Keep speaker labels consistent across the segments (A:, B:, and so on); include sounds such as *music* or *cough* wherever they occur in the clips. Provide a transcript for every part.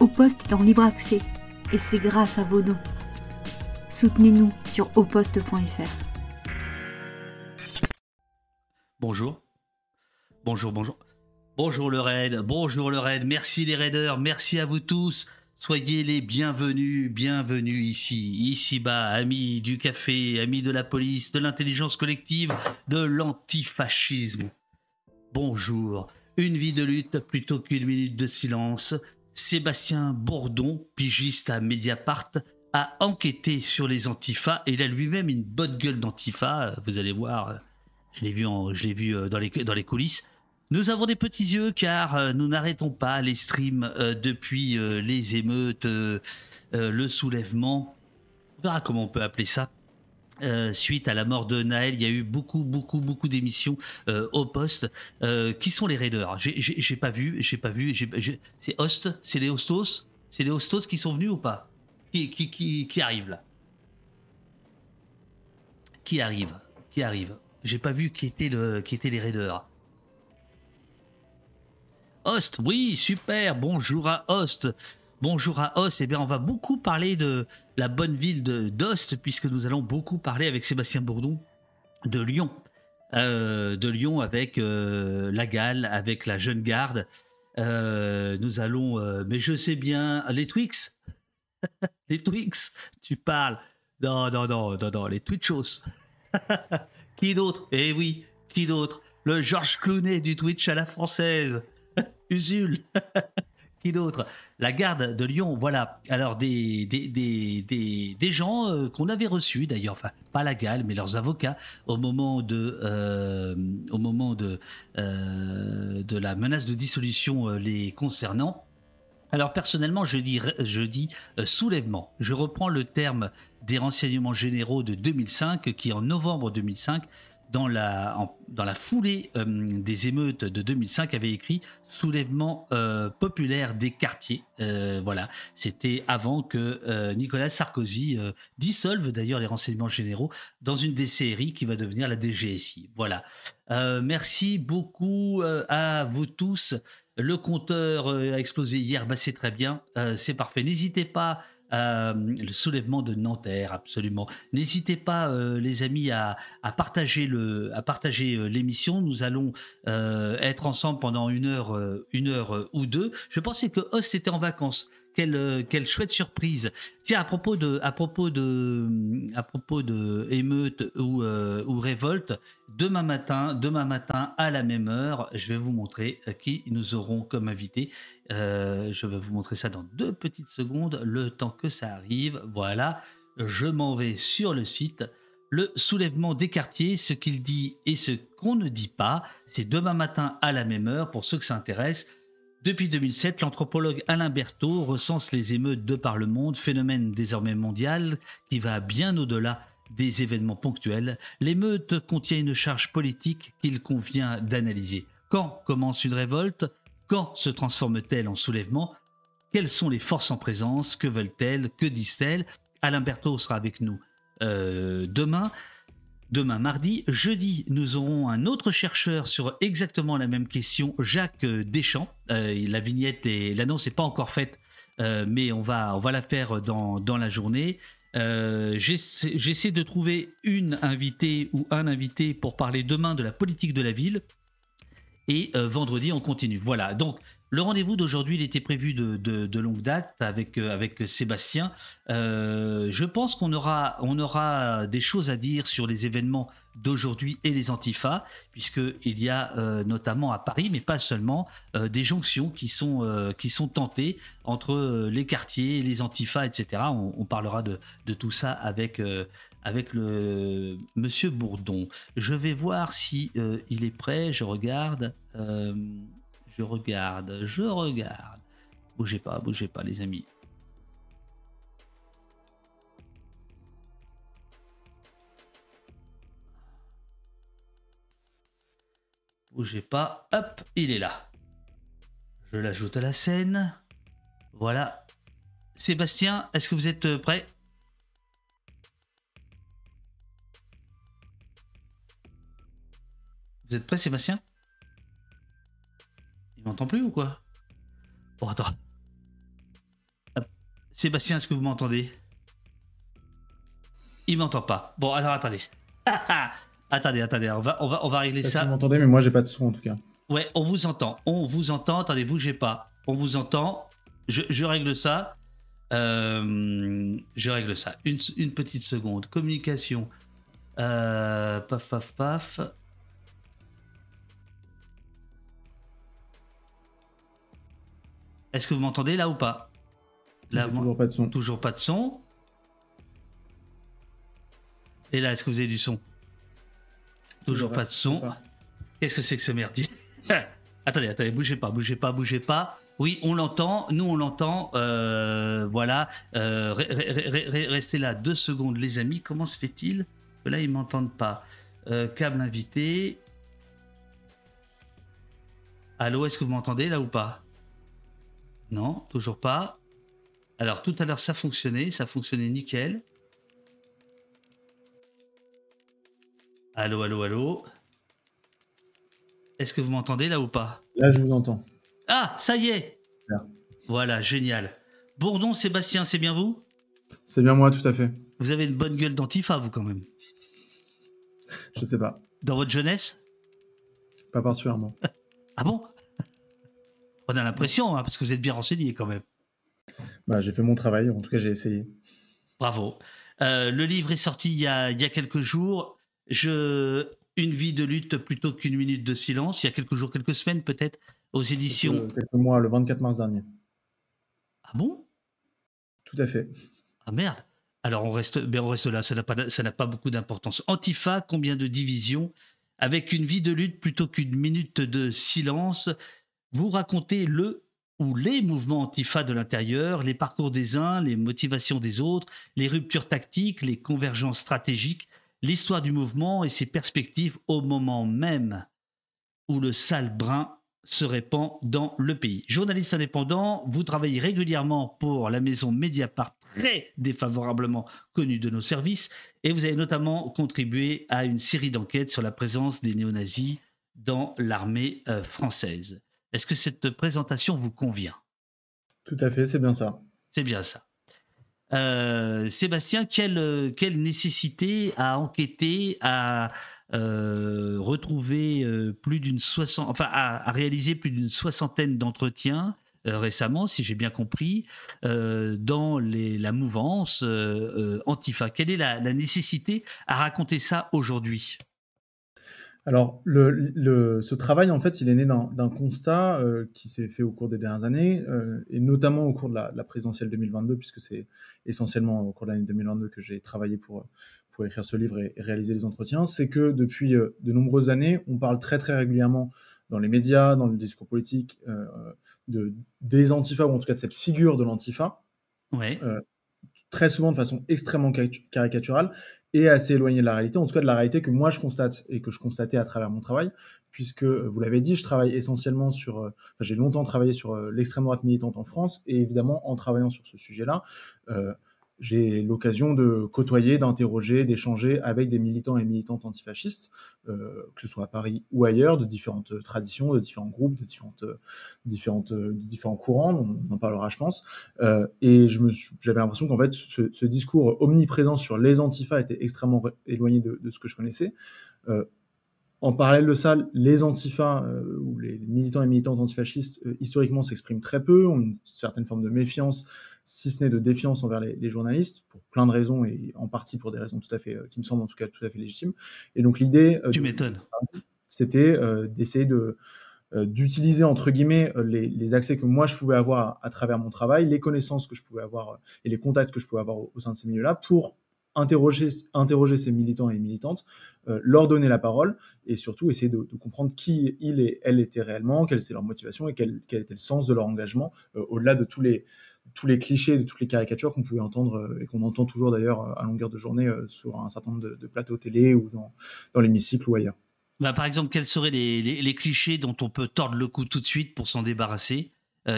A: Au Poste est en libre accès et c'est grâce à vos dons. Soutenez-nous sur auposte.fr.
B: Bonjour. Bonjour, bonjour. Bonjour le raid, bonjour le raid, merci les raiders, merci à vous tous. Soyez les bienvenus, bienvenus ici, ici-bas, amis du café, amis de la police, de l'intelligence collective, de l'antifascisme. Bonjour, une vie de lutte plutôt qu'une minute de silence. Sébastien Bourdon, pigiste à Mediapart, a enquêté sur les antifas et il a lui-même une bonne gueule d'antifa, vous allez voir, je l'ai vu, je l'ai vu euh, dans les, dans les coulisses. Nous avons des petits yeux car euh, nous n'arrêtons pas les streams euh, depuis les émeutes, le soulèvement. On verra comment on peut appeler ça. Suite à la mort de Naël, il y a eu beaucoup, beaucoup, beaucoup d'émissions au poste. qui sont les raiders J'ai pas vu, j'ai pas vu. C'est Host, c'est les Hostos, c'est les Hostos qui sont venus ou pas? Qui, qui, qui, arrive là? Qui arrive? Qui arrive? J'ai pas vu qui étaient le, qui étaient les raiders. Host, oui, super, bonjour à Host. Bonjour à Host, eh bien on va beaucoup parler de la bonne ville de d'Ost, puisque nous allons beaucoup parler avec Sébastien Bourdon de Lyon. Euh, de Lyon avec euh, la Galle, avec la Jeune Garde. Euh, nous allons, mais je sais bien, les Twix. *laughs* les Twix, tu parles. Non, non, non, non, non, les Twitchos. *laughs* qui d'autre? Eh oui, qui d'autre? Le Georges Clooney du Twitch à la française. *laughs* Usul. Qui d'autre? La garde de Lyon, voilà. Alors des, des, des, des, gens euh, qu'on avait reçus d'ailleurs, enfin pas la gale, mais leurs avocats au moment de, euh, au moment de, euh, de la menace de dissolution les concernant. Alors personnellement, je dis, je dis soulèvement. Je reprends le terme des renseignements généraux de 2005 qui en novembre 2005 dans la, dans la foulée euh, des émeutes de 2005, avait écrit Soulèvement euh, populaire des quartiers. Euh, voilà, c'était avant que Nicolas Sarkozy dissolve d'ailleurs les renseignements généraux dans une des séries qui va devenir la DGSI. Voilà. merci beaucoup à vous tous. Le compteur a explosé hier, bah c'est très bien, c'est parfait. N'hésitez pas euh, le soulèvement de Nanterre, absolument. N'hésitez pas, euh, les amis, à, partager le, à partager euh, l'émission. Nous allons être ensemble pendant une heure, une heure ou deux. Je pensais que Host était en vacances. Quelle, quelle chouette surprise. Tiens, à propos de, émeute ou, ou révolte, demain matin, demain matin à la même heure, je vais vous montrer qui nous aurons comme invité. Euh, je vais vous montrer ça dans deux petites secondes, le temps que ça arrive. Voilà, je m'en vais sur le site. Le soulèvement des quartiers, ce qu'il dit et ce qu'on ne dit pas, c'est demain matin à la même heure pour ceux que ça intéresse. Depuis 2007, l'anthropologue Alain Berthaud recense les émeutes de par le monde, phénomène désormais mondial qui va bien au-delà des événements ponctuels. L'émeute contient une charge politique qu'il convient d'analyser. Quand commence une révolte? Quand se transforme-t-elle en soulèvement? Quelles sont les forces en présence? Que veulent-elles? Que disent-elles? Alain Berthaud sera avec nous euh, demain. Demain mardi, jeudi, nous aurons un autre chercheur sur exactement la même question, Jacques Deschamps. Euh, la vignette et l'annonce n'est pas encore faite, euh, mais on va, on va la faire dans, dans la journée. J'essaie de trouver une invitée ou un invité pour parler demain de la politique de la ville. Et euh, vendredi, on continue. Voilà. Donc, le rendez-vous d'aujourd'hui, il était prévu de, longue date avec, euh, avec Sébastien. Euh, je pense qu'on aura, on aura des choses à dire sur les événements d'aujourd'hui et les antifas, puisqu'il y a notamment à Paris, mais pas seulement, des jonctions qui sont, qui sont tentées entre les quartiers, les antifas, etc. On, parlera de, tout ça avec, avec le monsieur Bourdon. Je vais voir si euh, il est prêt. Je regarde, euh, je regarde, je regarde. Bougez pas, bougez pas, les amis. Bougez pas, hop, il est là. Je l'ajoute à la scène. Voilà. Sébastien, est-ce que vous êtes euh, prêt? Vous êtes prêt, Sébastien? Il m'entend plus ou quoi Bon, attends. Sébastien, est-ce que vous m'entendez? Il m'entend pas. Bon, alors attendez. *laughs* attendez, attendez, on va, on va, on va régler ça.
C: Vous m'entendez, mais moi j'ai pas de son en tout cas.
B: Ouais, on vous entend. On vous entend. Attendez, bougez pas. On vous entend. Je, je règle ça. Euh, je règle ça. Une, une petite seconde. Communication. Euh, paf, paf, paf. Est-ce que vous m'entendez là ou pas?
C: Là,
B: moi-
C: toujours pas de son.
B: Toujours pas de son. Et là, est-ce que vous avez du son? Toujours pas de son. Qu'est-ce que c'est que ce merdier? *laughs* Attendez, attendez, bougez pas, bougez pas, bougez pas. Oui, on l'entend, nous on l'entend. euh, voilà, Euh, re- re- re- re- restez là deux secondes, les amis. Comment se fait-il que là ils m'entendent pas? Euh, Câble invité. Allô, est-ce que vous m'entendez là ou pas? Non, toujours pas. Alors tout à l'heure ça fonctionnait, ça fonctionnait nickel. Allô, allô, allô. Est-ce que vous m'entendez là ou pas?
C: Là, je vous entends.
B: Ah, ça y est. Voilà, génial. Bourdon, Sébastien, c'est bien vous?
C: C'est bien moi, tout à fait.
B: Vous avez une bonne gueule d'antifa, vous, quand même.
C: Je sais pas.
B: Dans votre jeunesse?
C: Pas particulièrement.
B: Ah bon? On a l'impression, hein, parce que vous êtes bien renseigné, quand même.
C: bah, j'ai fait mon travail. En tout cas, j'ai essayé.
B: Bravo. Euh, le livre est sorti il y a, il y a quelques jours. Je... Une vie de lutte plutôt qu'une minute de silence. Il y a quelques jours, quelques semaines peut-être, aux éditions.
C: Quelques, quelques mois, le 24 mars dernier.
B: Ah bon?
C: Tout à fait.
B: Ah merde. Alors on reste, ben on reste là, ça n'a pas, ça n'a pas beaucoup d'importance. Antifa, combien de divisions? Avec une vie de lutte plutôt qu'une minute de silence, vous racontez le ou les mouvements antifa de l'intérieur, les parcours des uns, les motivations des autres, les ruptures tactiques, les convergences stratégiques, l'histoire du mouvement et ses perspectives au moment même où le sale brin se répand dans le pays. Journaliste indépendant, vous travaillez régulièrement pour la maison Mediapart, très défavorablement connue de nos services, et vous avez notamment contribué à une série d'enquêtes sur la présence des néo-nazis dans l'armée euh, française. Est-ce que cette présentation vous convient?
C: Tout à fait, c'est bien ça.
B: C'est bien ça. Euh, Sébastien, quelle, euh, quelle nécessité à enquêter, à euh, retrouver euh, plus d'une soixante, enfin à, à réaliser plus d'une soixantaine d'entretiens récemment, si j'ai bien compris, dans les, la mouvance Antifa? Quelle est la, la nécessité à raconter ça aujourd'hui?
C: Alors, le, le- ce travail, en fait, il est né d'un constat euh, qui s'est fait au cours des dernières années, euh, et notamment au cours de la, la présidentielle 2022, puisque c'est essentiellement au cours de l'année 2022 que j'ai travaillé pour, pour écrire ce livre et, et réaliser les entretiens, c'est que depuis euh, de nombreuses années, on parle très très régulièrement dans les médias, dans le discours politique, de, des antifas, ou en tout cas de cette figure de l'antifa,
B: Ouais.
C: très souvent de façon extrêmement cari- caricaturale et assez éloignée de la réalité, en tout cas de la réalité que moi je constate et que je constatais à travers mon travail, puisque euh, vous l'avez dit, je travaille essentiellement sur, euh, j'ai longtemps travaillé sur euh, l'extrême droite militante en France, et évidemment en travaillant sur ce sujet-là, euh, j'ai l'occasion de côtoyer, d'interroger, d'échanger avec des militants et militantes antifascistes, euh, que ce soit à Paris ou ailleurs, de différentes traditions, de différents groupes, de différentes, différentes, différents courants, on en parlera je pense. Euh, et j'avais l'impression qu'en fait, ce, discours omniprésent sur les antifas était extrêmement éloigné de, ce que je connaissais. Euh, en parallèle de ça, les antifas ou les militants et militantes antifascistes, historiquement, s'expriment très peu, ont une certaine forme de méfiance, si ce n'est de défiance envers les, les journalistes, pour plein de raisons et en partie pour des raisons tout à fait, euh, qui me semblent en tout cas tout à fait légitimes. Et donc l'idée, euh,
B: Tu m'étonnes.
C: c'était euh, d'essayer de d'utiliser entre guillemets les, les accès que moi je pouvais avoir à, à travers mon travail, les connaissances que je pouvais avoir et les contacts que je pouvais avoir au, au sein de ces milieux-là pour interroger, interroger ces militants et militantes, euh, leur donner la parole et surtout essayer de, de comprendre qui ils et elles étaient réellement, quelle était leur motivation et quel, quel était le sens de leur engagement, euh, au-delà de tous les, tous les clichés, de toutes les caricatures qu'on pouvait entendre euh, et qu'on entend toujours d'ailleurs euh, à longueur de journée euh, sur un certain nombre de, plateaux télé ou dans, dans l'hémicycle ou ailleurs.
B: Bah, par exemple, quels seraient les, clichés dont on peut tordre le cou tout de suite pour s'en débarrasser,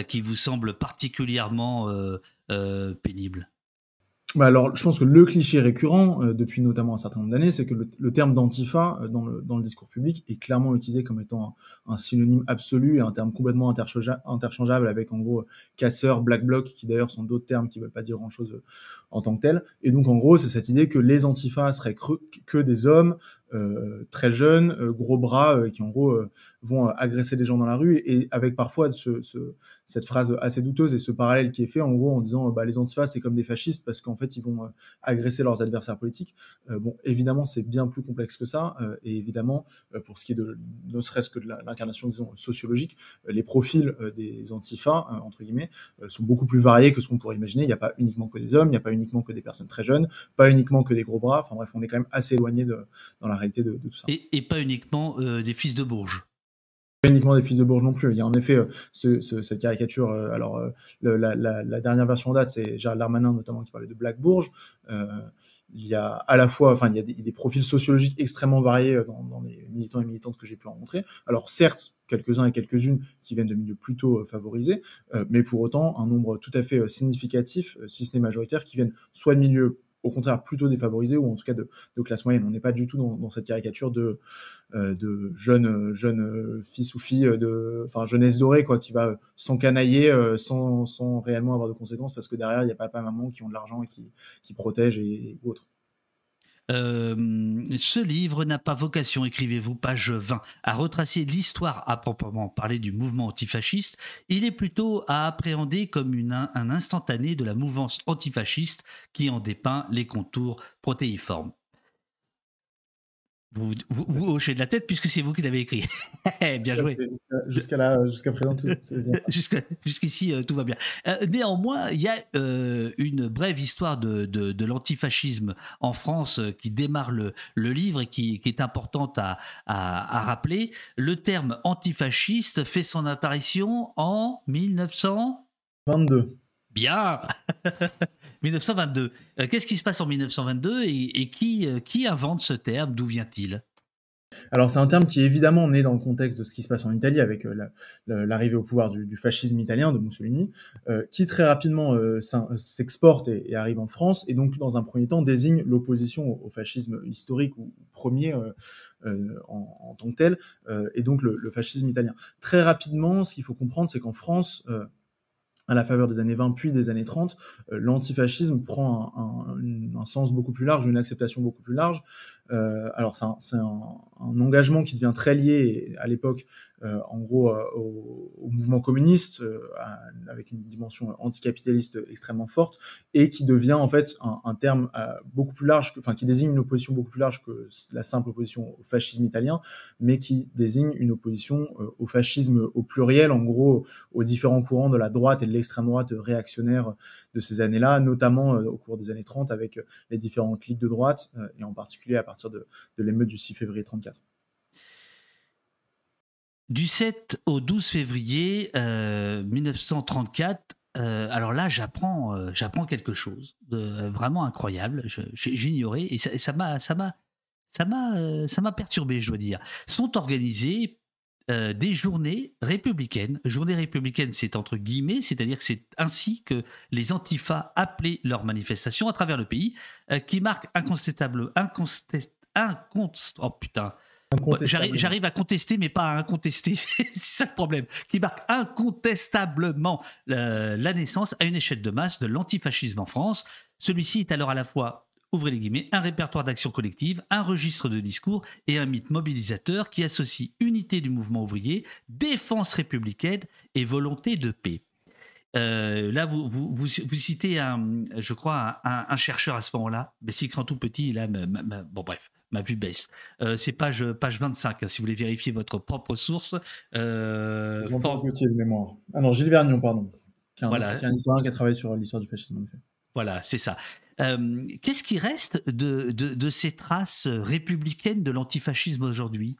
B: qui vous semblent particulièrement pénibles?
C: Bah alors, je pense que le cliché récurrent, euh, depuis notamment un certain nombre d'années, c'est que le, terme d'antifa euh, dans, le, discours public est clairement utilisé comme étant un, synonyme absolu et un terme complètement interchangeable avec en gros casseur, black bloc, qui d'ailleurs sont d'autres termes qui veulent pas dire grand-chose euh, en tant que tel. Et donc en gros, c'est cette idée que les antifas seraient que des hommes très jeunes, euh, gros bras, euh, qui en gros vont agresser des gens dans la rue, et, avec parfois ce, ce, cette phrase assez douteuse et ce parallèle qui est fait en gros en disant bah, les antifas c'est comme des fascistes parce qu'en fait ils vont agresser leurs adversaires politiques. bon, évidemment c'est bien plus complexe que ça, et évidemment pour ce qui est de ne serait-ce que de l'incarnation disons sociologique, les profils des antifas entre guillemets sont beaucoup plus variés que ce qu'on pourrait imaginer. Il n'y a pas uniquement que des hommes, il n'y a pas uniquement que des personnes très jeunes, pas uniquement que des gros bras. Enfin bref, on est quand même assez éloigné de dans la de, tout ça.
B: Et, pas uniquement euh, des fils de Bourges
C: pas uniquement des fils de Bourges non plus. Il y a en effet euh, cette caricature. Euh, alors, la, dernière version en date, c'est Gérald Darmanin notamment qui parlait de Black Bourges. il y a à la fois, enfin, il y a des, profils sociologiques extrêmement variés dans, les militants et militantes que j'ai pu rencontrer. Alors, certes, quelques-uns et quelques-unes qui viennent de milieux plutôt favorisés, mais pour autant, un nombre tout à fait significatif, si ce n'est majoritaire, qui viennent soit de milieux au contraire plutôt défavorisés ou en tout cas de, classe moyenne. On n'est pas du tout dans, cette caricature de, euh, de jeunes jeune fils ou filles de enfin jeunesse dorée quoi qui va s'encanailler euh, sans, sans réellement avoir de conséquences parce que derrière il y a papa maman qui ont de l'argent et qui, protègent et autres.
B: Euh, ce livre n'a pas vocation, écrivez-vous, page 20, à retracer l'histoire à proprement parler du mouvement antifasciste. Il est plutôt à appréhender comme un instantané de la mouvance antifasciste qui en dépeint les contours protéiformes. Vous, vous, hochez de la tête puisque c'est vous qui l'avez écrit. *laughs* bien joué.
C: Jusqu'à là, jusqu'à présent, tout, *laughs*
B: jusqu'ici, euh, tout va bien. Euh, néanmoins, il y a euh, une brève histoire de, de, l'antifascisme en France qui démarre le, le livre et qui, qui est importante à, à, à, rappeler. Le terme antifasciste fait son apparition en 1922. Bien *laughs* 1922. Euh, qu'est-ce qui se passe en 1922 et, qui, euh, qui invente ce terme? D'où vient-il?
C: Alors c'est un terme qui est évidemment né dans le contexte de ce qui se passe en Italie avec euh, l'arrivée au pouvoir du, fascisme italien de Mussolini, qui très rapidement s'exporte et, arrive en France et donc dans un premier temps désigne l'opposition au, fascisme historique ou premier en, tant que tel et donc le, fascisme italien. Très rapidement, ce qu'il faut comprendre, c'est qu'en France à la faveur des années 20 puis des années 30, euh, l'antifascisme prend un, sens beaucoup plus large, une acceptation beaucoup plus large, euh, alors c'est un, engagement qui devient très lié à l'époque, en gros, euh, au, mouvement communiste, avec une dimension anticapitaliste extrêmement forte, et qui devient en fait un, terme beaucoup plus large, enfin qui désigne une opposition beaucoup plus large que la simple opposition au fascisme italien, mais qui désigne une opposition au fascisme au pluriel, en gros, aux différents courants de la droite et de l'extrême droite réactionnaire de ces années-là, notamment au cours des années 30 avec les différents clics de droite, et en particulier à partir de, l'émeute du 6 février 34.
B: Du 7 au 12 février 1934, euh, euh, alors là, j'apprends, euh, j'apprends quelque chose de vraiment incroyable. J'ignorais et ça m'a, ça m'a, ça m'a, ça m'a perturbé, je dois dire. Sont organisées des journées républicaines. Journées républicaines, c'est entre guillemets, c'est-à-dire que c'est ainsi que les antifas appelaient leurs manifestations à travers le pays, qui marquent incontestable, incontestable Oh putain. J'arrive à contester, mais pas à incontester. *laughs* c'est ça le problème. Qui marque incontestablement la naissance à une échelle de masse de l'antifascisme en France. Celui-ci est alors à la fois, ouvrez les guillemets, un répertoire d'action collective, un registre de discours et un mythe mobilisateur qui associe unité du mouvement ouvrier, défense républicaine et volonté de paix. Euh, là, vous, vous, vous, citez, un, je crois, un, chercheur à ce moment-là, mais c'est écrit tout petit, là, bon bref, ma vue baisse. Euh, c'est page, page 25, hein, si vous voulez vérifier votre propre source.
C: Euh, Jean-Paul Gauthier de mémoire. Ah non, Gilles Vernion, pardon. Qui est un, voilà. qui historien qui a travaillé sur l'histoire du fascisme, en effet.
B: Voilà, c'est ça. Euh, qu'est-ce qui reste de, de, de, ces traces républicaines de l'antifascisme aujourd'hui?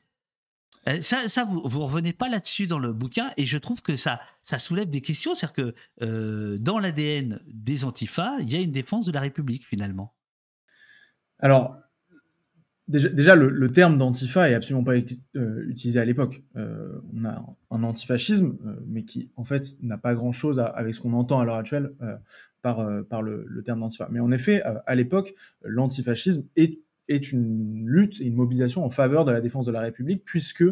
B: Euh, ça, ça vous, vous revenez pas là-dessus dans le bouquin, et je trouve que ça, ça soulève des questions. C'est-à-dire que euh, dans l'ADN des antifas, il y a une défense de la République finalement.
C: Alors, déjà, le, terme d'antifa est absolument pas utilisé à l'époque. on a un antifascisme, mais qui en fait n'a pas grand-chose avec ce qu'on entend à l'heure actuelle par, le, terme d'antifa. Mais en effet, à l'époque, l'antifascisme est une lutte et une mobilisation en faveur de la défense de la République, puisque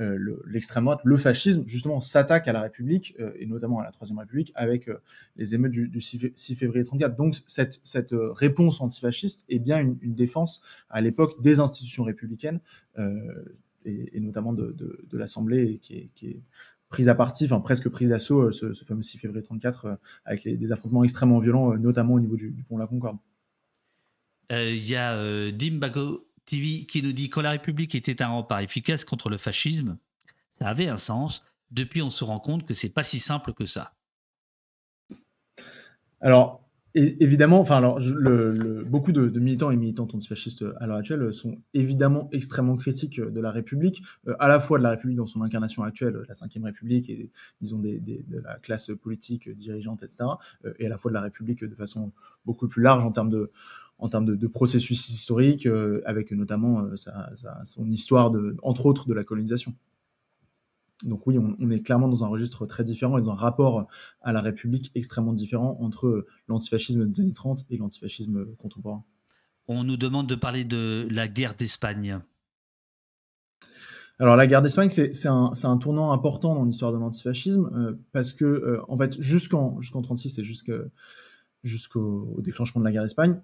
C: euh, euh, l'extrême droite, le fascisme, justement, s'attaque à la République, euh, et notamment à la Troisième République, avec les émeutes du, 6, février 34. Donc cette, réponse antifasciste est bien une, défense, à l'époque, des institutions républicaines, et, notamment de, l'Assemblée, qui est, prise à partie, enfin presque prise d'assaut, ce, ce, fameux 6 février 34, avec des affrontements extrêmement violents, notamment au niveau du, pont de la Concorde.
B: Euh, il y a euh, Dimbago TV qui nous dit quand la République était un rempart efficace contre le fascisme, ça avait un sens. Depuis, on se rend compte que c'est pas si simple que ça.
C: Alors, évidemment, enfin, alors, beaucoup de, militants et militantes antifascistes à l'heure actuelle sont évidemment extrêmement critiques de la République, euh, à la fois de la République dans son incarnation actuelle, la Ve République, et disons de la classe politique dirigeante, etc., et à la fois de la République de façon beaucoup plus large en termes de, en termes de, processus historiques, euh, avec notamment euh, son histoire, de, entre autres, de la colonisation. Donc oui, on, est clairement dans un registre très différent et dans un rapport à la République extrêmement différent entre l'antifascisme des années 30 et l'antifascisme contemporain.
B: On nous demande de parler de la guerre d'Espagne.
C: Alors la guerre d'Espagne, c'est un, tournant important dans l'histoire de l'antifascisme euh, parce que, en fait, jusqu'en jusqu'en 36 et jusqu'au déclenchement de la guerre d'Espagne,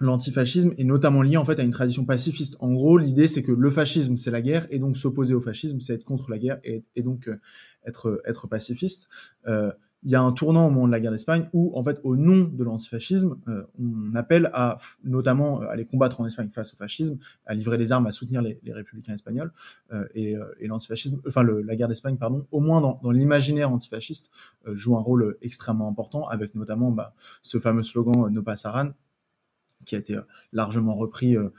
C: l'antifascisme est notamment lié en fait à une tradition pacifiste. En gros, l'idée c'est que le fascisme c'est la guerre et donc s'opposer au fascisme c'est être contre la guerre et, donc euh, être pacifiste. Euh, il y a un tournant au moment de la guerre d'Espagne où, en fait, au nom de l'antifascisme, euh, on appelle à, notamment, à les combattre en Espagne face au fascisme, à livrer des armes, à soutenir les, républicains espagnols, et, l'antifascisme, enfin, la guerre d'Espagne, pardon, au moins dans, l'imaginaire antifasciste, joue un rôle extrêmement important, avec notamment bah, ce fameux slogan No pasaran, qui a été euh, largement repris euh,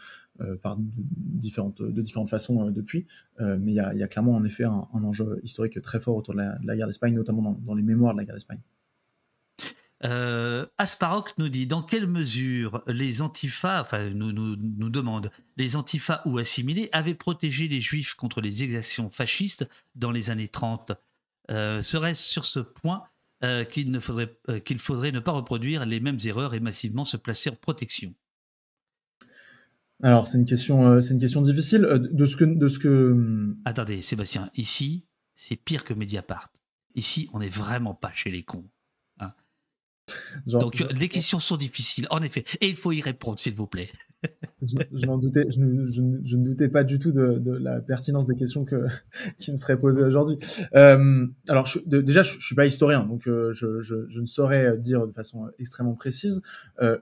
C: euh, par différentes, de différentes façons depuis. mais il y, a, clairement en effet un, enjeu historique très fort autour de la, guerre d'Espagne, notamment dans, les mémoires de la guerre d'Espagne.
B: Euh, Asparok nous dit dans quelle mesure les antifas, enfin nous, nous, nous demande, les antifas ou assimilés avaient protégé les juifs contre les exactions fascistes dans les années 30. Serait-ce sur ce point euh, qu'il ne faudrait qu'il faudrait ne pas reproduire les mêmes erreurs et massivement se placer en protection?
C: Alors c'est une question euh, c'est une question difficile de ce que de ce que hum,
B: Attendez Sébastien, ici c'est pire que Mediapart. Ici on n'est vraiment pas chez les cons. Hein. Donc les questions sont difficiles en effet et il faut y répondre s'il vous plaît
C: je, n'en doutais, je, ne doutais pas du tout de, la pertinence des questions que, *laughs* qui me seraient posées aujourd'hui. Euh, alors, déjà, je, ne suis pas historien, donc euh, je, ne saurais dire de façon extrêmement précise. Euh,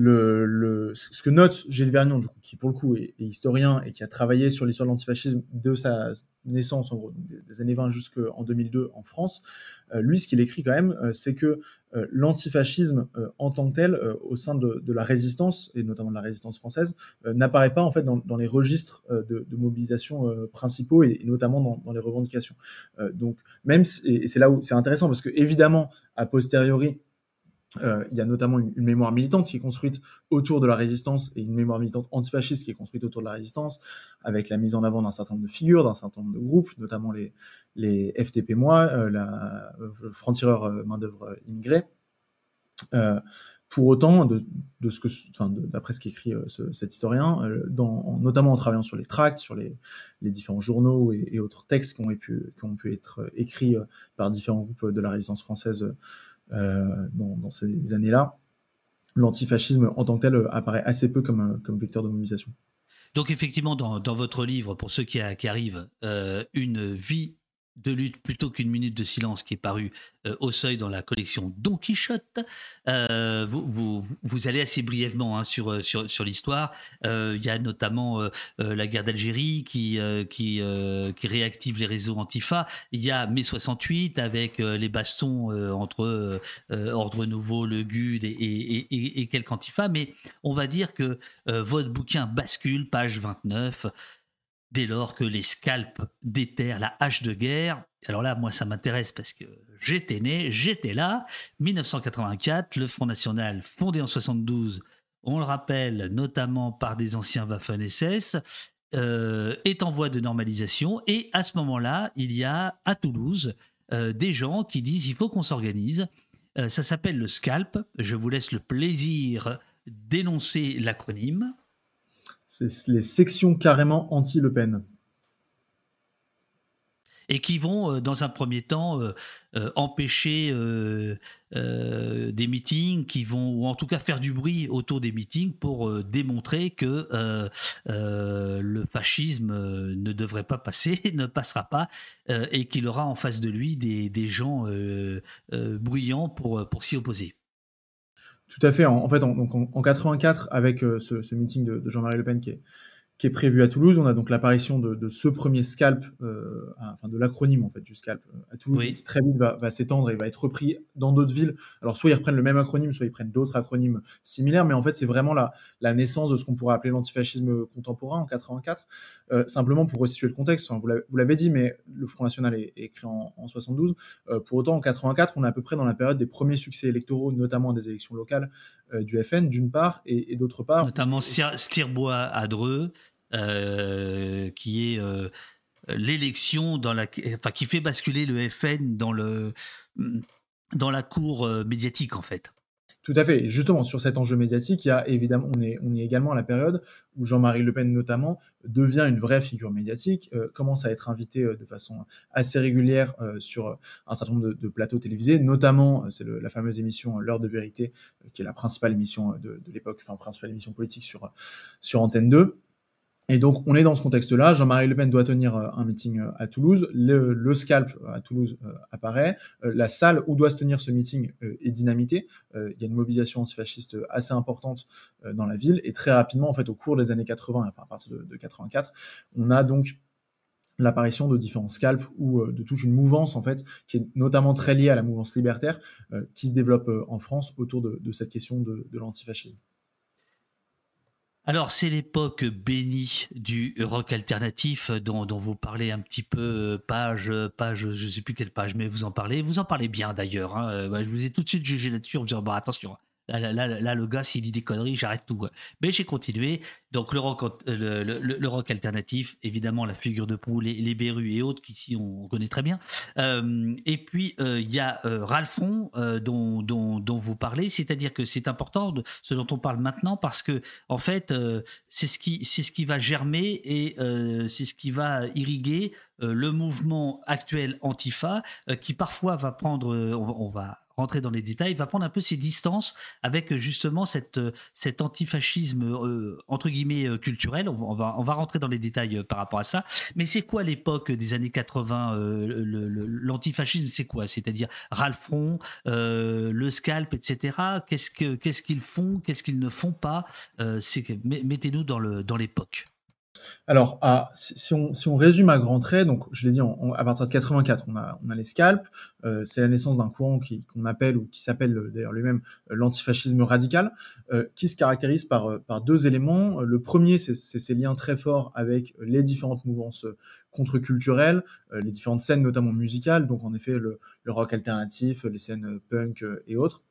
C: le, ce que note Gilles Vernon, du coup, qui pour le coup est, historien et qui a travaillé sur l'histoire de l'antifascisme de sa naissance, en gros, des années 20 jusqu'en 2002 en France, euh, lui, ce qu'il écrit quand même, euh, c'est que euh, l'antifascisme en tant que tel, au sein de, la résistance, et notamment de la résistance française, n'apparaît pas en fait dans, les registres de, mobilisation principaux et, notamment dans, les revendications. donc, même, et c'est là où c'est intéressant parce que évidemment, a posteriori, euh, il y a notamment une, mémoire militante qui est construite autour de la résistance et une mémoire militante antifasciste qui est construite autour de la résistance, avec la mise en avant d'un certain nombre de figures, d'un certain nombre de groupes, notamment les, les FTP Moi, euh, euh, franc-tireur euh, main-d'œuvre immigrée. pour autant, de, ce que, enfin, d'après ce qu'écrit ce, cet historien, notamment en travaillant sur les tracts, sur les, différents journaux et, autres textes qui ont pu être écrits par différents groupes de la résistance française euh, dans, ces années-là, l'antifascisme en tant que tel euh, apparaît assez peu comme, euh, vecteur de mobilisation.
B: Donc effectivement, dans, votre livre, pour ceux qui, qui arrivent, une vie de lutte plutôt qu'une minute de silence qui est paru euh, au seuil dans la collection Don Quichotte. Euh, vous, vous, allez assez brièvement hein, sur, euh, sur, sur l'histoire. Il y a notamment la guerre d'Algérie qui, qui, réactive les réseaux Antifa. Il y a mai 68 avec les bastons entre Ordre Nouveau, le GUD et, et, et, quelques Antifa. Mais on va dire que votre bouquin bascule, page 29 dès lors que les scalps déterrent la hache de guerre. Alors là, moi, ça m'intéresse parce que j'étais né, j'étais là. 1984, le Front National, fondé en 72, on le rappelle, notamment par des anciens Waffen-SS, euh, est en voie de normalisation. Et à ce moment-là, il y a à Toulouse euh, des gens qui disent il faut qu'on s'organise. Euh, ça s'appelle le SCALP. Je vous laisse le plaisir d'énoncer l'acronyme.
C: C'est les sections carrément anti-Le Pen
B: et qui vont, euh, dans un premier temps, euh, euh, empêcher des meetings, qui vont, ou en tout cas faire du bruit autour des meetings pour démontrer que le fascisme ne devrait pas passer, *laughs* ne passera pas, et qu'il aura en face de lui des, des gens bruyants pour, pour s'y opposer.
C: Tout à fait. En, fait, en, donc en, 84, avec ce, ce, meeting de, de Jean-Marie Le Pen qui est, qui est prévu à Toulouse. On a donc l'apparition de, de, ce premier scalp, euh, enfin de l'acronyme en fait du scalp euh, à Toulouse, qui très vite va, va s'étendre et va être repris dans d'autres villes. Alors soit ils reprennent le même acronyme, soit ils prennent d'autres acronymes similaires, mais en fait c'est vraiment la, la naissance de ce qu'on pourrait appeler l'antifascisme contemporain en 84. Euh, simplement pour resituer le contexte, vous l'avez dit, mais le Front National est, est créé en, en 72. Euh, pour autant, en 84, on est à peu près dans la période des premiers succès électoraux, notamment des élections locales du FN, d'une part, et, et d'autre part.
B: Notamment Stirbois à Dreux. Euh, qui est euh, l'élection dans la, enfin, qui fait basculer le FN dans le dans la cour euh, médiatique en fait.
C: Tout à fait. Et justement, sur cet enjeu médiatique, il y a évidemment, on est, on est également à la période où Jean-Marie Le Pen notamment devient une vraie figure médiatique, commence à être invité de façon assez régulière sur un certain nombre de, plateaux télévisés, notamment c'est la fameuse émission L'heure de vérité, qui est la principale émission de, de l'époque, enfin principale émission politique sur sur Antenne 2. Et donc, on est dans ce contexte-là. Jean-Marie Le Pen doit tenir euh, un meeting euh, à Toulouse. Le, scalp euh, à Toulouse apparaît. La salle où doit se tenir ce meeting est dynamitée. Il y a une mobilisation antifasciste assez importante dans la ville. Et très rapidement, en fait, au cours des années 80, enfin à partir de, de 84, on a donc l'apparition de différents scalps ou de toute une mouvance en fait qui est notamment très liée à la mouvance libertaire qui se développe en France autour de, de cette question de, de l'antifascisme.
B: Alors, c'est l'époque bénie du rock alternatif dont, vous parlez un petit peu, euh, page, page, je ne sais plus quelle page, mais vous en parlez. Vous en parlez bien d'ailleurs. Hein. Euh, je vous ai tout de suite jugé là-dessus en disant, bah, attention, Là, le gars, s'il dit des conneries, j'arrête tout. Mais j'ai continué. Donc, le rock, euh, le, rock alternatif, évidemment, la figure de proue, les, les et autres, qu'ici on connaît très bien. Euh, et puis, euh, il y a Ralphon, dont, dont, vous parlez. C'est-à-dire que c'est important, ce dont on parle maintenant, parce que, en fait, c'est ce, qui, ce qui va germer et c'est ce qui va irriguer le mouvement actuel Antifa, qui parfois va prendre, on va rentrer dans les détails, va prendre un peu ses distances avec euh, justement cette, euh, cet antifascisme euh, entre guillemets culturel. On va, on va rentrer dans les détails par rapport à ça. Mais c'est quoi l'époque des années 80 L'antifascisme, c'est quoi? C'est-à-dire Ralphon, le scalp, etc. Qu'est-ce qu'ils font? Qu'est-ce qu'ils ne font pas? Mettez-nous dans l'époque.
C: Alors, si, on, résume à grands traits, donc je l'ai dit, à partir de 84, on a, on a les scalps. Euh, c'est la naissance d'un courant qu'on appelle ou qui s'appelle euh, d'ailleurs lui-même euh, l'antifascisme radical, qui se caractérise par, deux éléments. Le premier, c'est ces liens très forts avec les différentes mouvances contre-culturelles, les différentes scènes notamment musicales, donc en effet le rock alternatif, les scènes punk et autres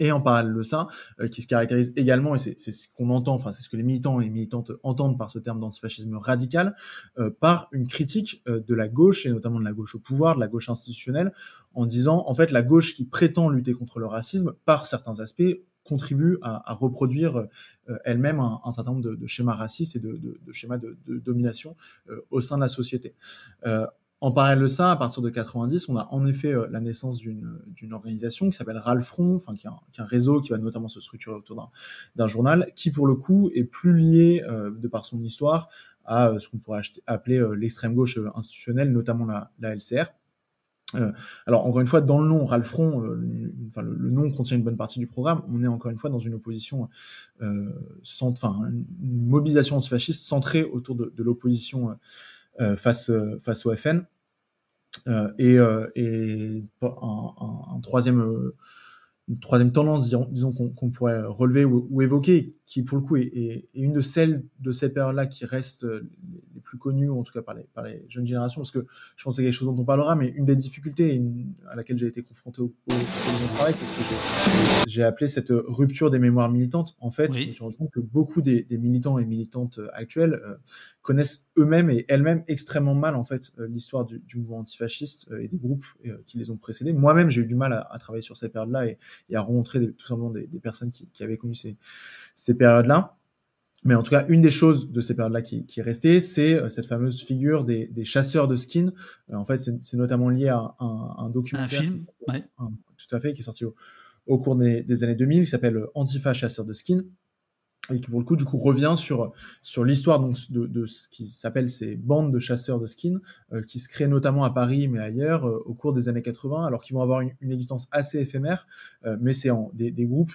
C: et en parallèle de ça, euh, qui se caractérise également, et c'est ce qu'on entend, enfin c'est ce que les militants et militantes entendent par ce terme d'antifascisme radical, euh, par une critique euh, de la gauche, et notamment de la gauche au pouvoir, de la gauche institutionnelle, en disant, en fait, la gauche qui prétend lutter contre le racisme, par certains aspects, contribue à, à reproduire elle-même un, un, certain nombre de, de, schémas racistes et de, de, de schémas de, domination au sein de la société. En parallèle de ça, à partir de 90, on a en effet euh, la naissance d'une organisation qui s'appelle Ralfron, enfin qui est, un, qui réseau qui va notamment se structurer autour d'un journal, qui pour le coup est plus lié euh, de par son histoire à euh, ce qu'on pourrait appeler l'extrême gauche institutionnelle, notamment la, la LCR. alors encore une fois, dans le nom Ralfron, enfin, le, nom contient une bonne partie du programme. On est encore une fois dans une opposition, sans, enfin une mobilisation antifasciste centrée autour de, de l'opposition euh, face, face au FN. Euh, et, euh, et un, un, troisième troisième tendance, disons, qu'on pourrait relever ou, évoquer, qui pour le coup est, une de celles de cette période-là qui reste les plus connues, en tout cas par les, par les jeunes générations, parce que je pense que c'est quelque chose dont on parlera, mais une des difficultés à laquelle j'ai été confronté au, au, au travail, c'est ce que j'ai appelé cette rupture des mémoires militantes. En fait, je me suis rendu compte que beaucoup des, militants et militantes actuels euh, connaissent eux-mêmes et elles-mêmes extrêmement mal en fait euh, l'histoire du, mouvement antifasciste euh, et des groupes qui les ont précédés. Moi-même, j'ai eu du mal à, travailler sur cette période-là et, à rencontrer tout simplement des, personnes qui, avaient connu ces, ces périodes-là. Mais en tout cas, une des choses de ces périodes-là qui, qui, est restée, c'est cette fameuse figure des, chasseurs de skins. en fait, c'est notamment lié à un, un documentaire.
B: Un film,
C: tout à fait, qui est sorti au, cours des, des, années 2000, qui s'appelle Antifa chasseur de skins et qui pour le coup du coup revient sur sur l'histoire donc de, de, ce qui s'appelle ces bandes de chasseurs de skins euh, qui se créent notamment à Paris mais ailleurs euh, au cours des années 80 alors qu'ils vont avoir une, existence assez éphémère euh, mais c'est des, des groupes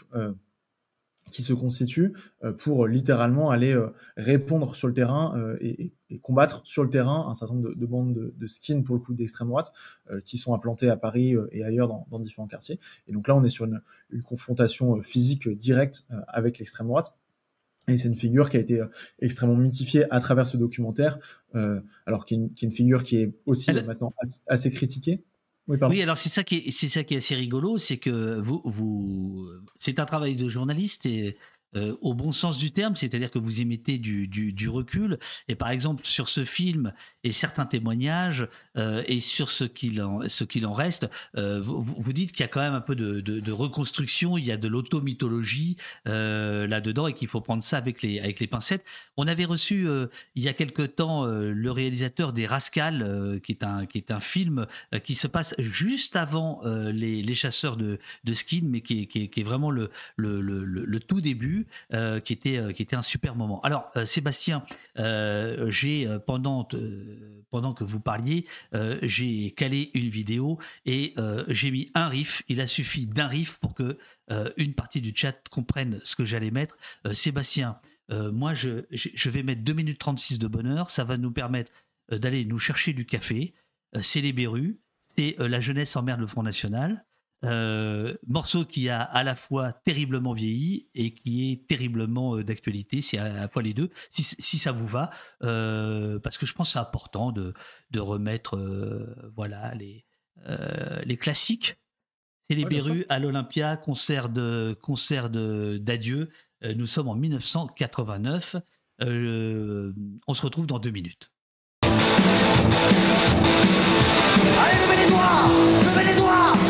C: qui se constituent pour littéralement aller répondre sur le terrain et, combattre sur le terrain un certain nombre de, de bandes de, skins pour le coup d'extrême droite qui sont implantées à Paris et ailleurs dans, différents quartiers. Et donc là on est sur une confrontation physique directe avec l'extrême droite et c'est une figure qui a été euh, extrêmement mythifiée à travers ce documentaire, euh, alors qui est, une, figure qui est aussi maintenant assez, critiquée.
B: Oui, oui, alors c'est ça qui est, c'est ça qui est assez rigolo, c'est que vous, vous, c'est un travail de journaliste et euh, au bon sens du terme, c'est-à-dire que vous émettez du, du, recul. Et par exemple, sur ce film et certains témoignages, euh, et sur ce qu'il en, ce qu'il en reste, euh, vous, vous, dites qu'il y a quand même un peu de, de, de reconstruction, il y a de l'automythologie là-dedans, et qu'il faut prendre ça avec les, avec les pincettes. On avait reçu il y a quelque temps le réalisateur des Rascals, qui, est un, qui est un film qui se passe juste avant les, les, chasseurs de, de skin, mais qui est, qui qui est vraiment le, le, le tout début. Euh, qui était euh, qui était un super moment. Alors euh, Sébastien, pendant que vous parliez, j'ai calé une vidéo et j'ai mis un riff. Il a suffi d'un riff pour que une partie du chat comprenne ce que j'allais mettre. Sébastien, moi je, je vais mettre 2 minutes 36 de bonheur. Ça va nous permettre d'aller nous chercher du café. c'est les Berus, c'est la jeunesse en merde le Front National. Euh, morceau qui a à la fois terriblement vieilli et qui est terriblement euh, d'actualité, c'est à la fois les deux, si, ça vous va, euh, parce que je pense que c'est important de, de remettre voilà, les, les classiques. C'est les Berus à l'Olympia, concert de concert d'adieu. nous sommes en 1989. on se retrouve dans deux minutes.
D: Allez, levez les doigts Levez les doigts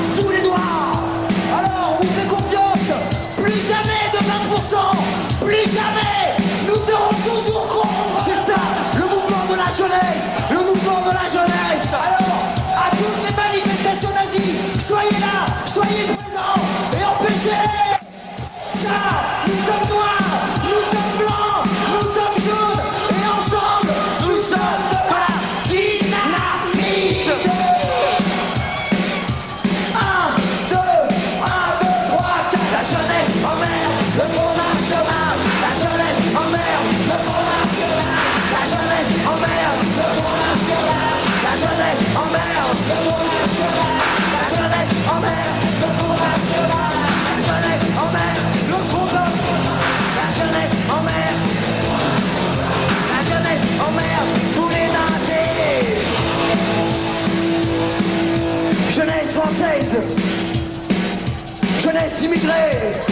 D: Jeunesse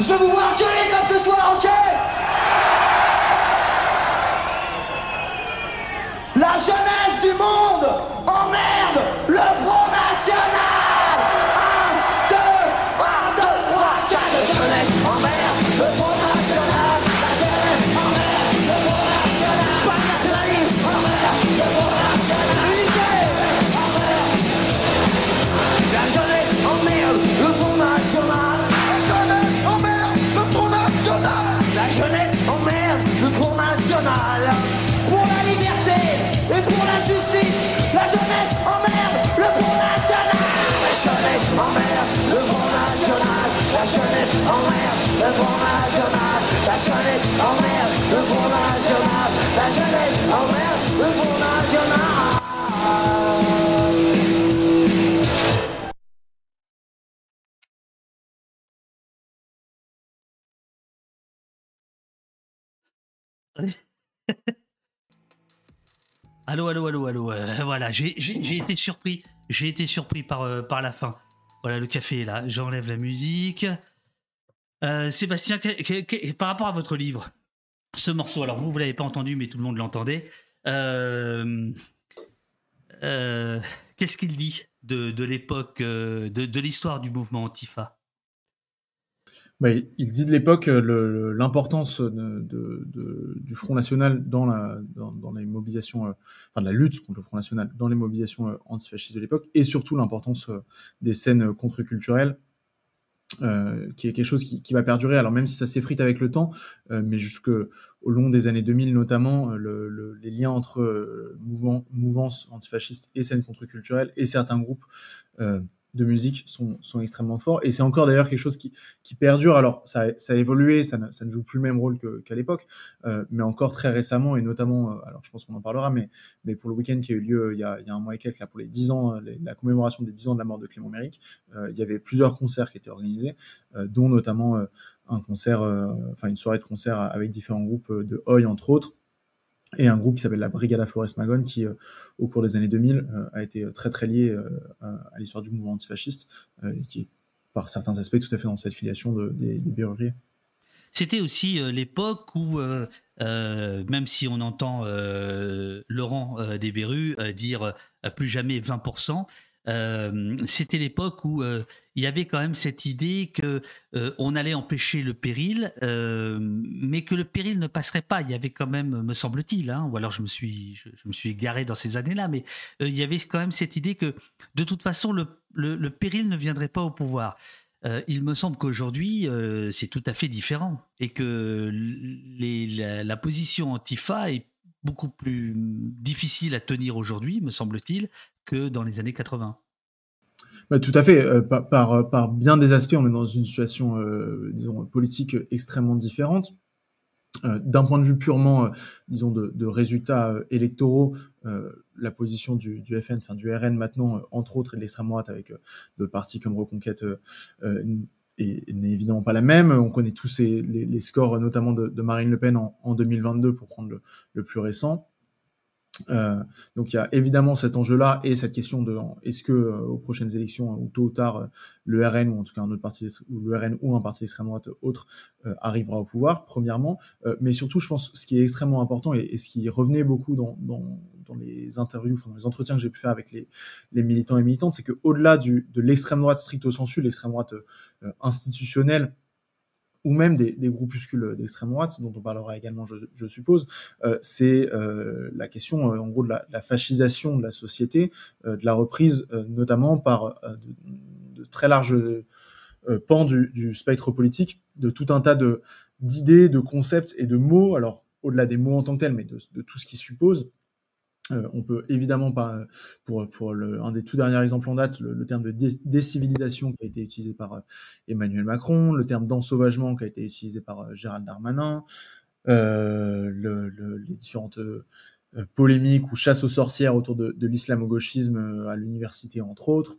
D: je veux vous voir gueuler comme ce soir, ok? La jeunesse emmerde le Front National. La jeunesse emmerde le Front National.
B: Allô, allô, allô, allô. euh, voilà, j'ai été surpris. J'ai été surpris euh, par la fin. Voilà, le café est là. J'enlève la musique. Euh, Sébastien, par rapport à votre livre, ce morceau, alors vous, vous l'avez pas entendu, mais tout le monde l'entendait. Euh, euh, Qu'est-ce qu'il dit de, de l'époque, de, de l'histoire du mouvement Antifa?
C: Bah, il- dit de l'époque l'importance du Front National dans la, dans, les mobilisations, enfin de la lutte contre le Front National dans les mobilisations antifascistes de l'époque, et surtout l'importance des scènes contre-culturelles, euh, qui est quelque chose qui, qui va perdurer. Alors même si ça s'effrite avec le temps, euh, mais jusque au long des années 2000 notamment, euh, le- le- les liens entre euh, mouvements, mouvances antifascistes et scènes contre-culturelles et certains groupes euh, de musique sont, sont extrêmement forts. Et c'est encore d'ailleurs quelque chose qui, qui perdure. Alors, ça, ça a évolué, ça ne, ça ne joue plus le même rôle qu'à l'époque, euh, mais encore très récemment, et notamment, euh, alors je pense qu'on en parlera, mais, mais pour le week-end qui a eu lieu euh, il y a, il y a un mois et quelques, là, pour les 10 ans, la commémoration des 10 ans de la mort de Clément Méric, euh, il y avait plusieurs concerts qui étaient organisés, euh, dont notamment euh, un concert, enfin une soirée de concert avec différents groupes de Hoy, entre autres, et un groupe qui s'appelle la Brigada Flores Magone, qui, euh, au cours des années 2000, euh, a été très très lié euh, à l'histoire du mouvement antifasciste, euh, et qui est par certains aspects tout à fait dans cette filiation de, des, des.
B: C'était aussi euh, l'époque où, euh, euh, même si on entend euh, Laurent euh, Desberus euh, dire euh, plus jamais 20%, euh, c'était l'époque où euh, il y avait quand même cette idée que euh, on allait empêcher le péril, mais que le péril ne passerait pas. Il y avait quand même, me semble-t-il, hein, ou alors je me suis, je, me suis égaré dans ces années-là, mais il y avait quand même cette idée que de toute façon le, le, péril ne viendrait pas au pouvoir. Il me semble qu'aujourd'hui, c'est tout à fait différent et que la, la position antifa est beaucoup plus difficile à tenir aujourd'hui, me semble-t-il, que dans les années 80.
C: Bah, tout à fait. Euh, par, par, par bien des aspects, on est dans une situation, euh, disons, politique extrêmement différente. Euh, D'un point de vue purement, euh, disons, de, de résultats euh, électoraux, euh, la position du, FN, enfin du RN maintenant, euh, entre autres, et de l'extrême droite avec euh, d'autres partis comme Reconquête, euh, euh, n'est évidemment pas la même. On connaît tous les, scores, notamment de, Marine Le Pen en, en 2022, pour prendre le, plus récent. Euh, donc il y a évidemment cet enjeu-là et cette question de est-ce que euh, aux prochaines élections ou tôt ou tard euh, le RN ou en tout cas un autre parti ou le RN ou un parti d'extrême droite autre arrivera au pouvoir premièrement, mais surtout je pense ce qui est extrêmement important et, ce qui revenait beaucoup dans, dans les interviews, enfin, dans les entretiens que j'ai pu faire avec les, militants et militantes, c'est que au-delà du de l'extrême droite stricto sensu, l'extrême droite euh, institutionnelle ou même des, groupuscules d'extrême droite, dont on parlera également, je, suppose, euh, c'est euh, la question, en gros, de la, fascisation de la société, de la reprise, notamment par de, très larges pans du, spectre politique, de tout un tas d'idées, de concepts et de mots, alors au-delà des mots en tant que tels, mais de tout ce qui suppose, euh, on peut évidemment pas, pour, pour le, un des tout derniers exemples en date, le, terme de dé décivilisation qui a été utilisé par euh, Emmanuel Macron, le terme d'ensauvagement qui a été utilisé par euh, Gérald Darmanin, euh, le, le, les différentes euh, polémiques ou chasses aux sorcières autour de, de l'islamo-gauchisme euh, à l'université, entre autres.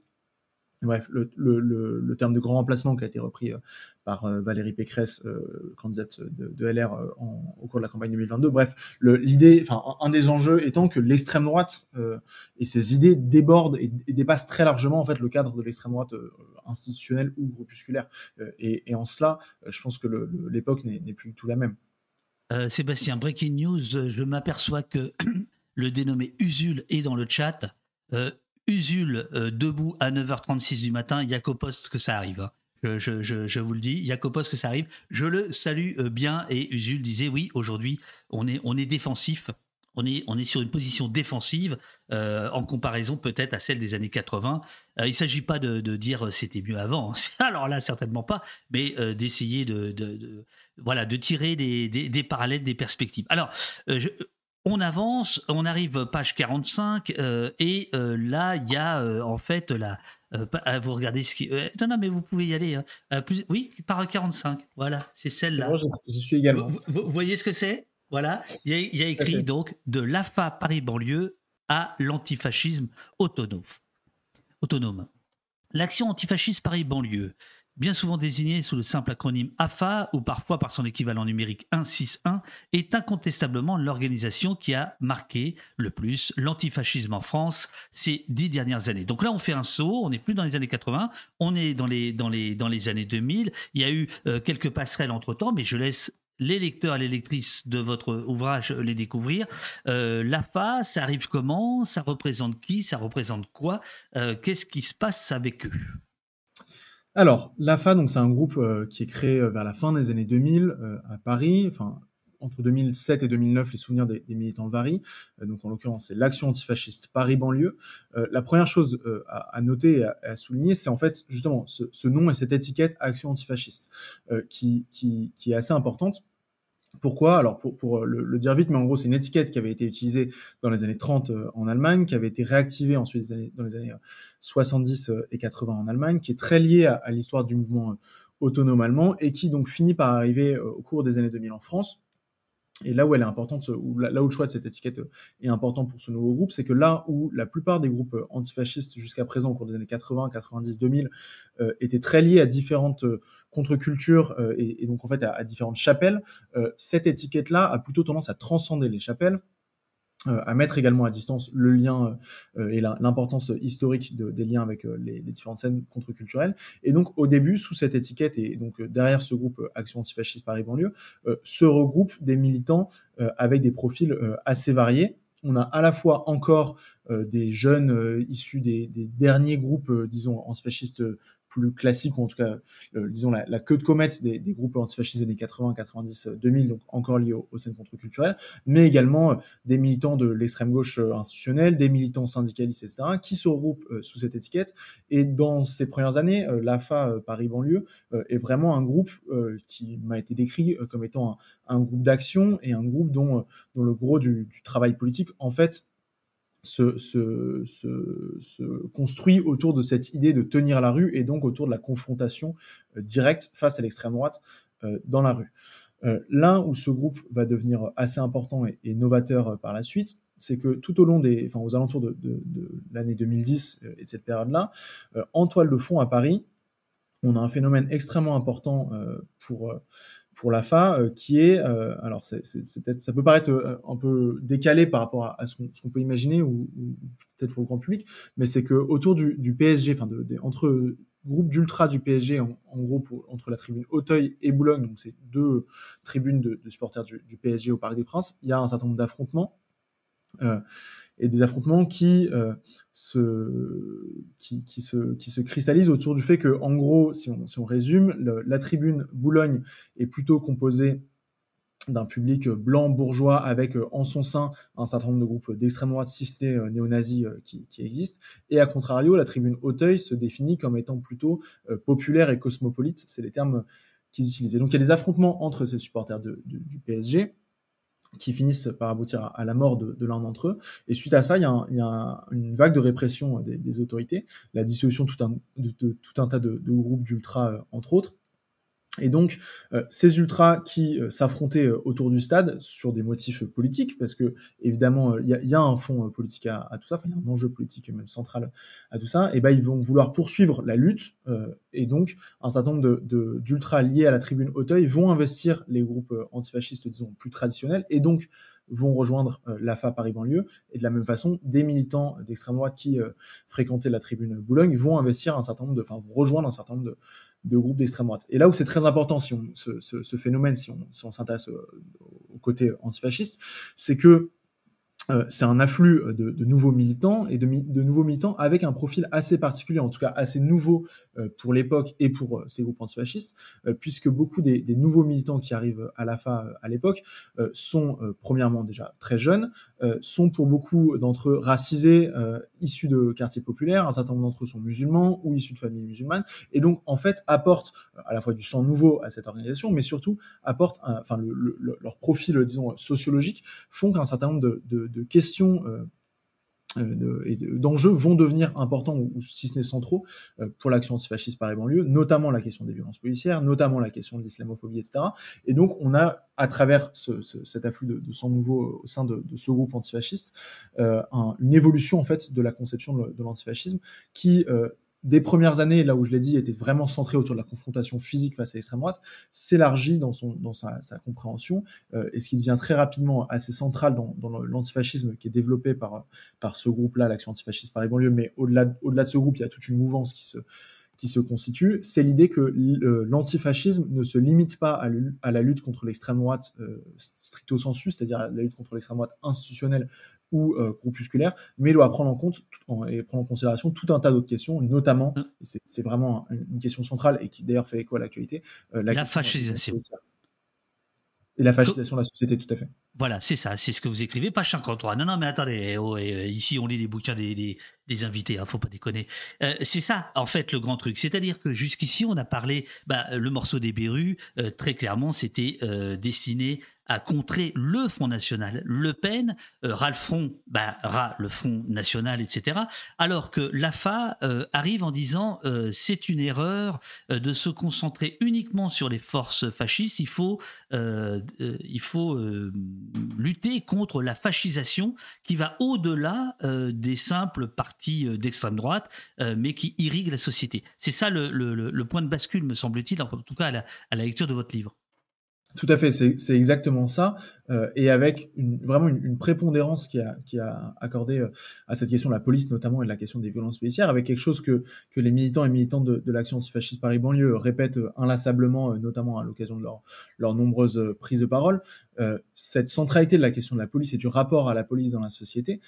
C: Bref, le, terme de grand remplacement qui a été repris euh, par euh, Valérie Pécresse, euh, candidate de, de LR au cours de la campagne 2022. Bref, l'idée, enfin, un, des enjeux étant que l'extrême droite et ses idées débordent et, dépassent très largement en fait le cadre de l'extrême droite institutionnelle ou groupusculaire. Et, en cela, je pense que l'époque n'est plus du tout la même.
B: Sébastien, breaking news, je m'aperçois que *clears throat* le dénommé Usul est dans le chat. Usul euh, debout à 9h36 du matin, il a qu'au poste que ça arrive. Hein. Je, je, je, je, vous le dis, il a qu'au poste que ça arrive. Je le salue euh, bien et Usul disait oui, aujourd'hui on est, on est défensif. on est, on est sur une position défensive euh, en comparaison peut-être à celle des années 80. Euh, il ne s'agit pas de, dire c'était mieux avant, *laughs* alors là certainement pas, mais d'essayer de, voilà, de tirer des, des, parallèles, des perspectives. Alors, on avance, on arrive page 45 et là il y a en fait la vous regardez ce qui non non mais vous pouvez y aller hein. plus, oui par 45 voilà c'est celle-là
C: je, suis également
B: vous voyez ce que c'est? Voilà, il y, a, écrit donc de l'AFA Paris-Banlieue à l'antifascisme autonome. autonome. L'action antifasciste Paris-Banlieue, bien souvent désignée sous le simple acronyme AFA ou parfois par son équivalent numérique 161, est incontestablement l'organisation qui a marqué le plus l'antifascisme en France ces dix dernières années. Donc là, on fait un saut, on n'est plus dans les années 80, on est dans les, dans les, dans les années 2000. Il y a eu euh, quelques passerelles entre-temps, mais je laisse les lecteurs et les lectrices de votre ouvrage les découvrir. Euh, L'AFA, ça arrive comment? Ça représente qui? Ça représente quoi? Euh, Qu'est-ce qui se passe avec eux?
C: Alors, l'AFA, donc c'est un groupe euh, qui est créé vers la fin des années 2000 à Paris, enfin entre 2007 et 2009, les souvenirs des, militants varient. Euh, donc, en l'occurrence, c'est l'action antifasciste Paris-Banlieue. Euh, la première chose euh, à, noter et à, souligner, c'est en fait justement ce, nom et cette étiquette action antifasciste qui, qui, est assez importante. Pourquoi? Alors pour, le, dire vite, mais en gros c'est une étiquette qui avait été utilisée dans les années 30 en Allemagne, qui avait été réactivée ensuite dans les années 70 et 80 en Allemagne, qui est très liée à, à l'histoire du mouvement autonome allemand et qui donc finit par arriver au cours des années 2000 en France et là où elle est importante, là où le choix de cette étiquette est important pour ce nouveau groupe, c'est que là où la plupart des groupes antifascistes jusqu'à présent, au cours des années 80, 90, 2000, étaient très liés à différentes euh, contre-cultures euh, et, donc en fait à différentes chapelles, euh, cette étiquette-là a plutôt tendance à transcender les chapelles. euh, à mettre également à distance le lien euh, et l'importance historique de, des liens avec euh, les, les, différentes scènes contre-culturelles. Et donc au début, sous cette étiquette et donc derrière ce groupe Action antifasciste Paris banlieue, se regroupent des militants avec des profils assez variés. On a à la fois encore des jeunes issus des, des, derniers groupes, disons, antifascistes plus classique, ou en tout cas, disons, la, queue de comète des, groupes antifascistes des années 80, 90, 2000, donc encore liés aux, scènes contre-culturelles, mais également euh, des militants de l'extrême gauche euh, institutionnelle, des militants syndicalistes, etc., qui se regroupent euh, sous cette étiquette. Et dans ces premières années, l'AFA Paris-Banlieue est vraiment un groupe qui m'a été décrit comme étant un, groupe d'action et un groupe dont, dont le gros du, du travail politique, en fait, se, se, se, construit autour de cette idée de tenir la rue et donc autour de la confrontation euh, directe face à l'extrême droite euh, dans la rue. Euh, L'un où ce groupe va devenir assez important et, novateur par la suite, c'est que tout au long des, enfin aux alentours de, de, de l'année 2010 et de cette période-là, en toile de fond à Paris, on a un phénomène extrêmement important pour pour la FA, euh, qui est, euh, alors c'est, peut-être, ça peut paraître euh, un peu décalé par rapport à, ce, qu'on, peut imaginer ou, peut-être pour le grand public, mais c'est que autour du, du PSG, enfin de, entre groupe d'ultra du PSG, en, gros pour, entre la tribune Auteuil et Boulogne, donc c'est deux tribunes de, de supporters du, du, PSG au Parc des Princes, il y a un certain nombre d'affrontements. Euh, et des affrontements qui, euh, se, qui, se, qui se cristallisent autour du fait que, en gros, si on, si on résume, la tribune Boulogne est plutôt composée d'un public blanc bourgeois avec euh, en son sein un certain nombre de groupes d'extrême droite cistés néo-nazis qui, qui, existent. Et à contrario, la tribune Auteuil se définit comme étant plutôt populaire et cosmopolite. C'est les termes qu'ils utilisaient. Donc il y a des affrontements entre ces supporters de, du PSG qui finissent par aboutir à, la mort de, l'un d'entre eux. Et suite à ça, il y a, une vague de répression des, des, autorités, la dissolution tout un, de, tout un tas de, de groupes d'ultra, entre autres, et donc, euh, ces ultras qui euh, s'affrontaient euh, autour du stade sur des motifs politiques, parce que évidemment, il y, a un fond politique à, tout ça, il y a un enjeu politique même central à tout ça, et ben ils vont vouloir poursuivre la lutte, et donc un certain nombre d'ultras liés à la tribune Auteuil vont investir les groupes antifascistes, disons, plus traditionnels, et donc vont rejoindre l'AFA Paris-Banlieue, et de la même façon, des militants d'extrême droite qui fréquentaient la tribune Boulogne vont investir un certain nombre enfin, rejoindre un certain nombre de de groupes d'extrême droite. Et là où c'est très important, si on, ce, ce, phénomène, si on, si on s'intéresse au, côté antifasciste, c'est que euh, c'est un afflux euh, de, nouveaux militants et de, nouveaux militants avec un profil assez particulier, en tout cas assez nouveau euh, pour l'époque et pour ces groupes antifascistes, puisque beaucoup des, nouveaux militants qui arrivent à la FA à l'époque sont premièrement déjà très jeunes, sont pour beaucoup d'entre eux racisés, issus de quartiers populaires, un certain nombre d'entre eux sont musulmans ou issus de familles musulmanes, et donc en fait apportent à la fois du sang nouveau à cette organisation, mais surtout apportent, enfin le, leur profil, disons, sociologique, font qu'un certain nombre de de questions euh, euh, et d'enjeux vont devenir importants ou, si ce n'est centraux euh, pour l'action antifasciste par les banlieues, notamment la question des violences policières, notamment la question de l'islamophobie, etc. Et donc on a à travers cet afflux de, sang nouveau au sein de, ce groupe antifasciste une évolution en fait de la conception de, l'antifascisme qui des premières années, là où je l'ai dit, était vraiment centré autour de la confrontation physique face à l'extrême droite, s'élargit dans, sa, compréhension, euh, et ce qui devient très rapidement assez central dans, l'antifascisme qui est développé par, ce groupe-là, l'Action antifasciste Paris banlieue, mais au-delà de ce groupe, il y a toute une mouvance qui se, constitue, c'est l'idée que l'antifascisme ne se limite pas à, la lutte contre l'extrême droite euh, stricto sensu, c'est-à-dire la lutte contre l'extrême droite institutionnelle ou euh, groupusculaire, mais doit prendre en compte et prendre en considération tout un tas d'autres questions, notamment, mm. c'est vraiment une question centrale et qui d'ailleurs fait écho à l'actualité,
B: euh, la, la fascisation.
C: Et la fascisation de la société, tout à fait.
B: Voilà, c'est ça, c'est ce que vous écrivez, page 53. Non, non, mais attendez, oh, euh, ici on lit les bouquins des, des, invités, hein, faut pas déconner. Euh, c'est ça, en fait, le grand truc. C'est-à-dire que jusqu'ici, on a parlé, bah, le morceau des Berus, euh, très clairement, c'était destiné à contrer le Front National. Le Pen, euh, ras le Front, bah, le Front National, etc. Alors que l'AFA arrive en disant c'est une erreur de se concentrer uniquement sur les forces fascistes. Il faut, il faut lutter contre la fascisation qui va au-delà euh, des simples partis euh, d'extrême droite, euh, mais qui irrigue la société. C'est ça le, point de bascule, me semble-t-il, en tout cas à la lecture de votre livre.
C: Tout à fait, c'est exactement ça, euh, et avec une, vraiment une, une, prépondérance qui a, qui a accordé euh, à cette question de la police notamment et de la question des violences policières, avec quelque chose que, que les militants et militantes de, de l'action antifasciste Paris banlieue répètent euh, inlassablement, notamment à l'occasion de leurs leur nombreuses prises de parole, cette centralité de la question de la police et du rapport à la police dans la société,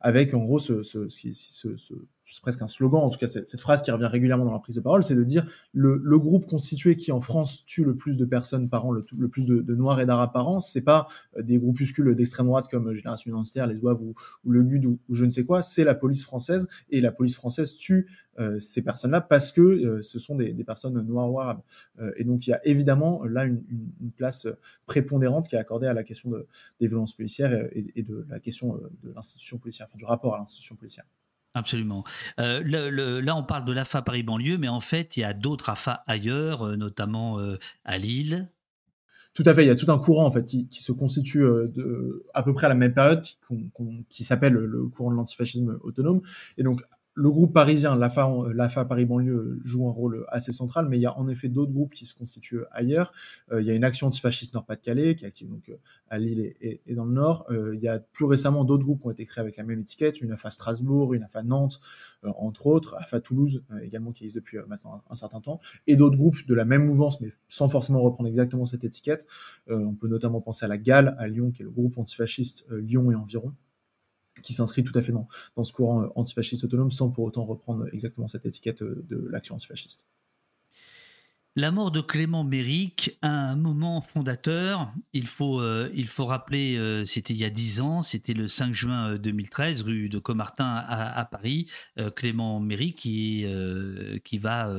C: avec en gros ce, ce, ce, ce c'est presque un slogan, en tout cas cette, phrase qui revient régulièrement dans la prise de parole, c'est de dire le, le, groupe constitué qui en France tue le plus de personnes par an, le, plus de, Noirs et d'Arabes par an, c'est pas euh, des groupuscules d'extrême droite comme Génération Identitaire, les Zouaves ou, ou, le GUD ou, je ne sais quoi, c'est la police française et la police française tue euh, ces personnes-là parce que euh, ce sont des, des, personnes noires ou arabes. et donc il y a évidemment là une, place prépondérante qui est accordée à la question de, des violences policières et, et de la question de l'institution policière, enfin du rapport à l'institution policière.
B: Absolument. Euh, là, on parle de l'AFA Paris banlieue, mais en fait, il y a d'autres AFA ailleurs, euh, notamment euh, à Lille.
C: Tout à fait. Il y a tout un courant en fait qui, se constitue à peu près à la même période, qui, qui s'appelle le courant de l'antifascisme autonome. Et donc, le groupe parisien, l'AFA, l'AFA Paris banlieue joue un rôle assez central, mais il y a en effet d'autres groupes qui se constituent ailleurs. Euh, il y a une action antifasciste Nord-Pas-de-Calais qui est active donc euh, à Lille et, dans le Nord. Euh, il y a plus récemment d'autres groupes qui ont été créés avec la même étiquette, une AFA Strasbourg, une AFA Nantes, entre autres, AFA Toulouse également qui existe depuis maintenant un, certain temps, et d'autres groupes de la même mouvance, mais sans forcément reprendre exactement cette étiquette. on peut notamment penser à la GAL à Lyon, qui est le groupe antifasciste Lyon et environ qui s'inscrit tout à fait dans, dans ce courant euh, antifasciste autonome sans pour autant reprendre exactement cette étiquette euh, de l'action antifasciste.
B: La mort de Clément Méric un moment fondateur. Il faut, euh, il faut rappeler, c'était il y a dix ans, c'était le 5 juin 2013, rue de Comartin à, Paris. Clément Méric qui, qui va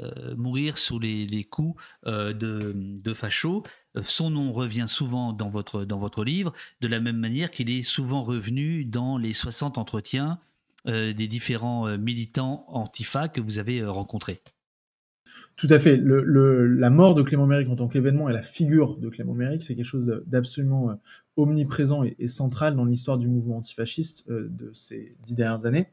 B: euh, mourir sous les, coups euh, de, de fachos. Euh, son nom revient souvent dans votre, dans votre livre, de la même manière qu'il est souvent revenu dans les 60 entretiens des différents militants antifa que vous avez rencontrés.
C: Tout à fait. La mort de Clément Méric en tant qu'événement et la figure de Clément Méric, c'est quelque chose d'absolument omniprésent et, et, central dans l'histoire du mouvement antifasciste de ces dix dernières années.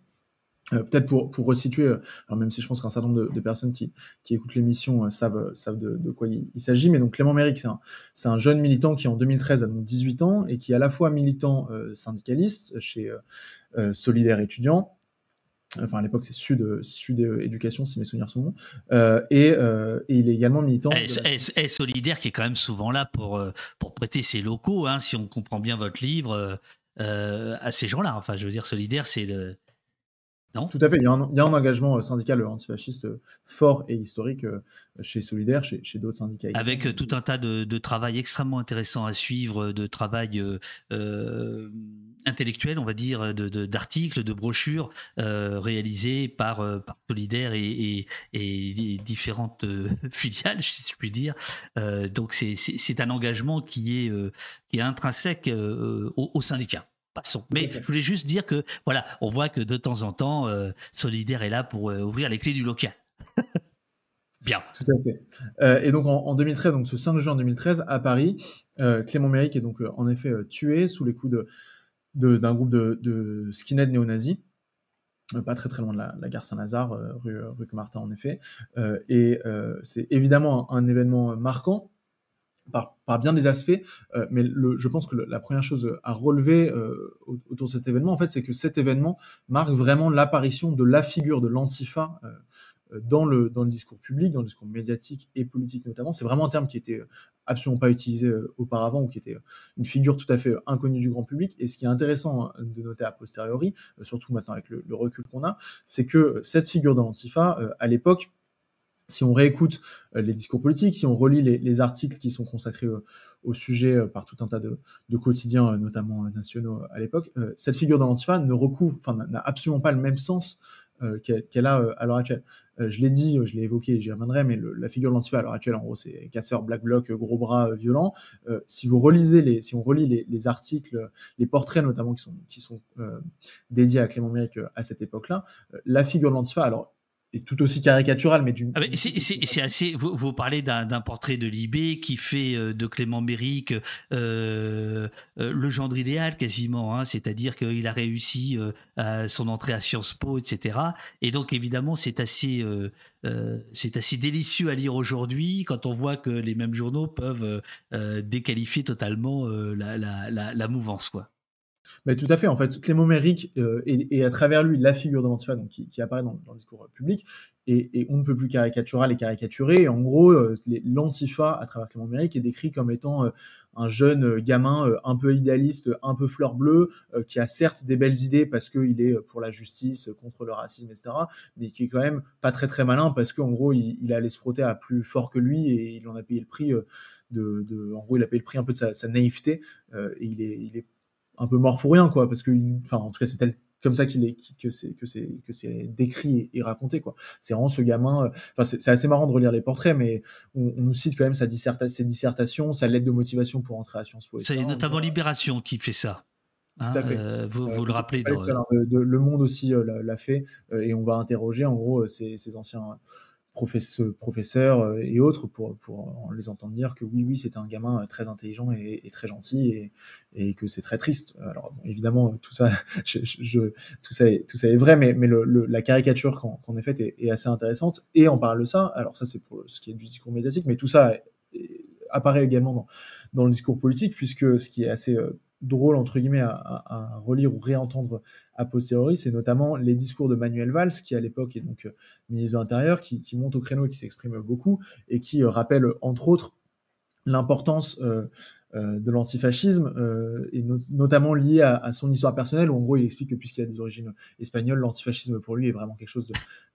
C: Euh, peut-être pour, pour resituer, euh, alors même si je pense qu'un certain nombre de, personnes qui, qui écoutent l'émission euh, savent, savent de, de quoi il, s'agit, mais donc Clément Méric, c'est un, c'est un jeune militant qui en 2013 a donc 18 ans et qui est à la fois militant syndicaliste chez Solidaire étudiant, enfin à l'époque c'est Sud, Sud Éducation si mes souvenirs sont bons, et, et, il est également militant.
B: Et, Solidaire qui est quand même souvent là pour, pour prêter ses locaux, hein, si on comprend bien votre livre à ces gens-là. Enfin, je veux dire, solidaire, c'est le
C: tout à fait. Il y, a un, engagement euh, syndical euh, antifasciste euh, fort et historique chez Solidaire, chez, d'autres syndicats.
B: Avec tout un tas de, travail extrêmement intéressant à suivre, de travail intellectuel, on va dire, d'articles, de, brochures réalisés par, Solidaire et, différentes *laughs* filiales, si je puis dire. donc c'est un engagement qui est, qui est intrinsèque au syndicat passons. Mais je voulais juste dire que, voilà, on voit que de temps en temps, euh, Solidaire est là pour euh, ouvrir les clés du local. *laughs* Bien.
C: Tout à fait. Euh, et donc en, 2013, donc ce 5 juin 2013, à Paris, Clément Méric est donc en effet tué sous les coups de, d'un groupe de, de skinheads néo-nazis. pas très très loin de la, gare Saint-Lazare, rue, rue Martin en effet. et c'est évidemment un, événement marquant par, bien des aspects, euh, mais le, je pense que la première chose à relever euh, autour de cet événement, en fait, c'est que cet événement marque vraiment l'apparition de la figure de l'antifa euh, dans, le, dans le discours public, dans le discours médiatique et politique notamment. C'est vraiment un terme qui était absolument pas utilisé auparavant ou qui était une figure tout à fait inconnue du grand public. Et ce qui est intéressant hein, de noter a posteriori, surtout maintenant avec le, le recul qu'on a, c'est que cette figure de l'antifa, à l'époque, si on réécoute euh, les discours politiques, si on relit les, articles qui sont consacrés au, sujet euh, par tout un tas de, quotidiens, euh, notamment nationaux à l'époque, cette figure de l'antifa ne recouvre, enfin, n'a absolument pas le même sens qu'elle a à l'heure actuelle. je l'ai dit, je l'ai évoqué, j'y reviendrai, mais la figure de l'antifa à l'heure actuelle, en gros, c'est casseur, black bloc, gros bras, violent. si vous relisez les, si on relit les, articles, les portraits notamment qui sont qui sont dédiés à Clément Méric à cette époque-là, la figure de l'antifa, alors tout aussi caricatural, mais d'une.
B: Ah c'est assez. Vous, parlez d'un portrait de Libé qui fait euh, de Clément Méric euh, euh, le gendre idéal quasiment, hein, c'est-à-dire qu'il a réussi à son entrée à Sciences Po, etc. Et donc évidemment, c'est assez, c'est assez délicieux à lire aujourd'hui quand on voit que les mêmes journaux peuvent déqualifier totalement la, la, la mouvance, quoi.
C: Mais tout à fait. En fait, Clément Méric euh, et, à travers lui la figure de l'antifa qui, apparaît dans, le discours public et, on ne peut plus caricatural et caricaturé. Et en gros, euh, l'antifa à travers Clément Méric est décrit comme étant euh, un jeune gamin un peu idéaliste, un peu fleur bleue, qui a certes des belles idées parce qu'il est pour la justice, contre le racisme, etc. Mais qui est quand même pas très très malin parce qu'en gros, il, allait se frotter à plus fort que lui et il en a payé le prix. De, en gros, il a payé le prix un peu de sa, naïveté. et il il est un peu mort pour rien, quoi, parce que, enfin, en tout cas, c'est comme ça qu'il est que c'est que c'est que c'est décrit et, raconté quoi c'est vraiment ce gamin euh, enfin c'est assez marrant de relire les portraits mais on, nous cite quand même sa disserta ses dissertations sa lettre de motivation pour entrer à Sciences Po
B: c'est notamment Libération qui fait ça
C: tout à hein, fait.
B: Euh, vous, vous le rappelez
C: dans... le Monde aussi euh, l'a fait et on va interroger en gros ces, ces anciens professeurs euh, et autres pour, pour les entendre dire que oui, oui, c'est un gamin euh, très intelligent et, très gentil et, et que c'est très triste. Alors évidemment, tout ça, *laughs* je, tout ça, est, tout ça est vrai, mais, mais le, la caricature qu'on est faite est, assez intéressante. Et en parle de ça, alors ça c'est pour ce qui est du discours médiatique, mais tout ça apparaît également dans, dans le discours politique, puisque ce qui est assez euh, drôle entre guillemets à, relire ou réentendre a posteriori, c'est notamment les discours de Manuel Valls, qui à l'époque est donc euh, ministre de l'Intérieur, qui, monte au créneau et qui s'exprime beaucoup et qui euh, rappelle entre autres l'importance euh, de l'antifascisme et notamment lié à, son histoire personnelle où en gros il explique que puisqu'il a des origines espagnoles, l'antifascisme pour lui est vraiment quelque chose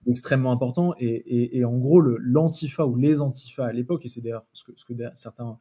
C: d'extrêmement important. Et, en gros l'antifa ou les antifas à l'époque et c'est d'ailleurs ce que, ce que certains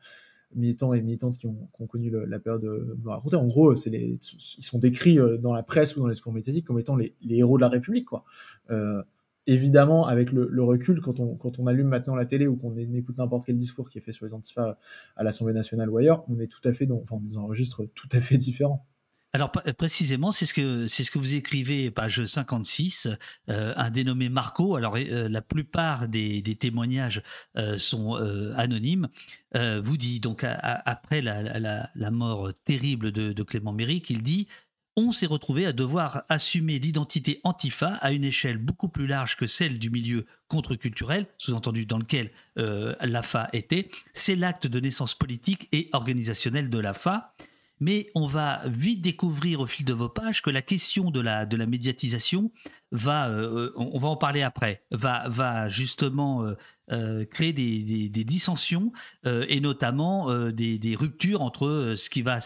C: militants et militantes qui ont, connu la période raconter. En gros, c'est les, ils sont décrits euh, dans la presse ou dans les discours médiatiques comme étant les, héros de la République. Quoi. Euh, évidemment, avec le, recul, quand on, quand on allume maintenant la télé ou qu'on écoute n'importe quel discours qui est fait sur les antifas à l'Assemblée nationale ou ailleurs, on est tout à fait dans, enfin, dans un registre tout à fait différent.
B: Alors précisément, c'est ce que c'est ce que vous écrivez, page 56, euh, un dénommé Marco. Alors euh, la plupart des, témoignages euh, sont anonymes. vous dit donc après la, mort terrible de, Clément Méric, il dit on s'est retrouvé à devoir assumer l'identité antifa à une échelle beaucoup plus large que celle du milieu contre-culturel, sous-entendu dans lequel l'AFA était. C'est l'acte de naissance politique et organisationnel de l'AFA mais on va vite découvrir au fil de vos pages que la question de la, de la médiatisation va, euh, on, va en parler après, va, va justement euh, euh, créer des, des, dissensions et notamment des, ruptures entre ce qui va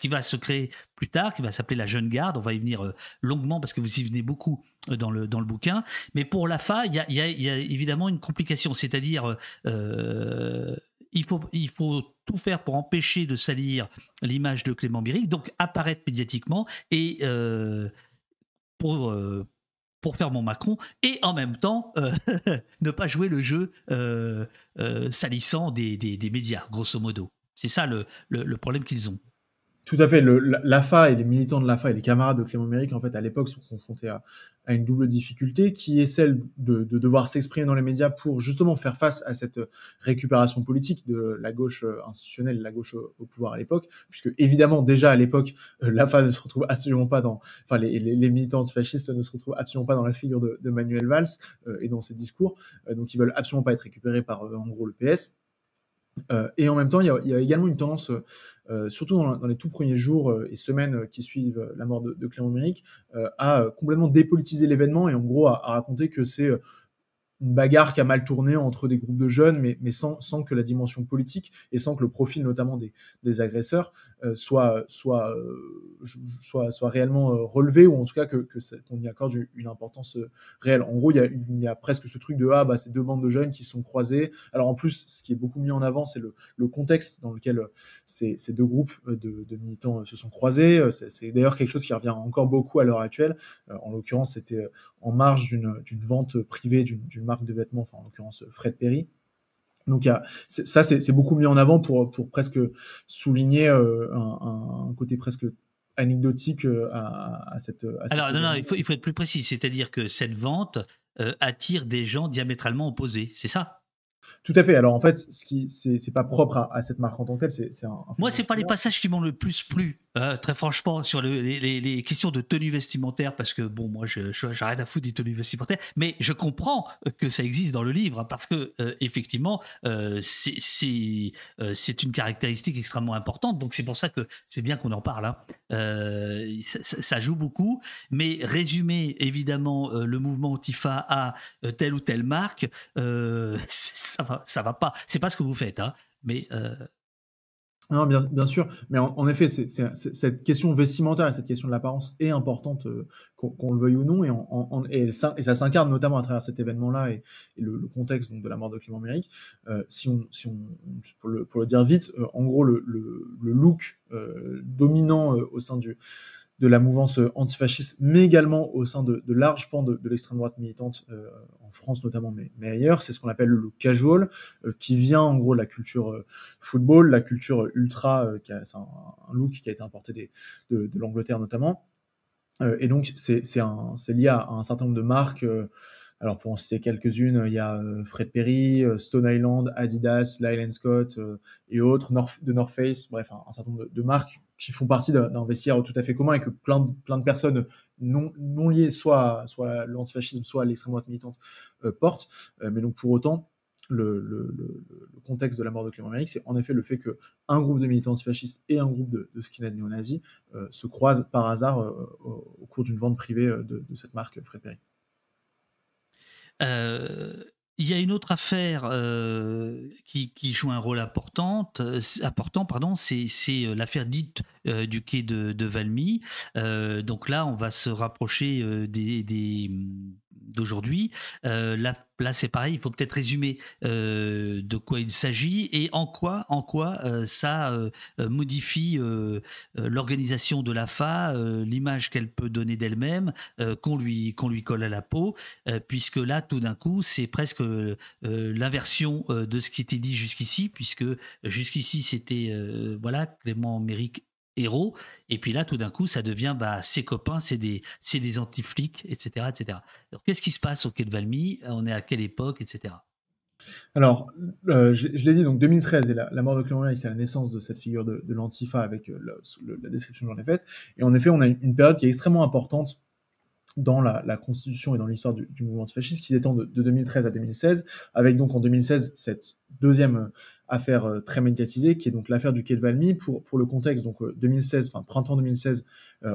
B: qui va se créer plus tard, qui va s'appeler la Jeune Garde. On va y venir longuement parce que vous y venez beaucoup dans le, dans le bouquin. Mais pour la FA, il y a, y a, évidemment une complication, c'est-à-dire il faut, il faut tout faire pour empêcher de salir l'image de Clément Biric, donc apparaître médiatiquement et pour, pour faire mon Macron et en même temps euh, *laughs* ne pas jouer le jeu euh, euh, salissant des, médias, grosso modo. C'est ça le problème qu'ils ont.
C: Tout à fait. L'AFA et les militants de l'AFA et les camarades de Clément Méric, en fait, à l'époque, sont confrontés à, une double difficulté qui est celle de, devoir s'exprimer dans les médias pour justement faire face à cette récupération politique de la gauche euh, institutionnelle, la gauche au, pouvoir à l'époque, puisque évidemment, déjà à l'époque, euh, l'AFA ne se retrouve absolument pas dans, enfin, les, les, militants antifascistes ne se retrouvent absolument pas dans la figure de, Manuel Valls euh, et dans ses discours. donc, ils veulent absolument pas être récupérés par, en gros, le PS. et en même temps, il y il y a également une tendance euh, surtout dans, les tout premiers jours euh, et semaines qui suivent la mort de, Clément Méric, euh, complètement dépolitiser l'événement et en gros à raconter que c'est une bagarre qui a mal tourné entre des groupes de jeunes, mais, sans, que la dimension politique et sans que le profil notamment des, agresseurs euh, euh, soit, réellement euh, relevé, ou en tout cas que, que qu'on y accorde une importance réelle. En gros, il y a, presque ce truc de ah bah c'est deux bandes de jeunes qui sont croisés. Alors en plus, ce qui est beaucoup mis en avant, c'est le, contexte dans lequel ces, ces deux groupes de, de militants se sont croisés. C'est d'ailleurs quelque chose qui revient encore beaucoup à l'heure actuelle. En l'occurrence, c'était en marge d'une, vente privée d'une, d'une de vêtements, enfin en l'occurrence Fred Perry. Donc ça, c'est beaucoup mis en avant pour, pour presque souligner euh, un, côté presque anecdotique euh, à, cette,
B: Alors non, non, il faut, il faut être plus précis, c'est-à-dire que cette vente euh, attire des gens diamétralement opposés, c'est ça?
C: Tout à fait. Alors en fait, ce qui c'est pas propre à, cette marque en tant que telle. C'est un,
B: un Moi, c'est pas les passages qui m'ont le plus plu. Euh, très franchement, sur les, questions de tenue vestimentaire, parce que bon, moi, je, j'arrête à foutre des tenues vestimentaires, mais je comprends que ça existe dans le livre, hein, parce que euh, effectivement, euh, c'est, c'est, une caractéristique extrêmement importante. Donc c'est pour ça que c'est bien qu'on en parle. Hein. Ça, joue beaucoup, mais résumer évidemment le mouvement Antifa à telle ou telle marque, *laughs* ça va, ça va pas. C'est pas ce que vous faites, hein, mais
C: non, bien, bien sûr, mais en, effet, c'est, cette question vestimentaire et cette question de l'apparence est importante, euh, qu'on, le veuille ou non, et, en, et, ça, et, ça, s'incarne notamment à travers cet événement-là et, le, contexte donc, de la mort de Clément Méric. Euh, si on, si on, pour, le, pour le dire vite, euh, en gros, le, le, le look dominant au sein du, de la mouvance antifasciste, mais également au sein de, de larges pans de, de l'extrême droite militante euh, en France notamment, mais, mais ailleurs. C'est ce qu'on appelle le casual, euh, qui vient en gros de la culture euh, football, la culture ultra, qui c'est un, look qui a été importé de, de l'Angleterre notamment. et donc c'est lié à, un certain nombre de marques. alors pour en citer quelques-unes, il y a Fred Perry, Stone Island, Adidas, Lyle Scott et autres, North, de North Face, bref, un, certain nombre de marques qui font partie d'un vestiaire tout à fait commun et que plein de, plein de personnes non, non liées soit, soit à l'antifascisme, soit à l'extrême droite militante euh, portent. Euh, mais donc pour autant, le, le, contexte de la mort de Clément Méric, c'est en effet le fait qu'un groupe de militants antifascistes et un groupe de, de skinhead néo-nazis euh, se croisent par hasard au, cours d'une vente privée de, de, cette marque Fred Perry.
B: Il y a une autre affaire euh, qui, joue un rôle important, euh, important pardon, c'est euh, l'affaire dite du quai de, Valmy. donc là, on va se rapprocher des, d'aujourd'hui. Euh, là, c'est pareil, il faut peut-être résumer euh, de quoi il s'agit et en quoi, en quoi euh, ça modifie l'organisation de la FA, l'image qu'elle peut donner d'elle-même, qu'on lui, qu'on lui colle à la peau, puisque là, tout d'un coup, c'est presque l'inversion de ce qui était dit jusqu'ici, puisque jusqu'ici, c'était voilà Clément Méric héros. Et puis là, tout d'un coup, ça devient bah, ses copains, c'est des, c'est des anti-flics, etc. etc. Alors, qu'est-ce qui se passe au Quai de Valmy? On est à quelle époque, etc.
C: Alors, euh, je, l'ai dit, donc 2013 et la, mort de Clément c'est la naissance de cette figure de, l'antifa avec euh, la description que j'en ai faite. Et en effet, on a une, période qui est extrêmement importante dans la, constitution et dans l'histoire du, mouvement antifasciste qui s'étend de, de, 2013 à 2016, avec donc en 2016 cette deuxième affaire euh, très médiatisée, qui est donc l'affaire du Quai de Valmy. Pour, pour le contexte, donc 2016, enfin printemps 2016,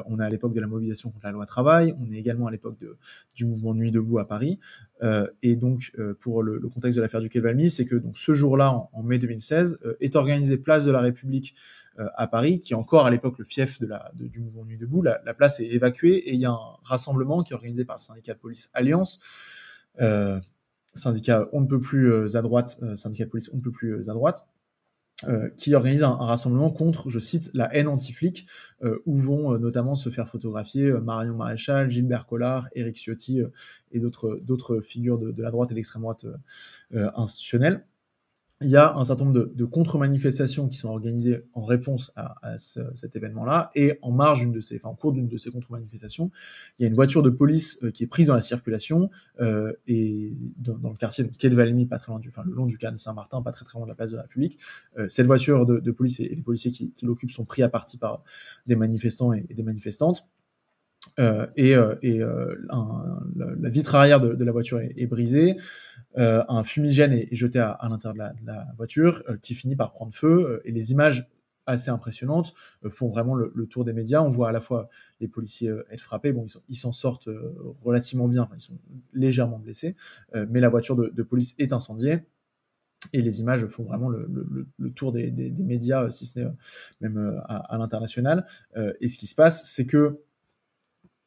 C: on est à l'époque de la mobilisation contre la loi travail, on est également à l'époque du mouvement Nuit debout à Paris. et donc, pour le, contexte de l'affaire du Quai de Valmy, c'est que donc ce jour-là, en, mai 2016, est organisé place de la République euh, à Paris, qui est encore à l'époque le fief de la, du mouvement Nuit debout. La, la, place est évacuée et il y a un rassemblement qui est organisé par le syndicat police Alliance, euh, syndicat on ne peut plus euh, à droite, syndicat de police on ne peut plus à droite, qui organise un, rassemblement contre, je cite, la haine anti-flic, où vont notamment se faire photographier Marion Maréchal, Gilbert Collard, Éric Ciotti et d'autres figures de, de, la droite et de l'extrême droite institutionnelle il y a un certain nombre de, contre-manifestations qui sont organisées en réponse à, cet événement-là, et en marge d'une de ces, enfin en cours d'une de ces contre-manifestations, il y a une voiture de police euh, qui est prise dans la circulation euh, et dans, le quartier de Quai pas très loin du, enfin le long du canal Saint-Martin, pas très très loin de la place de la République. Euh, cette voiture de, police et, les policiers qui, l'occupent sont pris à partie par des manifestants et, des manifestantes. et, et la, vitre arrière de, la voiture est brisée. Euh, un fumigène est, jeté à, l'intérieur de, la, voiture euh, qui finit par prendre feu euh, et les images assez impressionnantes font vraiment le, tour des médias. On voit à la fois les policiers être frappés, bon, ils s'en sortent relativement bien, ils sont légèrement blessés, mais la voiture de, police est incendiée. Et les images font vraiment le, tour des, médias, si ce n'est même à, l'international. et ce qui se passe, c'est que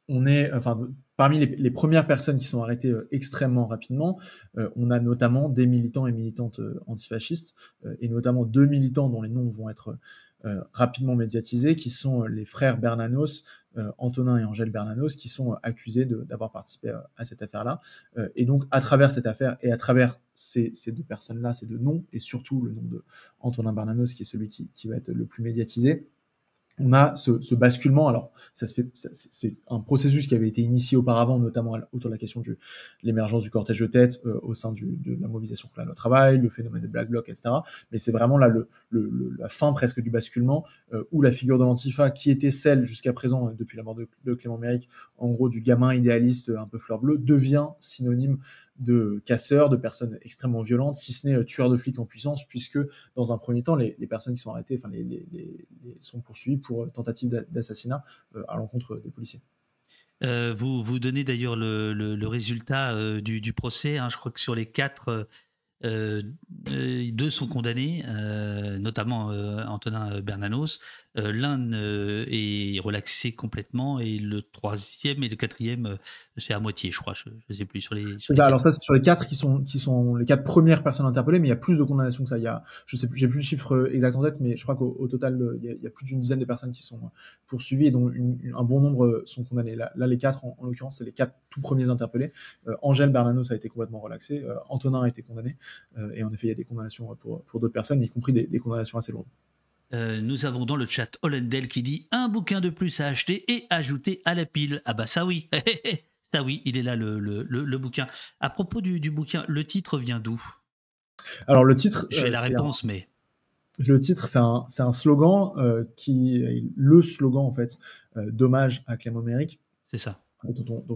C: on est, enfin, parmi les, premières personnes qui sont arrêtées euh, extrêmement rapidement, euh, on a notamment des militants et militantes euh, antifascistes, et notamment deux militants dont les noms vont être rapidement médiatisés, qui sont les frères Bernanos, Antonin et Angèle Bernanos, qui sont accusés d'avoir participé à, cette affaire-là. et donc, à travers cette affaire et à travers ces, deux personnes-là, ces deux noms, et surtout le nom de Antonin Bernanos, qui est celui qui va être le plus médiatisé, on a ce, basculement. Alors, ça se fait, c'est un processus qui avait été initié auparavant, notamment autour de la question de l'émergence du cortège de tête euh, au sein de la mobilisation pour le travail, le phénomène de Black Bloc, etc. Mais c'est vraiment là la fin presque du basculement euh, où la figure de l'antifa, qui était celle jusqu'à présent, depuis la mort de, de Clément Méric, en gros du gamin idéaliste un peu fleur bleue, devient synonyme de casseurs, de personnes extrêmement violentes, si ce n'est euh, tueurs de flics en puissance, puisque dans un premier temps, les, personnes qui sont arrêtées, enfin, les, sont poursuivies pour euh, tentative d'assassinat euh, à l'encontre des policiers.
B: vous, vous donnez d'ailleurs le, résultat du, procès. Hein. je crois que sur les quatre euh, euh, deux sont condamnés, euh, notamment Antonin Bernanos. L'un est relaxé complètement et le troisième et le quatrième, c'est à moitié, je crois. Je ne sais plus sur les.
C: ça, alors ça, c'est sur les quatre qui sont qui sont les quatre premières personnes interpellées, mais il y a plus de condamnations que ça. Il y a, je sais, j'ai plus le chiffre exact en tête, mais je crois qu'au total, il y, a, plus d'une dizaine de personnes qui sont poursuivies et dont un bon nombre sont condamnées. Là, les quatre, en, l'occurrence, c'est les quatre tout premiers interpellés. Angèle Bernanos a été complètement relaxé. Antonin a été condamné. Euh, et en effet, il y a des condamnations pour, pour d'autres personnes, y compris des, condamnations assez lourdes.
B: Euh, nous avons dans le chat Hollandel qui dit un bouquin de plus à acheter et ajouter à la pile. Ah bah ça oui, *laughs* ça oui, il est là le, le, le, bouquin. À propos du, du, bouquin, le titre vient d'où?
C: Alors le titre...
B: J'ai euh, la réponse, mais...
C: Le titre, c'est un, un, slogan qui le slogan en fait d'hommage à Clément Méric.
B: C'est ça
C: dont on,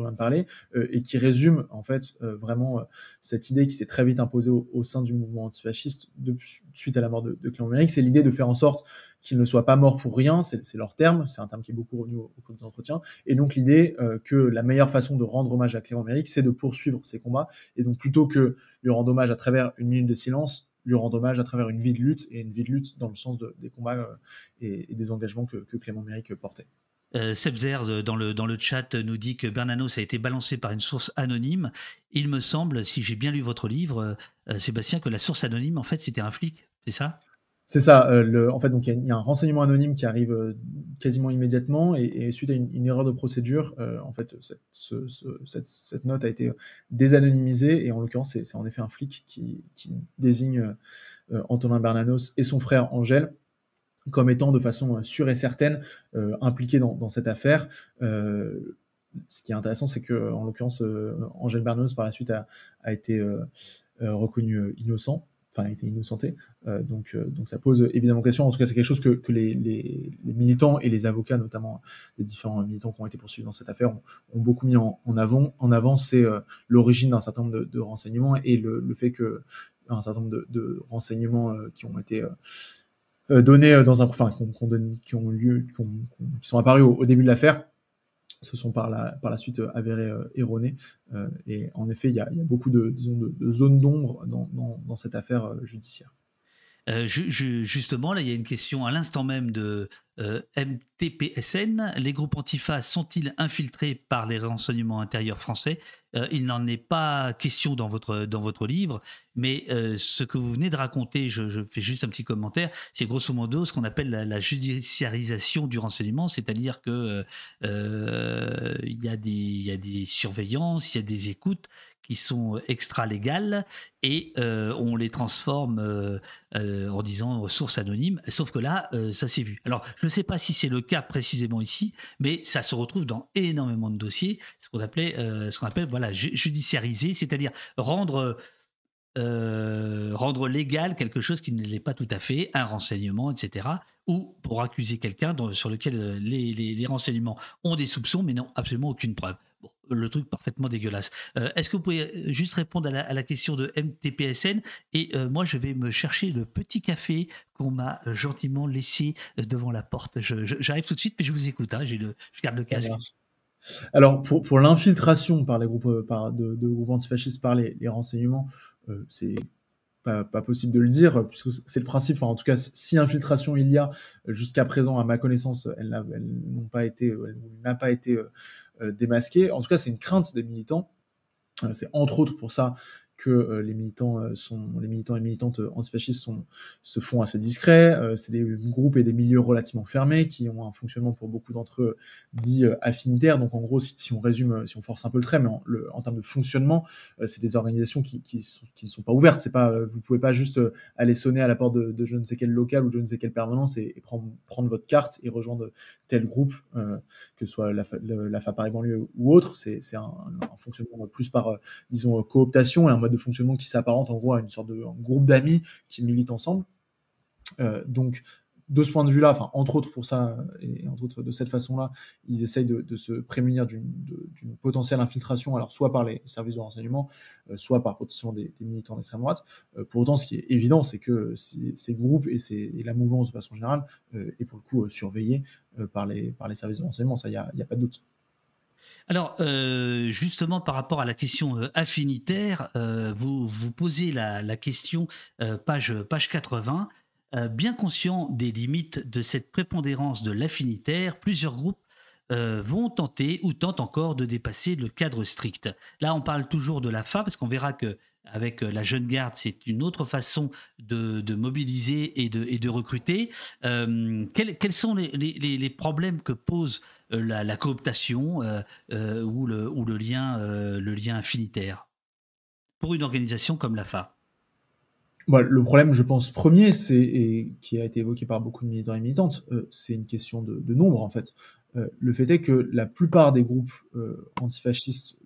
C: vient de parler, euh, et qui résume en fait euh, vraiment euh, cette idée qui s'est très vite imposée au, sein du mouvement antifasciste de, suite à la mort de, de Clément Méric, c'est l'idée de faire en sorte qu'il ne soit pas mort pour rien, c'est leur terme, c'est un terme qui est beaucoup revenu au, cours des entretiens, et donc l'idée que la meilleure façon de rendre hommage à Clément Méric, c'est de poursuivre ses combats, et donc plutôt que lui rendre hommage à travers une minute de silence, lui rendre hommage à travers une vie de lutte, et une vie de lutte dans le sens des combats et, des engagements que, que Clément Méric portait.
B: Euh, Sebzer euh, dans le, chat nous dit que Bernanos a été balancé par une source anonyme. Il me semble, si j'ai bien lu votre livre, euh, Sébastien, que la source anonyme, en fait, c'était un flic, c'est ça?
C: C'est ça. en fait, il y, a un renseignement anonyme qui arrive quasiment immédiatement et, suite à une, erreur de procédure, en fait, cette, note a été désanonymisée et en l'occurrence, c'est en effet un flic qui, qui désigne Antonin Bernanos et son frère Angèle comme étant de façon euh, sûre et certaine euh, impliqué dans, cette affaire. Euh, ce qui est intéressant, c'est que, en l'occurrence, Angèle Bernos par la suite a, été reconnu innocent, enfin a été innocenté. donc, donc ça pose évidemment question. En tout cas, c'est quelque chose que, les, militants et les avocats, notamment les différents militants qui ont été poursuivis dans cette affaire, ont, beaucoup mis en, avant. En avant, c'est l'origine d'un certain nombre de, renseignements et le, le fait que un certain nombre de, renseignements qui ont été donnés dans un, enfin, qui ont, lieu, qui, sont apparus au, début de l'affaire, se sont par la, par la suite avérés erronés. et en effet, il y a, beaucoup de, disons, de, zones d'ombre dans, dans, cette affaire judiciaire.
B: Euh, justement, là, il y a une question à l'instant même de euh, MTPSN. Les groupes Antifa sont-ils infiltrés par les renseignements intérieurs français? Euh, Il n'en est pas question dans votre, dans votre livre, mais ce que vous venez de raconter, je, fais juste un petit commentaire, c'est grosso modo ce qu'on appelle la, judiciarisation du renseignement, c'est-à-dire que il y, y a des surveillances, il y a des écoutes qui sont extra-légales et euh, on les transforme euh, euh, en disant ressources anonymes. Sauf que là, ça s'est vu. Alors, je ne sais pas si c'est le cas précisément ici, mais ça se retrouve dans énormément de dossiers, ce qu'on appelait, ce qu'on appelle voilà, judiciariser, c'est-à-dire rendre rendre légal quelque chose qui ne l'est pas tout à fait, un renseignement, etc. Ou pour accuser quelqu'un sur lequel les, les, renseignements ont des soupçons, mais n'ont absolument aucune preuve le truc parfaitement dégueulasse. Euh, est-ce que vous pouvez euh, juste répondre à la, question de MTPSN Et euh, moi, je vais me chercher le petit café qu'on m'a gentiment laissé devant la porte. J'arrive tout de suite, mais je vous écoute. Hein, le, je garde le casque.
C: Alors, pour, pour l'infiltration par les groupes, par, de, groupes antifascistes par les, renseignements, c'est pas, possible de le dire, puisque c'est le principe. en tout cas, si infiltration il y a, jusqu'à présent, à ma connaissance, elle n'a pas été, pas été euh, démasqué. En tout cas, c'est une crainte des militants. Euh, c'est entre autres pour ça que euh, les militants euh, sont les militants et militantes antifascistes sont se font assez discrets. Euh, c'est des groupes et des milieux relativement fermés qui ont un fonctionnement pour beaucoup d'entre eux dit affinitaire. Donc en gros, si, on résume, si on force un peu le trait, mais en, le, termes de fonctionnement, c'est des organisations qui, ne sont pas ouvertes. C'est pas, vous pouvez pas juste aller sonner à la porte de, je ne sais quel local ou de je ne sais quelle permanence et, prendre, votre carte et rejoindre tel groupe, que ce soit la, la, Paris banlieue ou autre. C'est un, un, fonctionnement plus par, disons, cooptation et un de fonctionnement qui s'apparente en gros à une sorte de groupe d'amis qui militent ensemble. Euh, donc, de ce point de vue-là, enfin, entre autres pour ça, et entre autres de cette façon-là, ils essayent de, se prémunir d'une potentielle infiltration, alors soit par les services de renseignement, euh, soit par potentiellement des, militants d'extrême droite. Euh, pour autant, ce qui est évident, c'est que ces, groupes et, la mouvance de façon générale est pour le coup surveillée par, les, par les services de renseignement, ça, il n'y a, a, pas de doute.
B: Alors, euh, justement, par rapport à la question euh, affinitaire, euh, vous, vous posez la, question, page, page 80. bien conscient des limites de cette prépondérance de l'affinitaire, plusieurs groupes vont tenter ou tentent encore de dépasser le cadre strict. Là, on parle toujours de la FA parce qu'on verra que avec la jeune garde, c'est une autre façon de, mobiliser et de, recruter. quels, sont les, les, problèmes que pose euh, la, cooptation euh, euh, ou, le, lien, le pour une organisation comme l'AFA
C: bah, le problème, je pense, premier, c'est qui a été évoqué par beaucoup de militants et militantes, c'est une question de, nombre en fait. le fait est que la plupart des groupes antifascistes,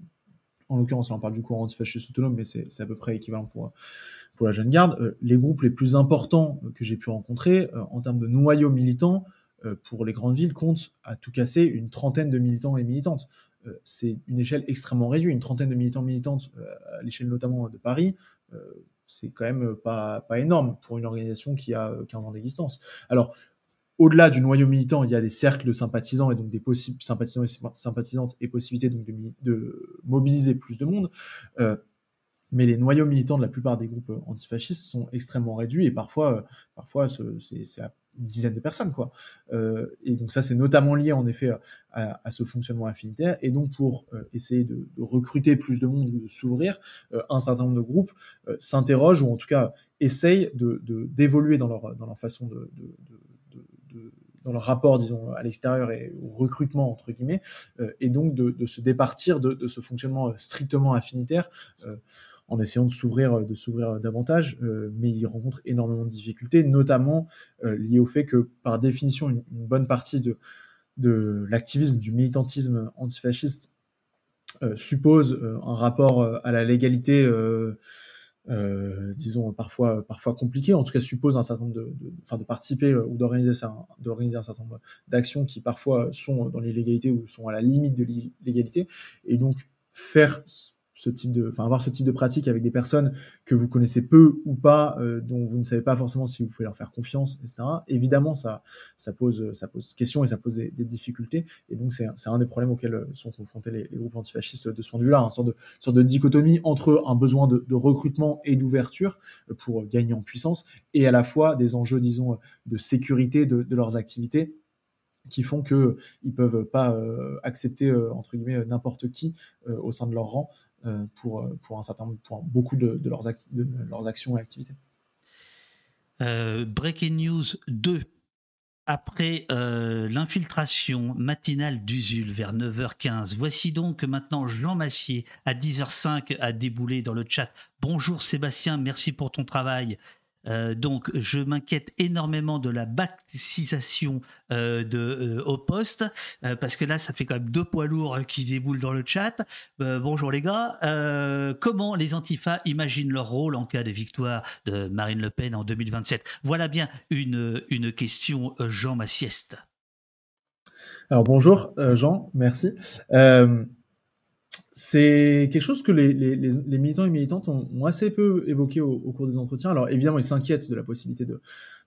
C: en l'occurrence, on parle du courant antifasciste autonome, mais c'est à peu près équivalent pour pour la jeune garde, les groupes les plus importants que j'ai pu rencontrer en termes de noyaux militants euh, pour les grandes villes compte à tout casser une trentaine de militants et militantes. Euh, c'est une échelle extrêmement réduite, une trentaine de militants et militantes euh, à l'échelle notamment de Paris. c'est quand même pas, pas énorme pour une organisation qui a 15 ans d'existence. Alors, au-delà du noyau militant, il y a des cercles de sympathisants et donc des possibles sympathisants et sympathisantes et possibilités donc de mobiliser plus de monde. Mais les noyaux militants de la plupart des groupes antifascistes sont extrêmement réduits et parfois, parfois c'est une dizaine de personnes quoi. Euh, et donc ça c'est notamment lié en effet à, ce fonctionnement affinitaire et donc pour euh, essayer de, recruter plus de monde ou de s'ouvrir, euh, un certain nombre de groupes s'interrogent ou en tout cas essayent de d'évoluer dans leur dans leur façon de, dans leur rapport, disons, à l'extérieur et au recrutement, entre guillemets, et donc de, se départir de, ce fonctionnement strictement affinitaire en essayant de s'ouvrir de s'ouvrir davantage, euh, mais il rencontre énormément de difficultés, notamment euh, liées au fait que par définition une, bonne partie de, l'activisme, du militantisme antifasciste euh, suppose un rapport à la légalité, disons parfois parfois compliqué, en tout cas suppose un certain nombre de, de, de participer ou d'organiser d'organiser un certain nombre d'actions qui parfois sont dans l'illégalité ou sont à la limite de l'illégalité, et donc faire type de, avoir ce type de pratique avec des personnes que vous connaissez peu ou pas, euh, dont vous ne savez pas forcément si vous pouvez leur faire confiance, etc. Évidemment, ça, pose, ça pose question et ça pose des, difficultés. Et donc c'est, un des problèmes auxquels euh, sont confrontés les, groupes antifascistes de ce point de vue-là, une sorte de, dichotomie entre un besoin de, recrutement et d'ouverture euh, pour gagner en puissance et à la fois des enjeux, disons, de sécurité de, leurs activités qui font que ils peuvent pas accepter entre guillemets n'importe qui au sein de leur rang pour, euh, pour, beaucoup de, leurs, actions et activités.
B: Euh, breaking News 2. Après l'infiltration matinale d'Usul vers 9h15, voici donc maintenant Jean Massier à 10h05 a déboulé dans le chat. Bonjour Sébastien, merci pour ton travail. Euh, donc, je m'inquiète énormément de la baptisation euh, de, euh, au poste, parce que là, ça fait quand même deux poids lourds qui déboulent dans le chat. bonjour les gars. comment les antifas imaginent leur rôle en cas de victoire de Marine Le Pen en 2027 Voilà bien une, une question, Jean Massieste.
C: Alors bonjour Jean, merci. C'est quelque chose que les, militants et militantes ont, assez peu évoqué au, cours des entretiens. Alors évidemment, ils s'inquiètent de la possibilité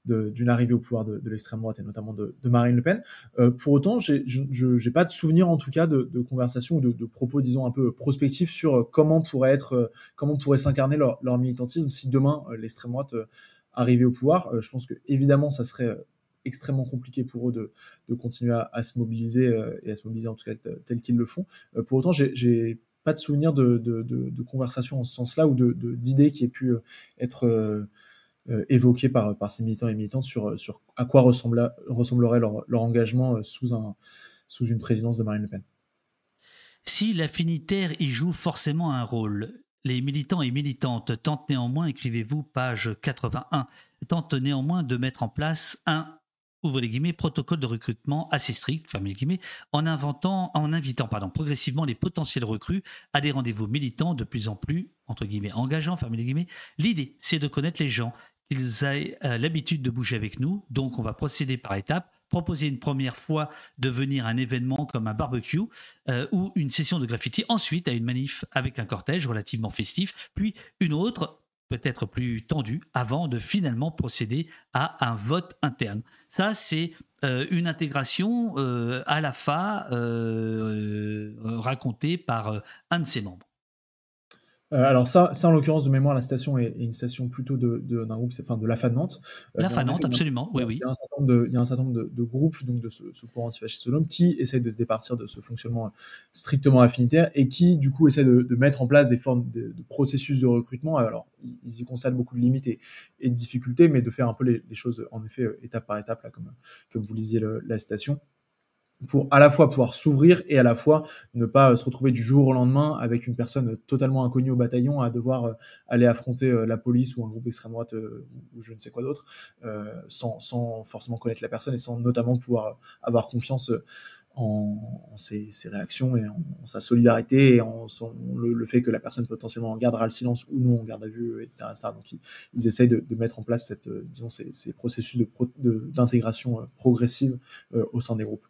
C: d'une arrivée au pouvoir de, l'extrême droite et notamment de, Marine Le Pen. Euh, pour autant, je n'ai pas de souvenir en tout cas de, conversations ou de, propos, disons, un peu prospectifs sur comment pourrait être, euh, comment pourrait s'incarner leur, militantisme si demain euh, l'extrême droite arrivait au pouvoir. je pense que évidemment, ça serait extrêmement compliqué pour eux de, de continuer à, se mobiliser euh, et à se mobiliser en tout cas tel qu'ils le font. Euh, pour autant, j'ai pas de souvenir de, de, conversations en ce sens-là ou d'idées qui aient pu euh, être évoquées par, par ces militants et militantes sur, sur à quoi ressemblerait leur, leur engagement sous, un, sous une présidence de Marine Le Pen.
B: Si l'affinitaire y joue forcément un rôle, les militants et militantes tentent néanmoins, écrivez-vous page 81, tentent néanmoins de mettre en place un ouvre les guillemets, protocole de recrutement assez strict, fermez les guillemets, en, inventant, en invitant pardon, progressivement les potentiels recrues à des rendez-vous militants de plus en plus, entre guillemets, engageants, les guillemets. L'idée, c'est de connaître les gens, qu'ils aient euh, l'habitude de bouger avec nous, donc on va procéder par étapes, proposer une première fois de venir à un événement comme un barbecue euh, ou une session de graffiti, ensuite à une manif avec un cortège relativement festif, puis une autre peut-être plus tendu avant de finalement procéder à un vote interne. Ça, c'est euh, une intégration euh, à la FA euh, racontée par un de ses membres.
C: Euh, alors ça, ça en l'occurrence de mémoire, la station est, une station plutôt de, d'un groupe, enfin de la FA de Nantes.
B: Euh, la FA Nantes, absolument, oui, oui.
C: Il y a un certain nombre de, il y a un certain nombre de, groupes donc de ce, ce courant antifasciste autonome qui essayent de se départir de ce fonctionnement strictement affinitaire et qui du coup essaient de, mettre en place des formes de, processus de recrutement. Alors ils y constatent beaucoup de limites et, de difficultés, mais de faire un peu les, choses en effet étape par étape là, comme comme vous lisiez la station pour à la fois pouvoir s'ouvrir et à la fois ne pas euh, se retrouver du jour au lendemain avec une personne totalement inconnue au bataillon à devoir euh, aller affronter euh, la police ou un groupe d'extrême droite ou je ne sais quoi d'autre sans, sans, forcément connaître la personne et sans notamment pouvoir avoir confiance en, ses, réactions et en, sa solidarité et en le, fait que la personne potentiellement gardera le silence ou non en garde à vue, etc. Donc ils, essayent de, mettre en place cette, disons, ces, ces processus d'intégration de, progressive au sein des groupes.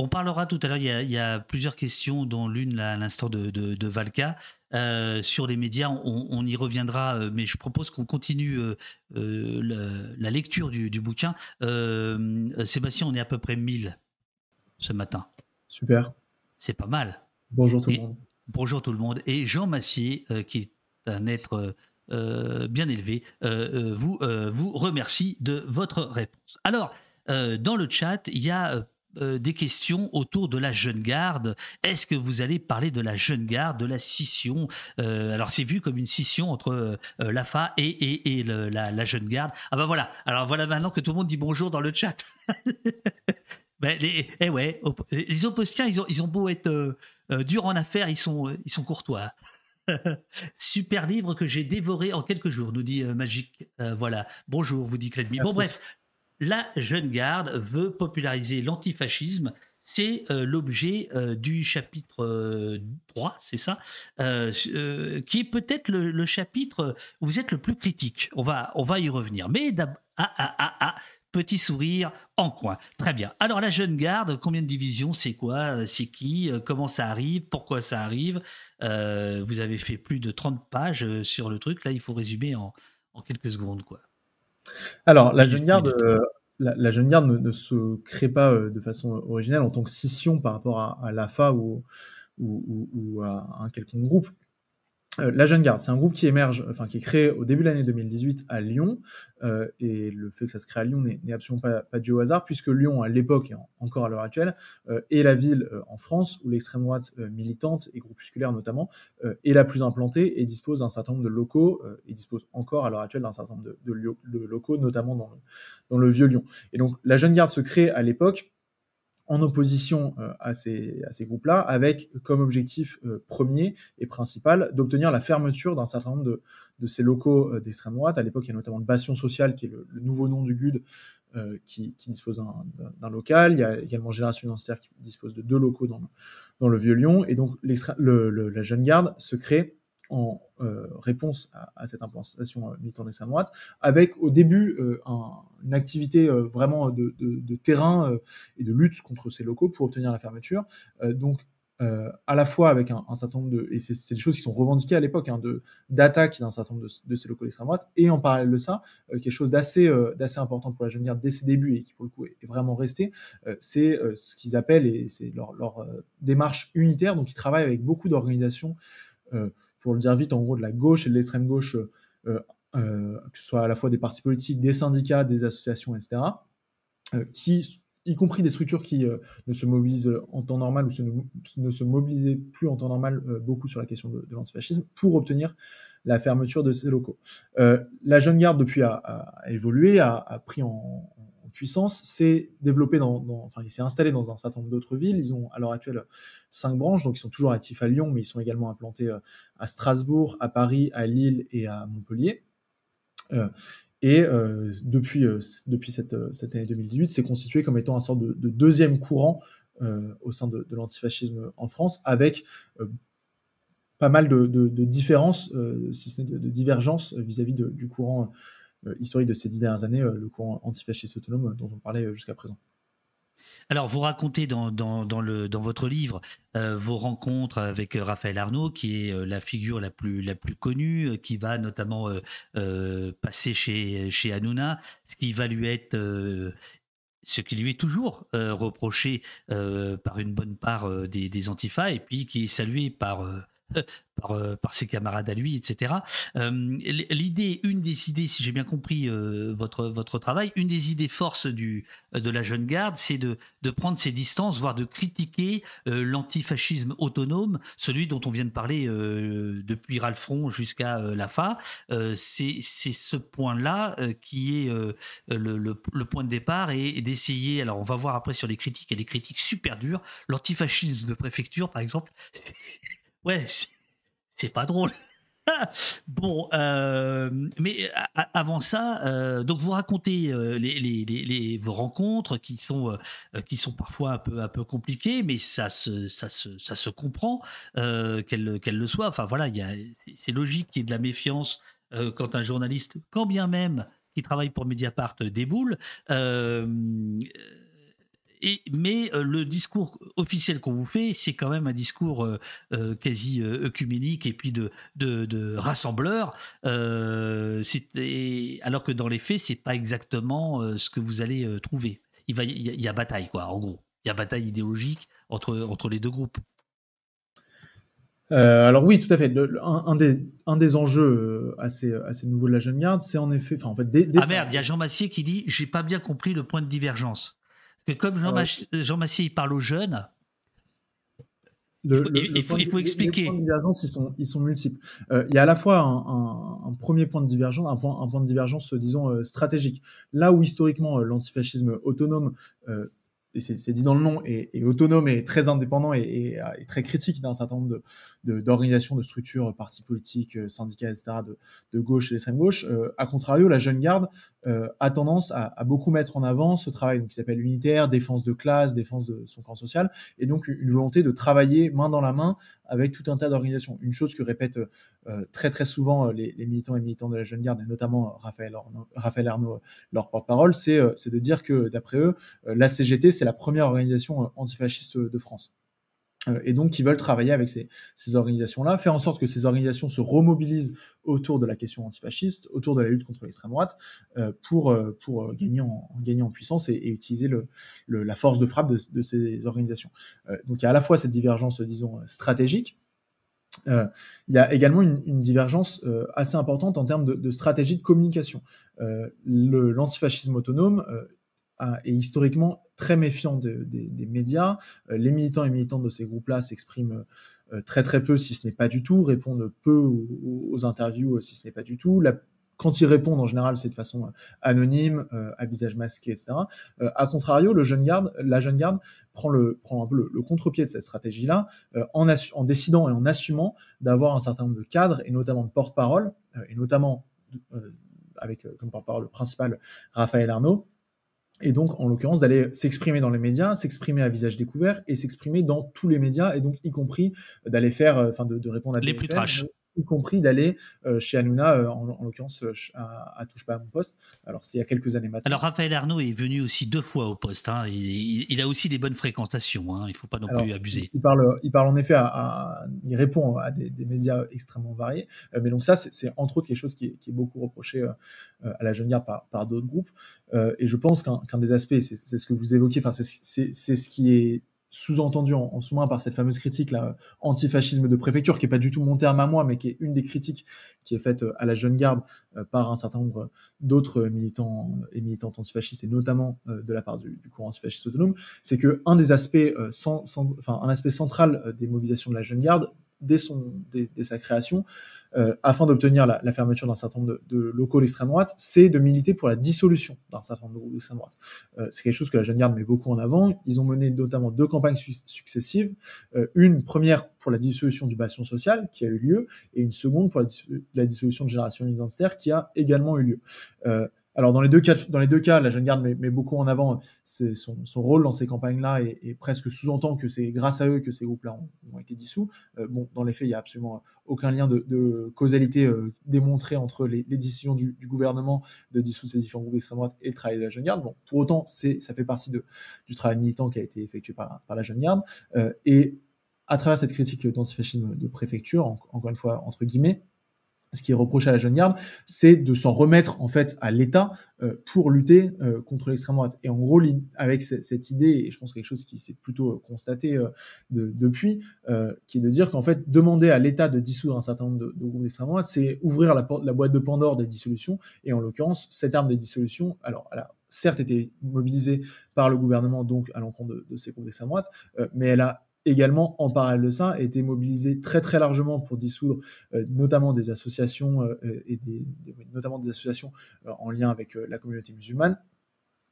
B: On parlera tout à l'heure, il, y a plusieurs questions, dont l'une à l'instant de, Valka. Euh, sur les médias, on, y reviendra, euh, mais je propose qu'on continue euh, la, lecture du, bouquin. Sébastien, on est à peu près 1000 ce matin.
C: Super.
B: C'est pas mal.
C: Bonjour tout le monde.
B: Bonjour tout le monde. Et Jean Massier, qui est un être bien élevé, vous, vous remercie de votre réponse. Alors, dans le chat, il y a euh, des questions autour de la jeune garde. Est-ce que vous allez parler de la jeune garde, de la scission euh, Alors c'est vu comme une scission entre euh, la FA et, et, la, jeune garde. Ah ben voilà. Alors voilà maintenant que tout le monde dit bonjour dans le chat. *laughs* ben, les, eh ouais, les oppositions, ils ont, ils ont beau être durs en affaires, ils sont, ils sont courtois. *laughs* Super livre que j'ai dévoré en quelques jours, nous dit Magic. voilà. Bonjour, vous dit Clédemy. Bon, bref, la jeune garde veut populariser l'antifascisme. c'est l'objet du chapitre 3, c'est ça, qui est peut-être le, chapitre où vous êtes le plus critique. On va, on va y revenir. Mais ah, ah, ah, ah, petit sourire en coin. Très bien. Alors la jeune garde, combien de divisions, c'est quoi, c'est qui, comment ça arrive, pourquoi ça arrive Vous avez fait plus de 30 pages sur le truc. Là, il faut résumer en, en quelques secondes, quoi.
C: Alors, la jeune garde, euh, la, jeune garde ne, se crée pas euh, de façon originelle en tant que scission par rapport à, l'AFA ou, ou, à un quelconque groupe. Euh, la Jeune Garde, c'est un groupe qui émerge, enfin qui est créé au début de l'année 2018 à Lyon, euh, et le fait que ça se crée à Lyon n'est absolument pas, pas, dû au hasard, puisque Lyon, à l'époque et encore à l'heure actuelle, euh, est la ville en France où l'extrême droite militante et groupusculaire notamment est la plus implantée et dispose d'un certain nombre de locaux, et dispose encore à l'heure actuelle d'un certain nombre de, de, locaux, notamment dans le, dans le vieux Lyon. Et donc la Jeune Garde se crée à l'époque en opposition euh, à ces, à ces groupes-là, avec comme objectif euh, premier et principal d'obtenir la fermeture d'un certain nombre de, de ces locaux euh, d'extrême droite. À l'époque, il y a notamment le Bastion Social, qui est le, nouveau nom du GUD, qui, qui, dispose d'un local. Il y a également Génération Identitaire qui dispose de deux locaux dans le, le Vieux-Lyon. Et donc, le, la Jeune Garde se crée en euh, réponse à, cette implantation euh, militante d'extrême droite, avec au début euh, une activité vraiment de, terrain et de lutte contre ces locaux pour obtenir la fermeture. donc à la fois avec un, certain nombre de et c'est des choses qui sont revendiquées à l'époque hein, de d'attaque d'un certain nombre de, ces locaux d'extrême droite et en parallèle de ça quelque chose d'assez d'assez important pour la jeune dès ses débuts et qui pour le coup est, vraiment resté c'est ce qu'ils appellent et c'est leur démarche unitaire donc ils travaillent avec beaucoup d'organisations pour le dire vite, en gros, de la gauche et de l'extrême gauche, euh, euh, que ce soit à la fois des partis politiques, des syndicats, des associations, etc., euh, qui, y compris des structures qui ne se mobilisent en temps normal ou ne, se mobilisaient plus en temps normal beaucoup sur la question de, l'antifascisme, pour obtenir la fermeture de ces locaux. la jeune garde, depuis, a, évolué, a, pris en, puissance, s'est développé dans, enfin, il s'est installé dans un certain nombre d'autres villes. Ils ont à l'heure actuelle cinq branches, donc ils sont toujours actifs à Lyon, mais ils sont également implantés euh, à Strasbourg, à Paris, à Lille et à Montpellier. Euh, et euh, depuis, depuis cette, cette, année 2018, c'est constitué comme étant un sorte de, deuxième courant au sein de, l'antifascisme en France, avec pas mal de, différences, si ce n'est de, divergences vis-à-vis du courant historique de ces dix dernières années, le courant antifasciste autonome dont on parlait jusqu'à présent.
B: Alors, vous racontez dans, dans, le, dans votre livre euh, vos rencontres avec Raphaël Arnaud, qui est euh, la figure la plus, la plus connue, euh, qui va notamment passer chez, chez Hanouna, ce qui va lui être ce qui lui est toujours reproché par une bonne part des, des Antifa, et puis qui est salué par *laughs* par, euh, par ses camarades à lui, etc. Euh, l'idée, une des idées, si j'ai bien compris euh, votre, votre travail, une des idées forces du, de la jeune garde, c'est de, de prendre ses distances, voire de critiquer l'antifascisme autonome, celui dont on vient de parler depuis Ralphon jusqu'à la FA. c'est ce point-là qui est le, le, point de départ et, et d'essayer, alors on va voir après sur les critiques, a des critiques super dures, l'antifascisme de préfecture par exemple. *laughs* ouais, c'est pas drôle. *laughs* bon, euh, mais avant ça, euh, donc vous racontez euh, les, les, les, vos rencontres qui sont qui sont parfois un peu un peu compliquées, mais ça se ça se ça se comprend qu'elle qu'elle le soit. Enfin voilà, c'est logique qu'il y ait de la méfiance quand un journaliste, quand bien même qui travaille pour Mediapart, déboule mais euh, le discours officiel qu'on vous fait, c'est quand même un discours euh, euh, quasi œcuménique et puis de, de, rassembleur. alors que dans les faits, c'est pas exactement ce que vous allez trouver. Il, va, y, a, bataille, quoi, en gros. Il y a bataille idéologique entre, entre les deux groupes.
C: alors oui, tout à fait. un, des, un des enjeux assez, assez nouveaux de la jeune garde, c'est en effet, enfin en fait,
B: ah merde, il y a Jean Massier qui dit j'ai pas bien compris le point de divergence comme Jean, Jean Massier il parle aux jeunes, il, faut, il, faut, expliquer. Les
C: points de divergence, ils sont, ils sont multiples. Euh, il y a à la fois un, un, premier point de divergence, un point, un point de divergence, disons, euh, stratégique. Là où historiquement euh, l'antifascisme autonome et c'est dit dans le nom, et, autonome et très indépendant et, très critique d'un certain nombre d'organisations, de, structures, partis politiques, syndicats, etc., de, gauche et d'extrême gauche. Euh, à contrario, la jeune garde euh, a tendance à, beaucoup mettre en avant ce travail donc, qui s'appelle unitaire, défense de classe, défense de son camp social, et donc une volonté de travailler main dans la main avec tout un tas d'organisations. Une chose que répètent euh, très très souvent les, militants et militants de la Jeune Garde, et notamment Raphaël, Arnaud, Raphaël Arnaud leur porte-parole, c'est de dire que d'après eux, la CGT, c'est la première organisation antifasciste de France. Euh, et donc qui veulent travailler avec ces, ces organisations-là, faire en sorte que ces organisations se remobilisent autour de la question antifasciste, autour de la lutte contre l'extrême droite, euh, pour, euh, pour gagner, en, gagner en puissance et, et utiliser le, le, la force de frappe de, de ces organisations. Euh, donc il y a à la fois cette divergence, disons, stratégique, euh, il y a également une, une divergence euh, assez importante en termes de, de stratégie de communication. Euh, L'antifascisme autonome est historiquement très méfiant de, de, des médias. Euh, les militants et militantes de ces groupes-là s'expriment euh, très très peu, si ce n'est pas du tout, répondent peu aux, interviews, si ce n'est pas du tout. Quand ils répondent, en général, c'est de façon anonyme, euh, à visage masqué, etc. Euh, a contrario, la jeune garde prend, le, un peu le, contre-pied de cette stratégie-là euh, en, en, décidant et en assumant d'avoir un certain nombre de cadres et notamment de porte-parole, et notamment avec comme porte-parole le principal Raphaël Arnaud, et donc en l'occurrence d'aller s'exprimer dans les médias, s'exprimer à visage découvert et s'exprimer dans tous les médias et donc y compris d'aller faire, enfin de, de, répondre à
B: les plus trash
C: y compris d'aller euh, chez Hanouna, euh, en, en l'occurrence euh, à, à, Touche pas à mon poste. Alors c'était il y a quelques années maintenant.
B: Alors Raphaël Arnaud est venu aussi deux fois au poste. Hein. Il, il, a aussi des bonnes fréquentations. Hein. Il ne faut pas non Alors, plus abuser.
C: Il parle, il parle en effet, à, à il répond à des, des, médias extrêmement variés. Mais donc ça, c'est entre autres quelque chose qui est, qui est beaucoup reproché à la jeune garde par, par d'autres groupes. Et je pense qu'un qu des aspects, c'est ce que vous évoquez, enfin c'est ce qui est sous-entendu en, sous-main par cette fameuse critique là antifascisme de préfecture qui est pas du tout mon terme à moi mais qui est une des critiques qui est faite euh, à la jeune garde euh, par un certain nombre d'autres militants et militantes antifascistes et notamment euh, de la part du, courant antifasciste autonome c'est que un des aspects un aspect central des mobilisations de la jeune garde dès, son, dès, sa création, euh, afin d'obtenir la, la, fermeture d'un certain nombre de, locaux d'extrême droite, c'est de militer pour la dissolution d'un certain nombre de groupes d'extrême droite. Euh, c'est quelque chose que la Jeune Garde met beaucoup en avant. Ils ont mené notamment deux campagnes su successives. Euh, une première pour la dissolution du bastion social, qui a eu lieu, et une seconde pour la, dissolution de Génération Identitaire, qui a également eu lieu. Alors dans les deux cas, dans les deux cas, la jeune garde met, beaucoup en avant son, rôle dans ces campagnes-là et, presque sous-entend que c'est grâce à eux que ces groupes-là ont, été dissous. Euh, bon, dans les faits, il y a absolument aucun lien de, causalité euh, démontré entre les, décisions du, gouvernement de dissoudre ces différents groupes d'extrême droite et le travail de la jeune garde. Bon, pour autant, ça fait partie du travail militant qui a été effectué par, la jeune garde euh, et à travers cette critique d'antifascisme de préfecture, en, encore une fois entre guillemets, ce qui est reproché à la jeune garde, c'est de s'en remettre en fait à l'État euh, pour lutter euh, contre l'extrême droite. Et en gros, avec cette idée, et je pense quelque chose qui s'est plutôt euh, constaté euh, de, depuis, qui est de dire qu'en fait, demander à l'État de dissoudre un certain nombre de, de groupes d'extrême droite, c'est ouvrir la, la boîte de Pandore des dissolutions. Et en l'occurrence, cette arme des dissolutions, alors elle a certes été mobilisée par le gouvernement donc à l'encontre de, de, ces groupes d'extrême droite, mais elle a également, en parallèle de ça, a été mobilisé très très largement pour dissoudre euh, notamment des associations euh, et des, notamment des associations euh, en lien avec la communauté musulmane.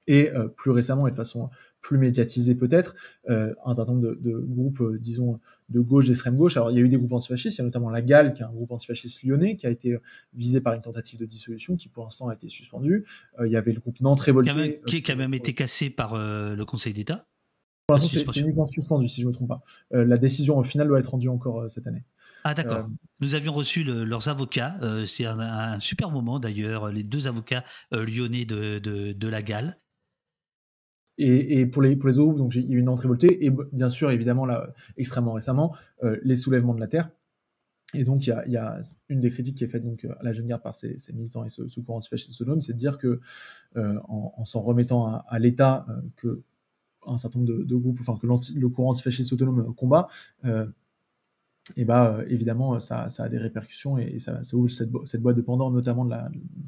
C: Et euh, plus récemment, et de façon plus médiatisée peut-être, euh, un certain nombre de, de groupes, disons, de gauche, d'extrême gauche. Alors, il y a eu des groupes antifascistes, il y a notamment la GAL, qui est un groupe antifasciste lyonnais, qui a été visé par une tentative de dissolution, qui pour l'instant a été suspendue. il y avait le groupe Nantes Révolté.
B: Qui a même, qui a même été cassé par le Conseil d'État
C: pour l'instant, c'est uniquement suspendu, si je ne me trompe pas. Euh, la décision au final doit être rendue encore euh, cette année.
B: Ah d'accord. Euh, Nous avions reçu le, leurs avocats. C'est un, un, super moment d'ailleurs, les deux avocats lyonnais de, de, de, la Galle.
C: Et, et, pour les pour les autres, donc il y a eu une entrée voltée et bien sûr évidemment là extrêmement récemment les soulèvements de la terre. Et donc il y a, il y a une des critiques qui est faite donc à la jeune garde par ces, ces militants et ce, ce courant antifasciste autonome, c'est de dire que en, en s'en remettant à, à l'État que un certain nombre de, groupes, enfin que le courant antifasciste autonome combat, euh, et bah évidemment ça, ça, a des répercussions et, ça, ouvre cette, cette, boîte de Pandore, notamment de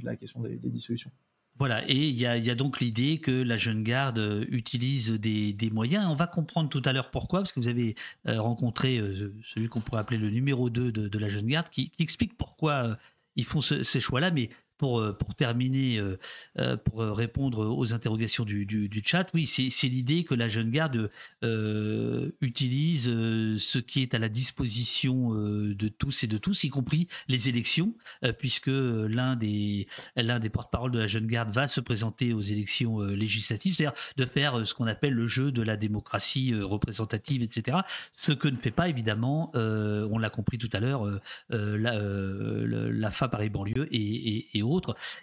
C: la, question des, dissolutions.
B: Voilà, et il y, a, donc l'idée que la jeune garde utilise des, moyens. On va comprendre tout à l'heure pourquoi, parce que vous avez euh, rencontré euh, celui qu'on pourrait appeler le numéro 2 de, la jeune garde, qui, explique pourquoi euh, ils font ce, ces choix-là. Mais pour, euh, pour terminer, euh, euh, pour répondre aux interrogations du, du, chat, oui, c'est l'idée que la jeune garde utilise ce qui est à la disposition de tous et de tous, y compris les élections, puisque l'un des, des porte-parole de la jeune garde va se présenter aux élections législatives, c'est-à-dire de faire ce qu'on appelle le jeu de la démocratie représentative, etc. Ce que ne fait pas évidemment, on l'a compris tout à l'heure, la, la FA Paris-Banlieue et, et.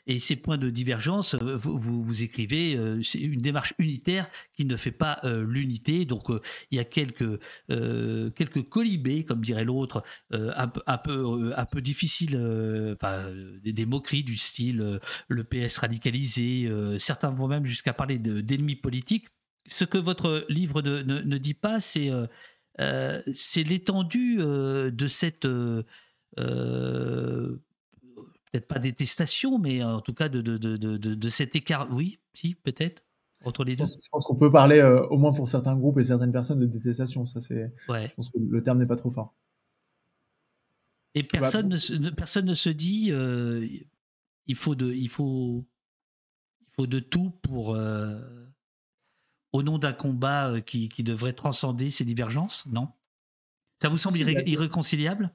B: Et ces points de divergence, euh, vous, écrivez, euh, c'est une démarche unitaire qui ne fait pas euh, l'unité. Donc il y a quelques, quelques colibés, comme dirait l'autre, un, peu, un, peu, difficiles, des, moqueries du style le PS radicalisé. certains vont même jusqu'à parler d'ennemis politiques. Ce que votre livre ne, ne, dit pas, c'est c'est l'étendue de cette peut-être pas détestation, mais en tout cas de, de, de, de cet écart. Oui, si, peut-être entre les deux.
C: Je pense, qu'on peut parler, euh, au moins pour certains groupes et certaines personnes, de détestation. Ça, c'est. Je pense que le terme n'est pas trop fort.
B: Et personne, ne, personne ne se dit, euh, il faut de, il faut, il faut de tout pour, euh, au nom d'un combat qui, qui devrait transcender ces divergences, non? Ça vous semble irréconciliable?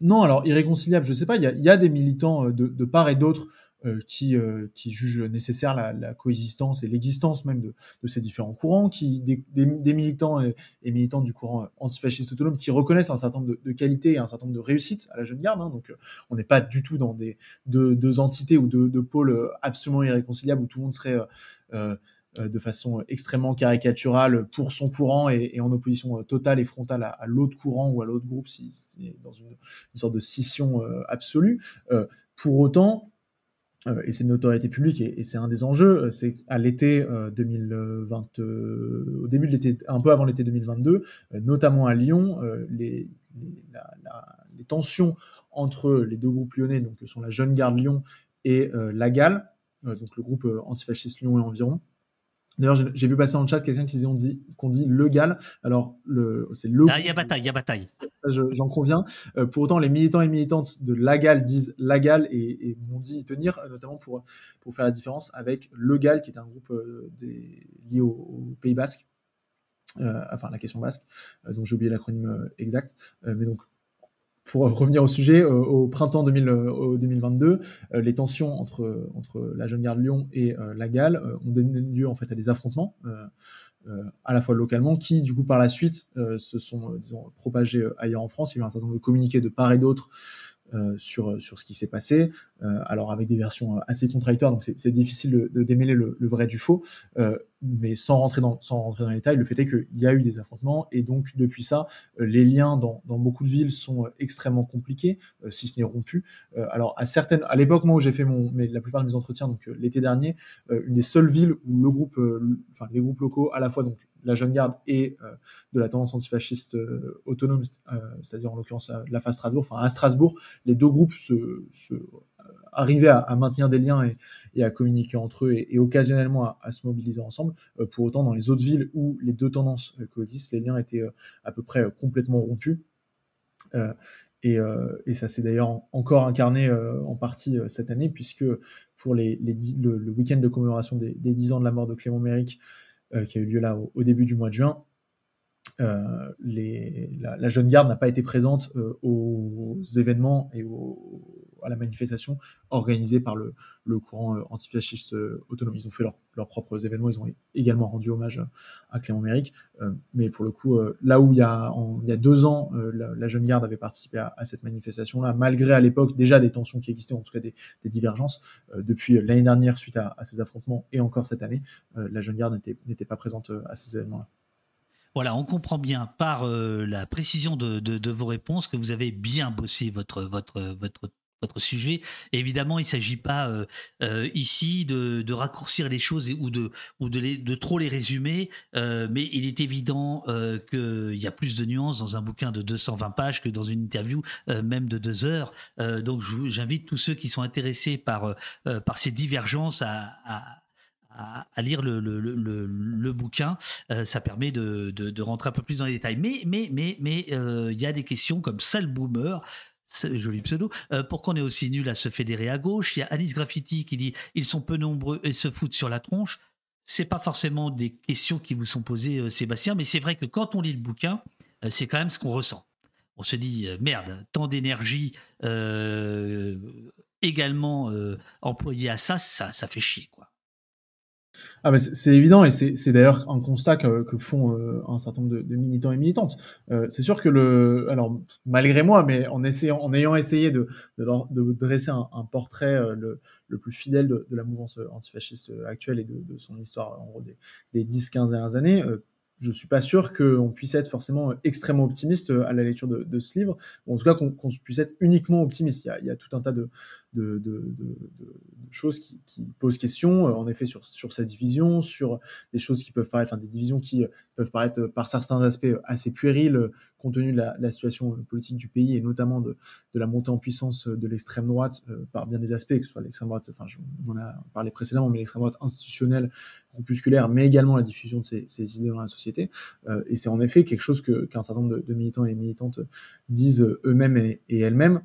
C: Non, alors irréconciliable, je sais pas. Il y a, des militants euh, de, part et d'autre euh, qui, euh, qui jugent nécessaire la, coexistence et l'existence même de, ces différents courants, qui des, militants et, militants du courant antifasciste autonome qui reconnaissent un certain nombre de, qualités et un certain nombre de réussites à la jeune garde. Hein. donc, on n'est pas du tout dans des deux, entités ou deux, pôles absolument irréconciliables où tout le monde serait de façon extrêmement caricaturale pour son courant et, en opposition euh, totale et frontale à, l'autre courant ou à l'autre groupe, si, dans une, sorte de scission euh, absolue. pour autant, et c'est une notoriété publique et, c'est un des enjeux, c'est à l'été 2020, au début de l'été, un peu avant l'été 2022, notamment à Lyon, les, tensions entre les deux groupes lyonnais, donc que sont la Jeune Garde Lyon et la GAL, donc le groupe antifasciste Lyon et environ, D'ailleurs, j'ai vu passer en chat quelqu'un qui disait on dit qu'on dit le gal. Alors, c'est le.
B: Ah, il y a bataille, il y a bataille.
C: J'en conviens. Euh, pour autant, les militants et militantes de la gal disent la gal et, m'ont dit y tenir, euh, notamment pour, pour faire la différence avec le gal, qui est un groupe euh, des, lié au, Pays Basque. enfin, la question basque, donc j'ai oublié l'acronyme exact. mais donc, pour revenir au sujet, euh, au printemps 2022, euh, les tensions entre, entre la Jeune Garde Lyon et euh, la Galle ont donné lieu en fait à des affrontements. à la fois localement, qui du coup par la suite se sont disons, propagés ailleurs en France. Il y a eu un certain nombre de communiqués de part et d'autre euh, sur, sur ce qui s'est passé, euh, alors avec des versions euh, assez contradictoires, donc c'est difficile de, démêler le, le, vrai du faux, mais sans rentrer dans, sans rentrer dans les détails, le fait est qu'il y a eu des affrontements, et donc depuis ça, les liens dans, dans beaucoup de villes sont extrêmement compliqués, si ce n'est rompus. alors à certaines, à l'époque moi où j'ai fait mon, mais la plupart de mes entretiens, donc l'été dernier, une des seules villes où le groupe, enfin les groupes locaux, à la fois donc la jeune garde et euh, de la tendance antifasciste euh, autonome, euh, c'est-à-dire en l'occurrence la phase Strasbourg, enfin à Strasbourg, les deux groupes se, se arrivaient à, maintenir des liens et, à communiquer entre eux et, occasionnellement à, se mobiliser ensemble. pour autant, dans les autres villes où les deux tendances coexistent, les liens étaient à peu près complètement rompus. Et, ça s'est d'ailleurs encore incarné en partie cette année, puisque pour le, week-end de commémoration des, des, 10 ans de la mort de Clément Méric, euh, qui a eu lieu là au, début du mois de juin, euh, les, la, jeune garde n'a pas été présente euh, aux événements et à la manifestation organisée par le, le courant antifasciste autonome. Ils ont fait leurs propres événements, ils ont également rendu hommage à Clément Méric. mais pour le coup, là où il y a, il y a deux ans, la, jeune garde avait participé à, cette manifestation-là, malgré à l'époque déjà des tensions qui existaient, en tout cas des, des divergences, depuis l'année dernière suite à, ces affrontements et encore cette année, la jeune garde n'était pas présente à ces événements-là.
B: Voilà, on comprend bien par euh, la précision de, vos réponses que vous avez bien bossé votre, votre, votre, votre sujet. évidemment, il ne s'agit pas euh, euh, ici de, raccourcir les choses ou de, trop les résumer, mais il est évident qu'il y a plus de nuances dans un bouquin de 220 pages que dans une interview même de deux heures. donc j'invite tous ceux qui sont intéressés par, ces divergences à lire le, le, le, le bouquin, euh, ça permet de, rentrer un peu plus dans les détails. Mais euh, il y a des questions comme sale boomer. Joli pseudo, pourquoi on est aussi nul à se fédérer à gauche? Il y a Alice Graffiti qui dit ils sont peu nombreux et se foutent sur la tronche. C'est pas forcément des questions qui vous sont posées, Sébastien, mais c'est vrai que quand on lit le bouquin, c'est quand même ce qu'on ressent. On se dit merde, tant d'énergie également employée à ça, ça, ça fait chier quoi.
C: Ah c'est évident et c'est d'ailleurs un constat que, que font euh, un certain nombre de, de, militants et militantes. Euh, c'est sûr que le, alors malgré moi, mais en essayant, en ayant essayé de, de, de dresser un, un portrait euh, le, le, plus fidèle de, la mouvance antifasciste actuelle et de, son histoire en gros des, des 10-15 dernières années, je suis pas sûr qu'on puisse être forcément extrêmement optimiste à la lecture de, ce livre, ou en tout cas qu'on puisse être uniquement optimiste. Il y a, il y a tout un tas de, de, de, de, choses qui, qui, posent question, en effet, sur, sur sa division, sur des choses qui peuvent paraître, enfin des divisions qui peuvent paraître par certains aspects assez puériles compte tenu de la, la situation politique du pays et notamment de, de la montée en puissance de l'extrême droite par bien des aspects, que ce soit l'extrême droite, enfin on en a parlé précédemment, mais l'extrême droite institutionnelle, groupusculaire, mais également la diffusion de ces, ces idées dans la société. Euh, et c'est en effet quelque chose qu'un certain nombre de, de, militants et militantes disent eux-mêmes et, et elles-mêmes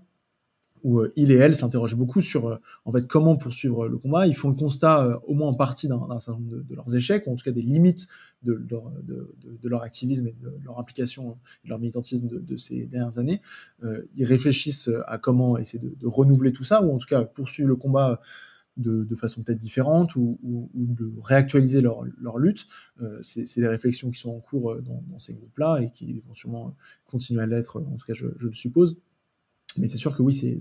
C: où euh, il et elle s'interrogent beaucoup sur euh, en fait comment poursuivre le combat. Ils font le constat, euh, au moins en partie, d'un certain nombre de, leurs échecs, ou en tout cas des limites de leur, de, de leur activisme et de leur implication et de leur militantisme de, ces dernières années. ils réfléchissent à comment essayer de, renouveler tout ça, ou en tout cas poursuivre le combat de, façon peut-être différente ou, de réactualiser leur, leur lutte. Euh, c'est des réflexions qui sont en cours dans, dans ces groupes-là et qui vont sûrement continuer à l'être, en tout cas je, je le suppose. Mais c'est sûr que oui, c'est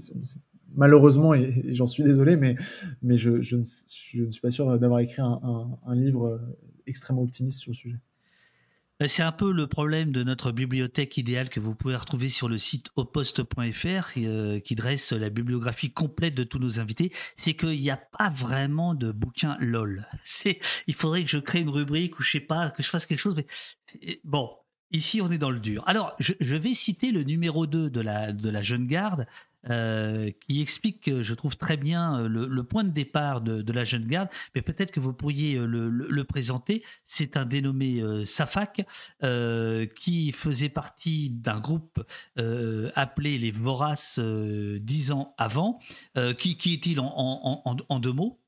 C: malheureusement, et, j'en suis désolé, mais, mais je, je, ne, suis pas sûr d'avoir écrit un, un, livre euh, extrêmement optimiste sur le sujet.
B: Euh, c'est un peu le problème de notre bibliothèque idéale que vous pouvez retrouver sur le site oposte.fr euh, qui dresse la bibliographie complète de tous nos invités. C'est qu'il n'y a pas vraiment de bouquin LOL. *laughs* Il faudrait que je crée une rubrique ou je sais pas, que je fasse quelque chose. Mais bon, Ici, on est dans le dur. Alors, je, vais citer le numéro 2 de la, de la jeune garde, euh, qui explique, je trouve très bien, euh, le, point de départ de, la jeune garde, mais peut-être que vous pourriez euh, le, présenter. C'est un dénommé Safak, qui faisait partie d'un groupe appelé les Voraces dix ans avant. qui, qui est-il en deux mots?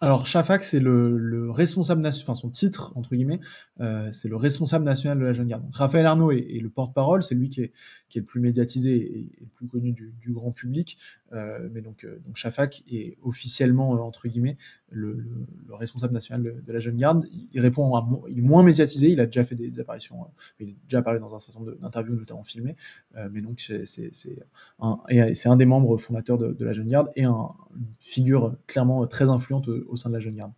C: Alors, Shafak, c'est le, le, responsable national, enfin son titre, entre guillemets, euh, c'est le responsable national de la jeune garde. Donc, Raphaël Arnaud est, le porte-parole, c'est lui qui est, le plus médiatisé et, le plus connu du, du grand public. Euh, mais donc, euh, donc Shafak est officiellement, euh, entre guillemets, le, le, le, responsable national de, la jeune garde. Il, répond à, il est moins médiatisé, il a déjà fait des, apparitions, euh, il est déjà apparu dans un certain nombre d'interviews, notamment filmées. mais donc, c'est un, des membres fondateurs de, la jeune garde et un, une figure clairement très influente au sein de la jeune garde.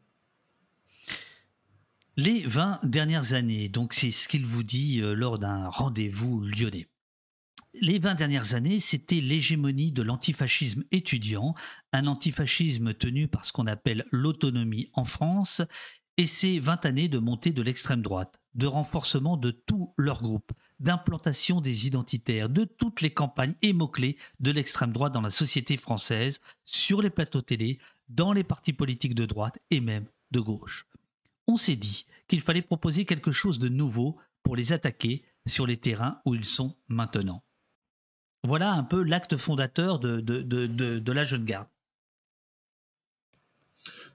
B: Les 20 dernières années, donc c'est ce qu'il vous dit euh, lors d'un rendez-vous lyonnais. Les 20 dernières années, c'était l'hégémonie de l'antifascisme étudiant, un antifascisme tenu par ce qu'on appelle l'autonomie en France, et ces 20 années de montée de l'extrême droite, de renforcement de tous leurs groupes, d'implantation des identitaires, de toutes les campagnes et mots-clés de l'extrême droite dans la société française, sur les plateaux télé, dans les partis politiques de droite et même de gauche. On s'est dit qu'il fallait proposer quelque chose de nouveau pour les attaquer sur les terrains où ils sont maintenant. Voilà un peu l'acte fondateur de, la jeune garde.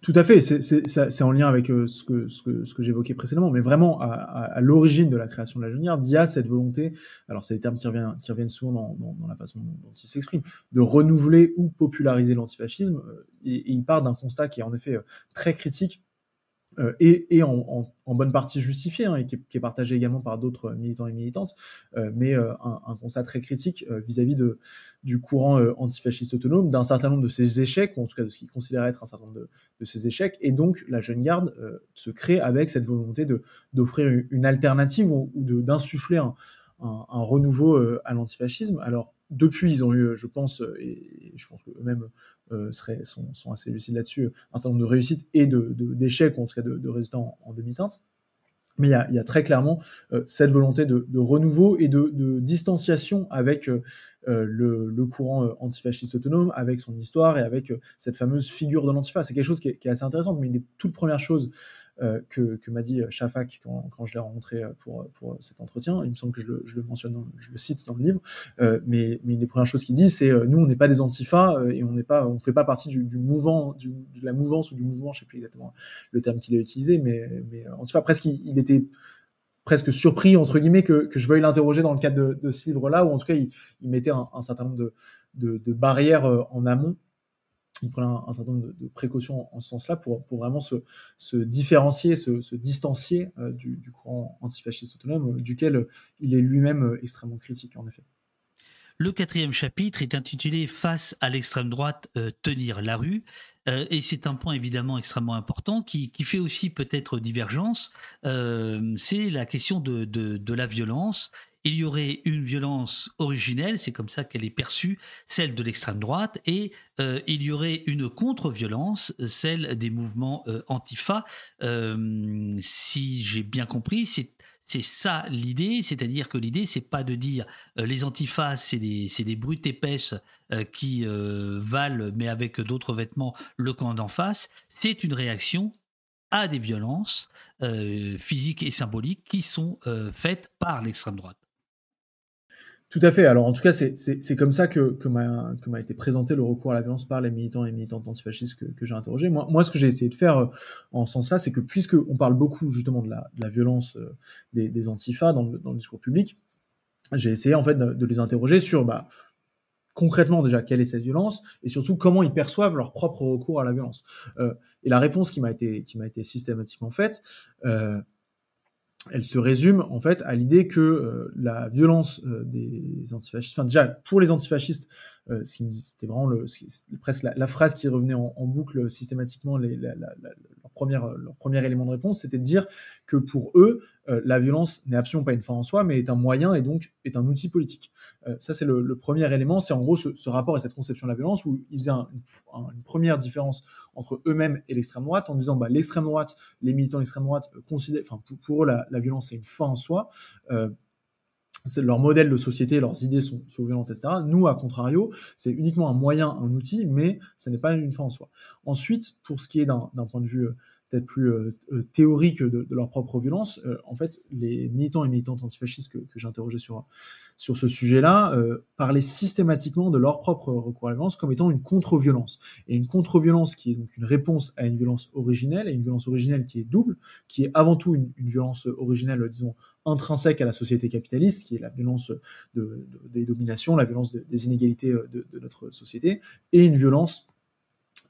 C: Tout à fait, c'est en lien avec euh, ce que, j'évoquais précédemment, mais vraiment à, l'origine de la création de la jeune garde, il y a cette volonté, alors c'est des termes qui reviennent, souvent dans, la façon dont ils s'expriment, de renouveler ou populariser l'antifascisme, euh, et, et, il part d'un constat qui est en effet euh, très critique euh, et, en, bonne partie justifié, hein, et qui est, qui partagé également par d'autres militants et militantes, euh, mais euh, un, constat très critique vis-à-vis du courant antifasciste autonome, d'un certain nombre de ses échecs, ou en tout cas de ce qu'il considère être un certain nombre de, ses échecs, et donc la jeune garde se crée avec cette volonté d'offrir une, alternative ou, ou d'insuffler un, un, renouveau à l'antifascisme. Alors depuis, ils ont eu, je pense, et je pense qu'eux-mêmes euh, seraient, sont, sont, assez lucides là-dessus, un certain nombre de réussites et d'échecs, de, de, en tout cas de, en, en demi-teinte. Mais il y a, très clairement euh, cette volonté de, renouveau et de, distanciation avec euh, le, courant euh, antifasciste autonome, avec son histoire et avec euh, cette fameuse figure de l'antifa. C'est quelque chose qui est, qui est, assez intéressant. Mais une des toutes premières choses que, que m'a dit Shafak quand, quand je l'ai rencontré pour, pour cet entretien. Il me semble que je le, je le mentionne, je le cite dans le livre. mais, mais les premières choses qu'il dit, c'est nous, on n'est pas des antifas et on n'est pas, on fait pas partie du, du mouvement, du, de la mouvance ou du mouvement, je sais plus exactement le terme qu'il a utilisé, mais, mais antifa, presque, il, il était presque surpris entre guillemets que, que je veuille l'interroger dans le cadre de, de ce livre-là, ou en tout cas il, il mettait un, un, certain nombre de, de, de barrières euh, en amont. Il prenait un, certain nombre de, précautions en, ce sens-là pour, pour vraiment se, se différencier, se, se distancier euh, du, du, courant antifasciste autonome, euh, duquel il est lui-même euh, extrêmement critique en effet.
B: Le quatrième chapitre est intitulé Face à l'extrême droite, euh, tenir la rue. Euh, et c'est un point évidemment extrêmement important qui, qui fait aussi peut-être divergence. Euh, c'est la question de, de, la violence. Il y aurait une violence originelle, c'est comme ça qu'elle est perçue, celle de l'extrême droite, et euh, il y aurait une contre-violence, celle des mouvements euh, antifa. si j'ai bien compris, c'est ça l'idée, c'est-à-dire que l'idée, c'est pas de dire euh, les antifas, c'est des, brutes épaisses euh, qui euh, valent, mais avec d'autres vêtements, le camp d'en face. C'est une réaction à des violences euh, physiques et symboliques qui sont euh, faites par l'extrême droite.
C: Tout à fait. Alors, en tout cas, c'est comme ça que, que m'a été présenté le recours à la violence par les militants et militantes antifascistes que, que j'ai interrogés. Moi, moi, ce que j'ai essayé de faire euh, en ce sens-là, c'est que puisque on parle beaucoup justement de la, de la violence euh, des, des antifas dans le, dans le, discours public, j'ai essayé en fait de, de, les interroger sur bah, concrètement déjà quelle est cette violence et surtout comment ils perçoivent leur propre recours à la violence. Euh, et la réponse qui m'a été qui m'a été systématiquement faite, euh, elle se résume en fait à l'idée que euh, la violence euh, des antifascistes, enfin déjà pour les antifascistes, euh, c'était vraiment le, presque la, phrase qui revenait en, boucle systématiquement les, la, la, leur, première, leur premier élément de réponse, c'était de dire que pour eux, euh, la violence n'est absolument pas une fin en soi, mais est un moyen et donc est un outil politique. Euh, ça, c'est le, premier élément, c'est en gros ce, rapport à cette conception de la violence où ils faisaient un, un, une première différence entre eux-mêmes et l'extrême droite en disant bah, l'extrême droite, les militants de l'extrême droite considèrent, enfin pour, eux, la, violence c'est une fin en soi. Euh, leur modèle de société, leurs idées sont, sont, violentes, etc. Nous, à contrario, c'est uniquement un moyen, un outil, mais ce n'est pas une fin en soi. Ensuite, pour ce qui est d'un point de vue euh, peut-être plus euh, euh, théorique de, de, leur propre violence, euh, en fait, les militants et militantes antifascistes que, que j'ai interrogés sur, sur ce sujet-là euh, parlaient systématiquement de leur propre recours à la violence comme étant une contre-violence. Et une contre-violence qui est donc une réponse à une violence originelle, et une violence originelle qui est double, qui est avant tout une, une violence originelle, disons, intrinsèque à la société capitaliste, qui est la violence de, de, des dominations, la violence des inégalités de, de, notre société, et une violence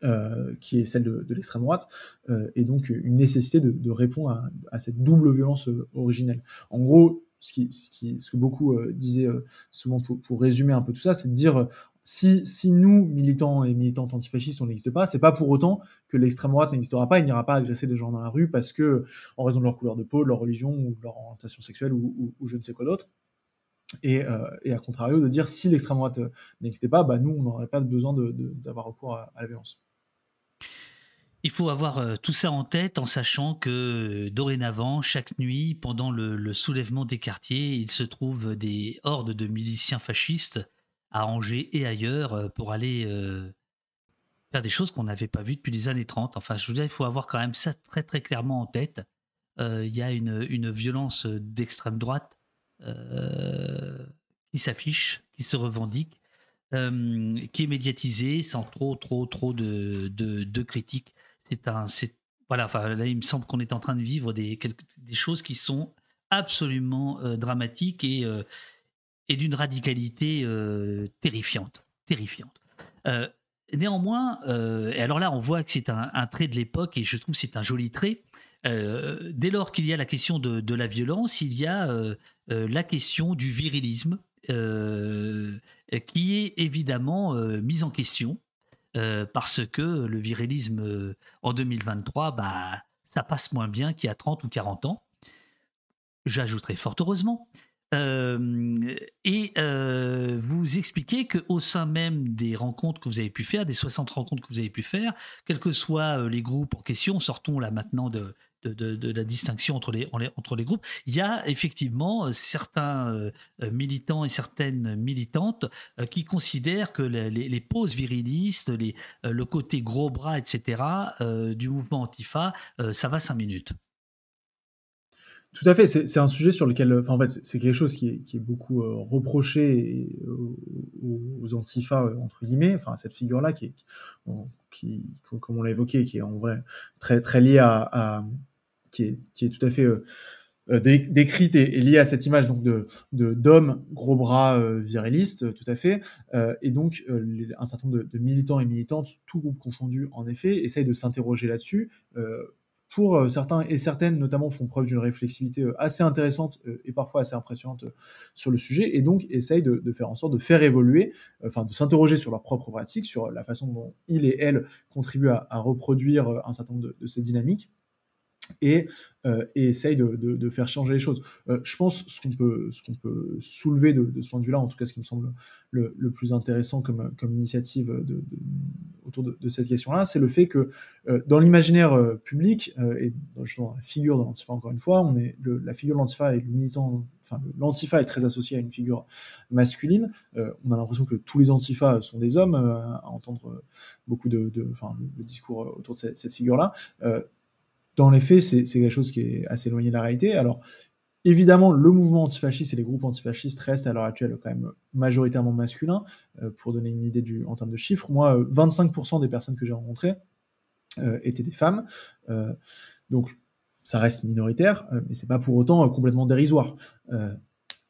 C: euh, qui est celle de, l'extrême droite, euh, et donc une nécessité de, répondre à, cette double violence euh, originelle. En gros, ce, que beaucoup euh, disaient euh, souvent pour, résumer un peu tout ça, c'est de dire si, nous, militants et militantes antifascistes, on n'existe pas, c'est pas pour autant que l'extrême droite n'existera pas et n'ira pas agresser des gens dans la rue parce que, en raison de leur couleur de peau, de leur religion ou de leur orientation sexuelle ou, je ne sais quoi d'autre. Et, euh, et, à contrario, de dire si l'extrême droite n'existait pas, bah nous, on n'aurait pas besoin d'avoir recours à, la violence.
B: Il faut avoir euh, tout ça en tête en sachant que euh, dorénavant, chaque nuit, pendant le, soulèvement des quartiers, il se trouve des hordes de miliciens fascistes à Angers et ailleurs euh, pour aller euh, faire des choses qu'on n'avait pas vues depuis les années 30. Enfin, je veux dire, il faut avoir quand même ça très très clairement en tête. Euh, il y a une, une violence d'extrême droite qui s'affiche, qui se revendique, qui est médiatisée sans trop trop trop de, de, critiques c'est un, c'est voilà. Enfin, là, il me semble qu'on est en train de vivre des quelque, des choses qui sont absolument dramatiques et et d'une radicalité euh, terrifiante, terrifiante. Euh, néanmoins, euh, et alors là, on voit que c'est un, trait de l'époque et je trouve que c'est un joli trait. dès lors qu'il y a la question de, de, la violence, il y a la question du virilisme qui est évidemment mise en question parce que le virilisme en 2023, bah, ça passe moins bien qu'il y a 30 ou 40 ans. J'ajouterai fort heureusement. Euh, et euh, vous expliquez qu'au sein même des rencontres que vous avez pu faire, des 60 rencontres que vous avez pu faire, quels que soient les groupes en question, sortons là maintenant de, la distinction entre les, entre les groupes. Il y a effectivement certains militants et certaines militantes qui considèrent que les, les poses virilistes, le côté gros bras, etc., du mouvement Antifa, ça va cinq minutes.
C: Tout à fait, c'est un sujet sur lequel, enfin, en fait, c'est quelque chose qui est, beaucoup euh, reproché aux, antifas euh, entre guillemets, enfin cette figure-là qui, comme on l'a évoqué, qui est en vrai très très liée à, qui est tout à fait euh, décrite et, liée à cette image donc de d'hommes gros bras virilistes, tout à fait, et donc un certain nombre de, de, militants et militantes, tout groupe confondu en effet, essayent de s'interroger là-dessus pour euh, certains et certaines notamment font preuve d'une réflexivité euh, assez intéressante euh, et parfois assez impressionnante sur le sujet et donc essayent de, faire en sorte de faire évoluer, enfin de s'interroger sur leurs propres pratiques, sur la façon dont ils et elles contribuent à, reproduire un certain nombre de, ces dynamiques et, et essaye de, faire changer les choses. je pense ce qu'on peut, soulever de, ce point de vue-là, en tout cas ce qui me semble le, plus intéressant comme, initiative autour de, cette question-là, c'est le fait que dans l'imaginaire public et dans, la figure de l'antifa encore une fois, la figure de l'antifa est très associé à une figure masculine. on a l'impression que tous les antifas sont des hommes, à entendre beaucoup de, discours autour de cette figure-là dans les faits, c'est quelque chose qui est assez éloigné de la réalité. Alors, évidemment, le mouvement antifasciste et les groupes antifascistes restent à l'heure actuelle quand même majoritairement masculins. Euh, pour donner une idée en termes de chiffres, moi, 25% des personnes que j'ai rencontrées euh, étaient des femmes. Euh, donc, ça reste minoritaire, mais c'est pas pour autant complètement dérisoire.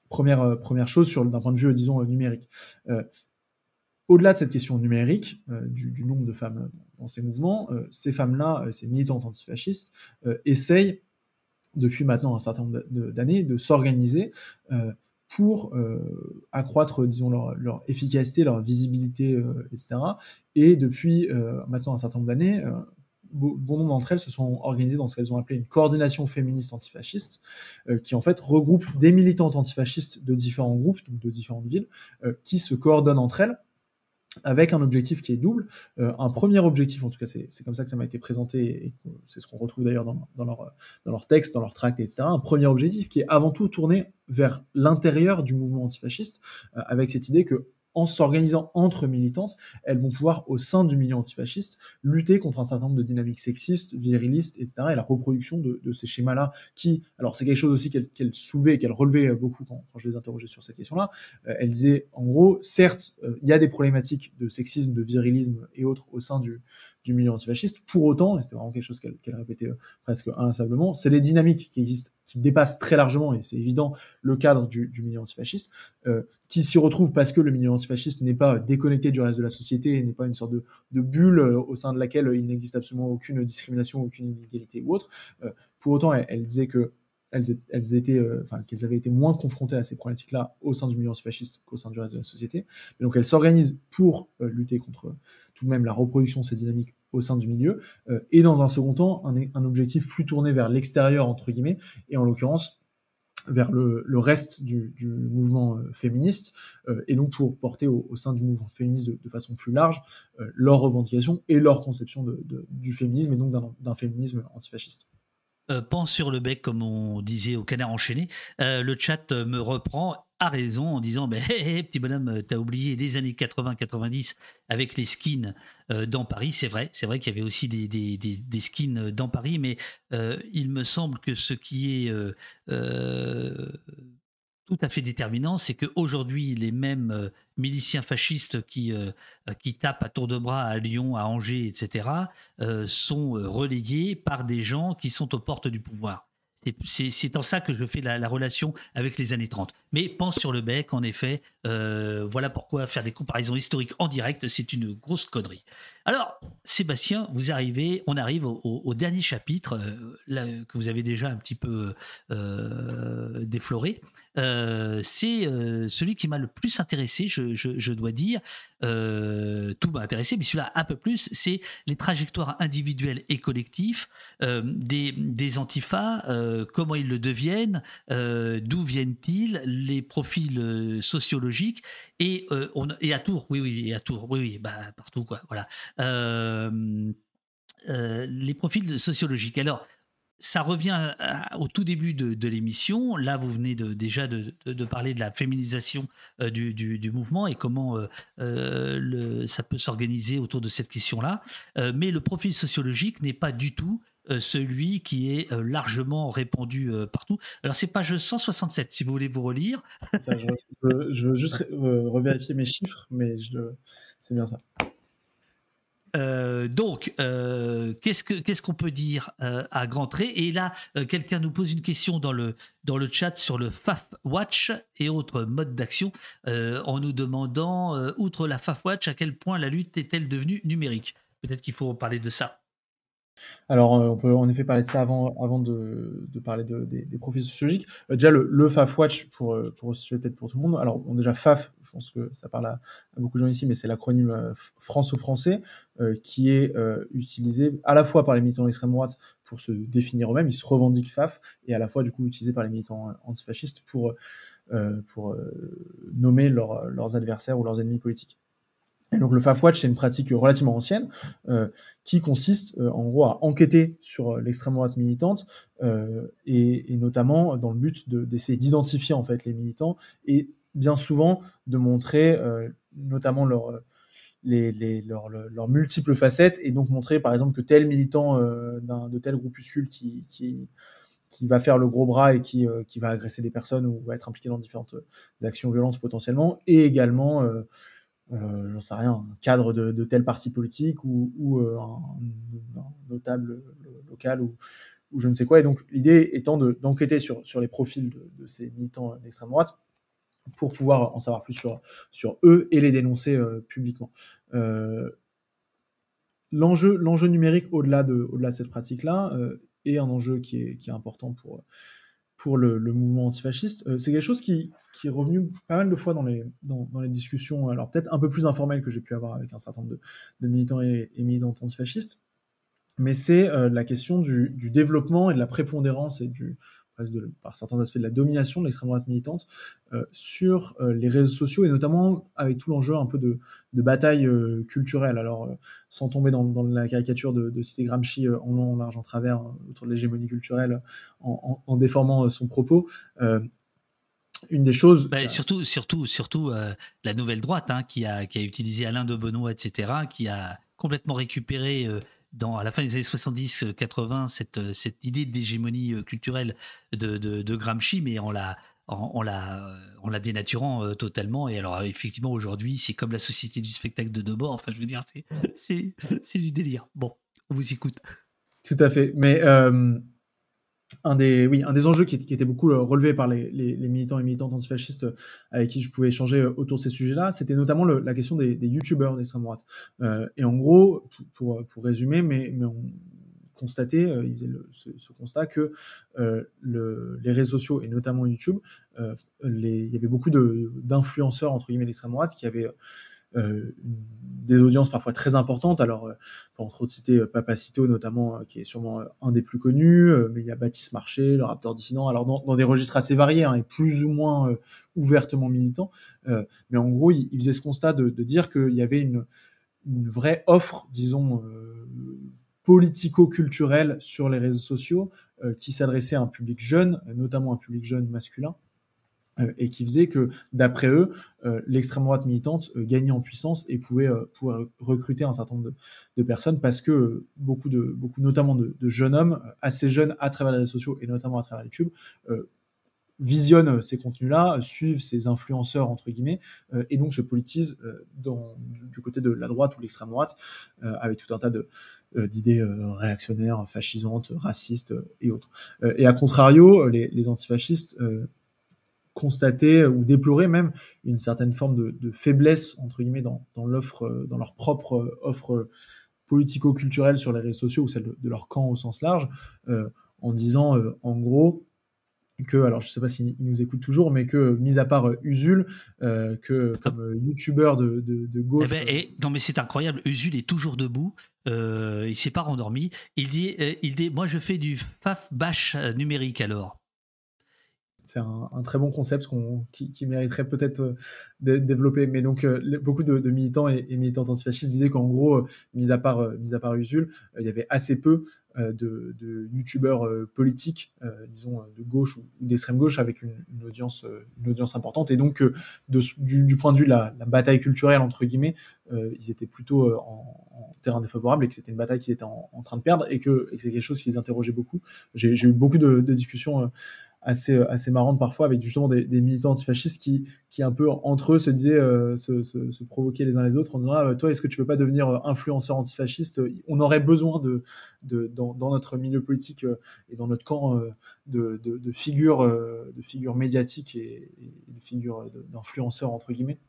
C: première, chose d'un point de vue, disons, numérique au-delà de cette question numérique, du, nombre de femmes dans ces mouvements, euh, ces femmes-là, euh, ces militantes antifascistes, euh, essayent depuis maintenant un certain nombre d'années de s'organiser pour accroître, disons, leur, efficacité, leur visibilité, etc. Et depuis maintenant un certain nombre d'années, bon nombre d'entre elles se sont organisées dans ce qu'elles ont appelé une coordination féministe antifasciste, qui en fait regroupe des militantes antifascistes de différents groupes, donc de différentes villes, qui se coordonnent entre elles avec un objectif qui est double. Euh, un premier objectif, en tout cas c'est comme ça que ça m'a été présenté, et c'est ce qu'on retrouve d'ailleurs dans, dans, leur, dans leur texte, dans leur tract, etc. Un premier objectif qui est avant tout tourné vers l'intérieur du mouvement antifasciste, euh, avec cette idée que en s'organisant entre militantes, elles vont pouvoir, au sein du milieu antifasciste, lutter contre un certain nombre de dynamiques sexistes, virilistes, etc. Et la reproduction de, ces schémas-là, qui, alors c'est quelque chose aussi qu'elle soulevait et qu'elle relevait beaucoup quand, je les interrogeais sur cette question-là. Euh, elle disait, en gros, certes, euh, il y a des problématiques de sexisme, de virilisme et autres au sein du, du milieu antifasciste. Pour autant, et c'était vraiment quelque chose qu'elle répétait euh, presque inlassablement, c'est des dynamiques qui existent, qui dépassent très largement, et c'est évident, le cadre du, milieu antifasciste, euh, qui s'y retrouvent parce que le milieu antifasciste n'est pas déconnecté du reste de la société, n'est pas une sorte de, bulle euh, au sein de laquelle il n'existe absolument aucune discrimination, aucune inégalité ou autre. pour autant, elle disait que étaient, enfin, qu'elles avaient été moins confrontées à ces problématiques-là au sein du milieu antifasciste qu'au sein du reste de la société. Donc, elles s'organisent pour lutter contre tout de même la reproduction de ces dynamiques au sein du milieu, euh, et dans un second temps, un, objectif plus tourné vers l'extérieur, entre guillemets, et en l'occurrence, vers le, reste du, mouvement féministe, et donc pour porter au, sein du mouvement féministe de, façon plus large leurs revendications et leur conception du féminisme, et donc d'un féminisme antifasciste.
B: Euh, pense sur le bec, comme on disait au canard enchaîné. Euh, le chat me reprend à raison en disant mais petit bonhomme, t'as oublié les années 80-90 avec les skins euh, dans Paris. C'est vrai, c'est vrai qu'il y avait aussi des, des, des, skins dans Paris, mais il me semble que ce qui est tout à fait déterminant, c'est qu'aujourd'hui, les mêmes euh, miliciens fascistes qui, euh, qui tapent à tour de bras à Lyon, à Angers, etc., euh, sont relayés par des gens qui sont aux portes du pouvoir. C'est en ça que je fais la, relation avec les années 30. Mais pense sur le bec, en effet, voilà pourquoi faire des comparaisons historiques en direct, c'est une grosse connerie. Alors, Sébastien, vous arrivez, on arrive au, dernier chapitre que vous avez déjà un petit peu défloré. Euh, c'est euh, celui qui m'a le plus intéressé, je, dois dire. Euh, tout m'a intéressé, mais celui-là un peu plus, c'est les trajectoires individuelles et collectives des, des antifas, comment ils le deviennent, d'où viennent-ils, les profils sociologiques, et, on, et à Tours, oui, oui, et à Tours, oui, oui, bah, partout, quoi, voilà. les profils sociologiques. Alors, ça revient au tout début de, l'émission. Là, vous venez de, déjà de, parler de la féminisation euh, du, mouvement et comment euh, euh, ça peut s'organiser autour de cette question-là. mais le profil sociologique n'est pas du tout celui qui est largement répandu partout. Alors, c'est page 167, si vous voulez vous relire.
C: je, veux juste revérifier mes chiffres, mais c'est bien ça.
B: Euh, donc, euh, qu'est-ce qu'on peut dire euh, à grands traits? Et là, quelqu'un nous pose une question dans le, dans le chat sur le FAF Watch et autres modes d'action, en nous demandant, outre la FAF Watch, à quel point la lutte est-elle devenue numérique? Peut-être qu'il faut parler de ça.
C: Alors, euh, on peut en effet parler de ça avant, de, parler des, profils sociologiques. Euh, déjà, le, FAF Watch, pour, euh, peut-être pour tout le monde. Alors, déjà, FAF, je pense que ça parle à, beaucoup de gens ici, mais c'est l'acronyme France au français, qui est utilisé à la fois par les militants d'extrême droite pour se définir eux-mêmes, ils se revendiquent FAF, et à la fois, du coup, utilisé par les militants antifascistes pour nommer leurs adversaires ou leurs ennemis politiques. Et donc le FAF-Watch, c'est une pratique relativement ancienne euh, qui consiste euh, en gros à enquêter sur euh, l'extrême droite militante et, notamment dans le but d'essayer d'identifier en fait les militants et bien souvent de montrer notamment leur, les, les, leurs multiples facettes et donc montrer par exemple que tel militant de tel groupuscule qui, qui, qui va faire le gros bras et qui, qui va agresser des personnes ou va être impliqué dans différentes actions violentes potentiellement et également euh, j'en sais rien, un cadre de, tel parti politique ou, euh, un, notable local ou, je ne sais quoi. Et donc l'idée étant d'enquêter sur, sur les profils de, ces militants d'extrême droite pour pouvoir en savoir plus sur, sur eux et les dénoncer euh, publiquement. l'enjeu, l'enjeu numérique au-delà de, au-delà de cette pratique-là est un enjeu qui est, qui est important pour, pour le, mouvement antifasciste. Euh, c'est quelque chose qui, est revenu pas mal de fois dans les, discussions, alors peut-être un peu plus informelles que j'ai pu avoir avec un certain nombre de, militants et, militantes antifascistes, mais c'est euh, la question du, développement et de la prépondérance et du, par certains aspects de la domination de l'extrême droite militante euh, sur euh, les réseaux sociaux et notamment avec tout l'enjeu un peu de, bataille euh, culturelle. Alors, sans tomber dans, la caricature de, de citer Gramsci en long, en large, en travers autour de l'hégémonie culturelle en, déformant son propos. une des choses.
B: Bah, surtout, surtout, surtout la nouvelle droite hein, qui, a, qui a utilisé Alain de Benoît, etc., qui a complètement récupéré à la fin des années 70-80 cette, cette idée d'hégémonie euh, culturelle de, de, Gramsci, mais en la, en, la, en la dénaturant euh, totalement. Et alors, effectivement, aujourd'hui, c'est comme la société du spectacle de Debord. Enfin, je veux dire, c'est du délire. Bon, on vous écoute.
C: Tout à fait. Mais euh, un des, oui, un des enjeux qui, était beaucoup euh, relevé par les, militants et militantes antifascistes euh, avec qui je pouvais échanger euh, autour de ces sujets-là, c'était notamment la question des, youtubeurs d'extrême droite. et en gros, pour, pour résumer, mais, mais on faisaient ce, constat que les réseaux sociaux et notamment YouTube, il y avait beaucoup d'influenceurs entre guillemets d'extrême droite qui avaient des audiences parfois très importantes. Alors, euh, pour entre autres citer euh, Papacito notamment, qui est sûrement un des plus connus, mais il y a Baptiste Marché, le Raptor dissident, alors dans, des registres assez variés hein, et plus ou moins ouvertement militants. mais en gros, il, faisait ce constat de, dire qu'il y avait une, une, vraie offre, disons, politico-culturelle sur les réseaux sociaux qui s'adressait à un public jeune, notamment un public jeune masculin, euh, et qui faisait que, d'après eux, euh, l'extrême droite militante euh, gagnait en puissance et pouvait, pouvait, recruter un certain nombre de, personnes parce que beaucoup, de, beaucoup notamment de, jeunes hommes, assez jeunes à travers les réseaux sociaux et notamment à travers YouTube, visionnent ces contenus-là, suivent ces influenceurs, entre guillemets, et donc se politisent dans, du, côté de la droite ou l'extrême droite, avec tout un tas de, d'idées réactionnaires, fascisantes, racistes et autres. et à contrario, les, les antifascistes constater ou déplorer même une certaine forme de, faiblesse entre guillemets dans, l'offre, euh, dans leur propre euh, offre politico-culturelle sur les réseaux sociaux ou celle de, leur camp au sens large, euh, en disant en gros que, alors je sais pas s'ils nous écoutent toujours, mais que, mis à part Usul, que comme youtubeur de, gauche.
B: Eh ben, et, non, mais c'est incroyable, Usul est toujours debout, euh, il s'est pas rendormi. Il dit, il dit Moi je fais du faf bash numérique alors.
C: C'est un, très bon concept qui, mériterait peut-être d'être développé. Mais donc, beaucoup de, militants et, et, militantes antifascistes disaient qu'en gros, mis à part, mis à part Usul, il y avait assez peu euh, de, de youtubeurs euh, politiques, euh, disons de gauche ou d'extrême gauche, avec une, audience, une audience importante. Et donc, du, point de vue de la, bataille culturelle entre guillemets, ils étaient plutôt en, terrain défavorable et que c'était une bataille qu'ils étaient en, train de perdre et que, c'est quelque chose qui les interrogeait beaucoup. J'ai eu beaucoup de discussions assez assez marrante parfois avec justement des, militants antifascistes qui qui un peu entre eux se disaient euh, se, se, provoquer les uns les autres en disant ah, toi est-ce que tu veux pas devenir euh, influenceur antifasciste? On aurait besoin de, de dans, dans, notre milieu politique euh, et dans notre camp de, de, figures de figures médiatiques et, et de figures d'influenceurs entre guillemets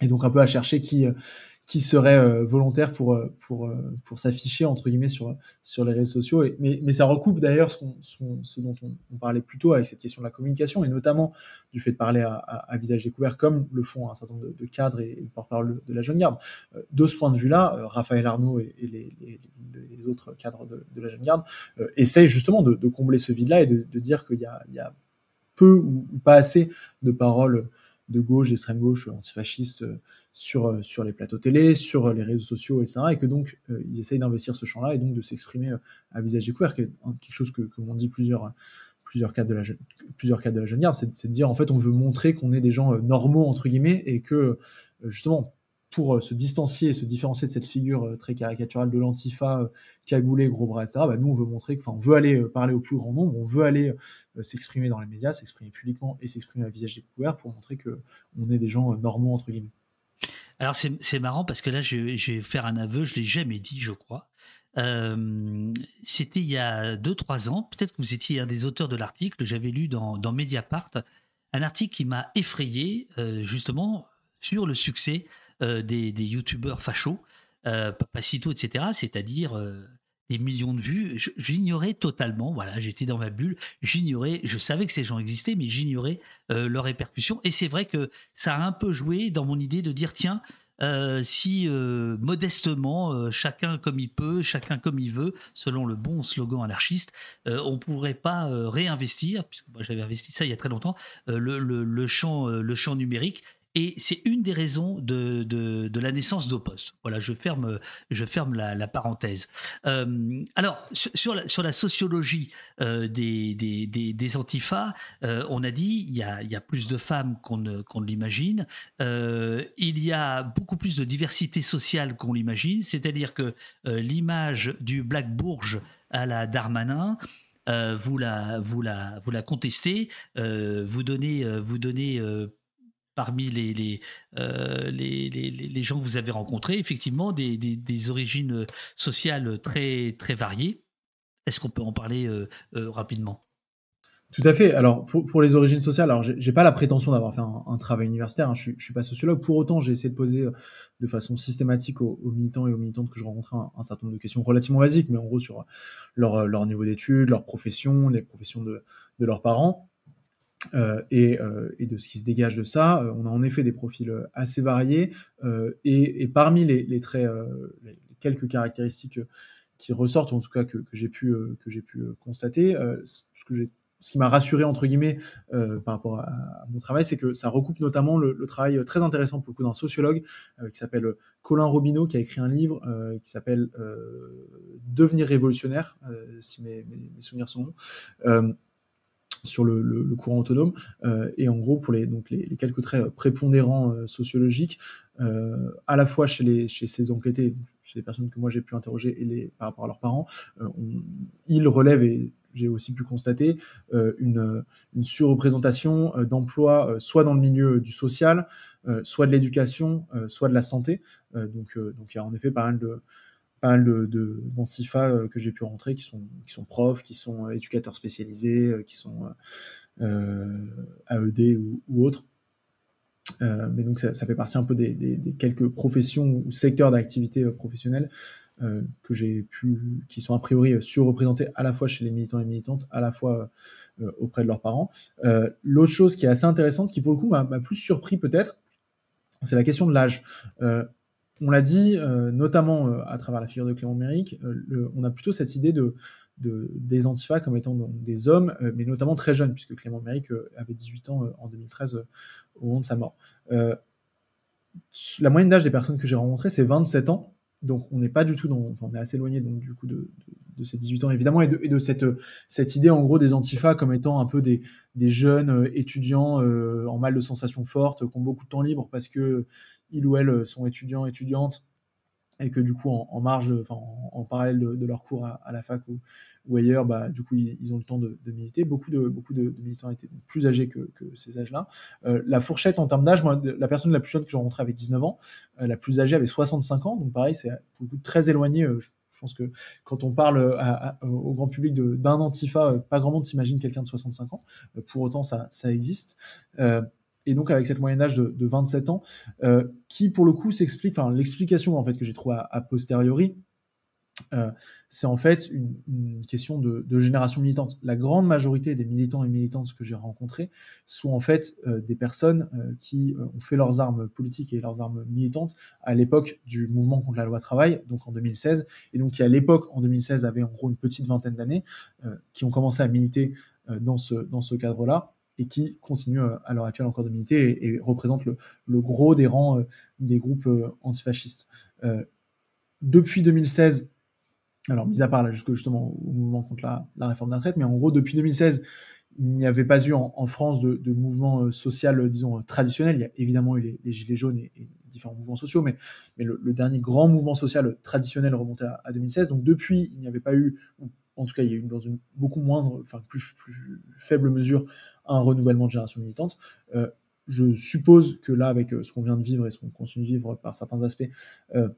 C: et donc un peu à chercher qui qui serait euh, volontaire pour euh, pour euh, pour s'afficher entre guillemets sur sur les réseaux sociaux. Et, mais, mais ça recoupe d'ailleurs ce, ce, dont on, parlait plus tôt avec cette question de la communication et notamment du fait de parler à, à, visage découvert comme le font un certain nombre de, cadres et, le porte-parole de la jeune garde. de ce point de vue-là, Raphaël Arnaud et, les, les, autres cadres de, de la jeune garde essayent justement de, de combler ce vide-là et de, dire qu'il y a, il y a peu ou pas assez de paroles de gauche, d'extrême gauche, antifasciste euh, sur, euh, sur les plateaux télé, sur euh, les réseaux sociaux, etc. Et que donc, ils essayent d'investir ce champ-là et donc de s'exprimer à visage découvert, quelque chose que, que m'ont dit plusieurs, plusieurs de la, plusieurs cadres de la jeune garde, c'est de dire, en fait, on veut montrer qu'on est des gens normaux, entre guillemets, et que, justement, pour euh, se distancier et se différencier de cette figure euh, très caricaturale de l'antifa, euh, cagoulé, gros bras, etc., bah, nous, on veut montrer on veut aller parler au plus grand nombre, on veut aller s'exprimer dans les médias, s'exprimer publiquement et s'exprimer à visage découvert pour montrer que on est des gens normaux, entre guillemets.
B: Alors, c'est marrant parce que là, je, vais faire un aveu, je l'ai jamais dit, je crois. C'était il y a 2-3 ans, peut-être que vous étiez un des auteurs de l'article, j'avais lu dans, Mediapart, un article qui m'a effrayé, justement, sur le succès euh, des, des youtubeurs fachos, euh, Papacito, etc., c'est-à-dire euh, des millions de vues. J'ignorais totalement, voilà, j'étais dans ma bulle, j'ignorais, je savais que ces gens existaient, mais j'ignorais leurs répercussions. Et c'est vrai que ça a un peu joué dans mon idée de dire, tiens, si modestement, chacun comme il peut, chacun comme il veut, selon le bon slogan anarchiste, on pourrait pas réinvestir, puisque moi j'avais investi ça il y a très longtemps, le, le, champ, le champ numérique et c'est une des raisons de, de, la naissance d'Opos. Voilà, je ferme, je ferme la, parenthèse. Euh, alors, sur la, sur la sociologie euh, des, des, des, antifas, euh, on a dit il y a, y a plus de femmes qu'on ne, l'imagine. il y a beaucoup plus de diversité sociale qu'on l'imagine. C'est-à-dire que l'image du Black Bourge à la Darmanin, vous la vous la vous la contestez, vous donnez vous donnez parmi les, euh, les, gens que vous avez rencontrés, effectivement, des, origines sociales très, variées. Est-ce qu'on peut en parler euh, euh, rapidement?
C: Tout à fait. Alors pour, les origines sociales, alors j'ai pas la prétention d'avoir fait un, travail universitaire. Hein. Je, je suis pas sociologue. Pour autant, j'ai essayé de poser de façon systématique aux, militants et aux militantes que je rencontrais un, certain nombre de questions relativement basiques, mais en gros sur leur, niveau d'études, leur profession, les professions de leurs parents. Euh, et, euh, et, de ce qui se dégage de ça, euh, on a en effet des profils assez variés et, parmi les, quelques caractéristiques qui ressortent, en tout cas que, j'ai pu constater, ce qui m'a rassuré entre guillemets par rapport à, mon travail, c'est que ça recoupe notamment le, travail très intéressant pour le coup d'un sociologue qui s'appelle Colin Robineau, qui a écrit un livre qui s'appelle Devenir révolutionnaire, si mes, mes, souvenirs sont bons sur le, le, courant autonome. Euh, et en gros, pour les, donc les, les quelques traits prépondérants euh, sociologiques, euh, à la fois chez, les, chez ces enquêtés, chez les personnes que moi j'ai pu interroger et les, par rapport à leurs parents, on, ils relèvent, et j'ai aussi pu constater, une, une surreprésentation d'emplois, soit dans le milieu du social, soit de l'éducation, soit de la santé. donc, donc il y a en effet pas mal de pas mal de, d'antifa euh, que j'ai pu rentrer qui sont, qui sont profs, qui sont euh, éducateurs spécialisés, euh, qui sont AED ou, autres. mais donc ça, ça, fait partie un peu des, quelques professions ou secteurs d'activité professionnelle que j'ai pu, qui sont a priori surreprésentés à la fois chez les militants et militantes, à la fois auprès de leurs parents. L'autre chose qui est assez intéressante, qui pour le coup m'a plus surpris peut-être, c'est la question de l'âge on l'a dit, euh, notamment euh, à travers la figure de Clément Méric, euh, on a plutôt cette idée de, de, des Antifa comme étant des hommes, mais notamment très jeunes, puisque Clément Méric avait 18 ans en 2013 euh, au moment de sa mort. La moyenne d'âge des personnes que j'ai rencontrées, c'est 27 ans. Donc on n'est pas du tout dans, enfin, on est assez éloigné donc du coup de, de, de ces 18 ans évidemment et de, et de cette, cette idée en gros des antifas comme étant un peu des, des jeunes euh, étudiants euh, en mal de sensations fortes qui ont beaucoup de temps libre parce que ils ou elles sont étudiants étudiantes et que du coup en, marge, enfin en, parallèle de, de, leur cours à, la fac ou, ailleurs, bah, du coup ils, ont le temps de, de, militer. Beaucoup de de, militants étaient plus âgés que, ces âges-là. Euh, la fourchette en termes d'âge, la personne la plus jeune que j'ai rencontrée avait 19 ans, euh, la plus âgée avait 65 ans, donc pareil, c'est pour le coup très éloigné. Euh, je, pense que quand on parle au grand public d'un antifa, pas grand monde s'imagine quelqu'un de 65 ans. Pour autant, ça existe. Et donc avec cette moyenne d'âge de, de, 27 ans, euh, qui pour le coup s'explique, enfin l'explication en fait que j'ai trouvé a, posteriori, euh, c'est en fait une, question de, génération militante. La grande majorité des militants et militantes que j'ai rencontrés sont en fait euh, des personnes qui ont fait leurs armes politiques et leurs armes militantes à l'époque du mouvement contre la loi travail, donc en 2016, et donc qui à l'époque, en 2016, avaient en gros une petite vingtaine d'années, qui ont commencé à militer dans ce, dans ce cadre-là et qui continuent à l'heure actuelle encore de militer et, représentent le, gros des rangs des groupes antifascistes. depuis 2016, alors mis à part là jusque justement au mouvement contre la, réforme des retraites, mais en gros depuis 2016, il n'y avait pas eu en, France de, mouvement euh, social, euh, disons, euh, traditionnel. Il y a évidemment eu les, Gilets jaunes et, différents mouvements sociaux, mais, le, dernier grand mouvement social traditionnel remontait à, à 2016. Donc depuis, il n'y avait pas eu, en tout cas, il y a eu dans une beaucoup moindre, enfin plus, plus faible mesure, un renouvellement de génération militante. Euh, je suppose que là, avec ce qu'on vient de vivre et ce qu'on continue de vivre par certains aspects, euh,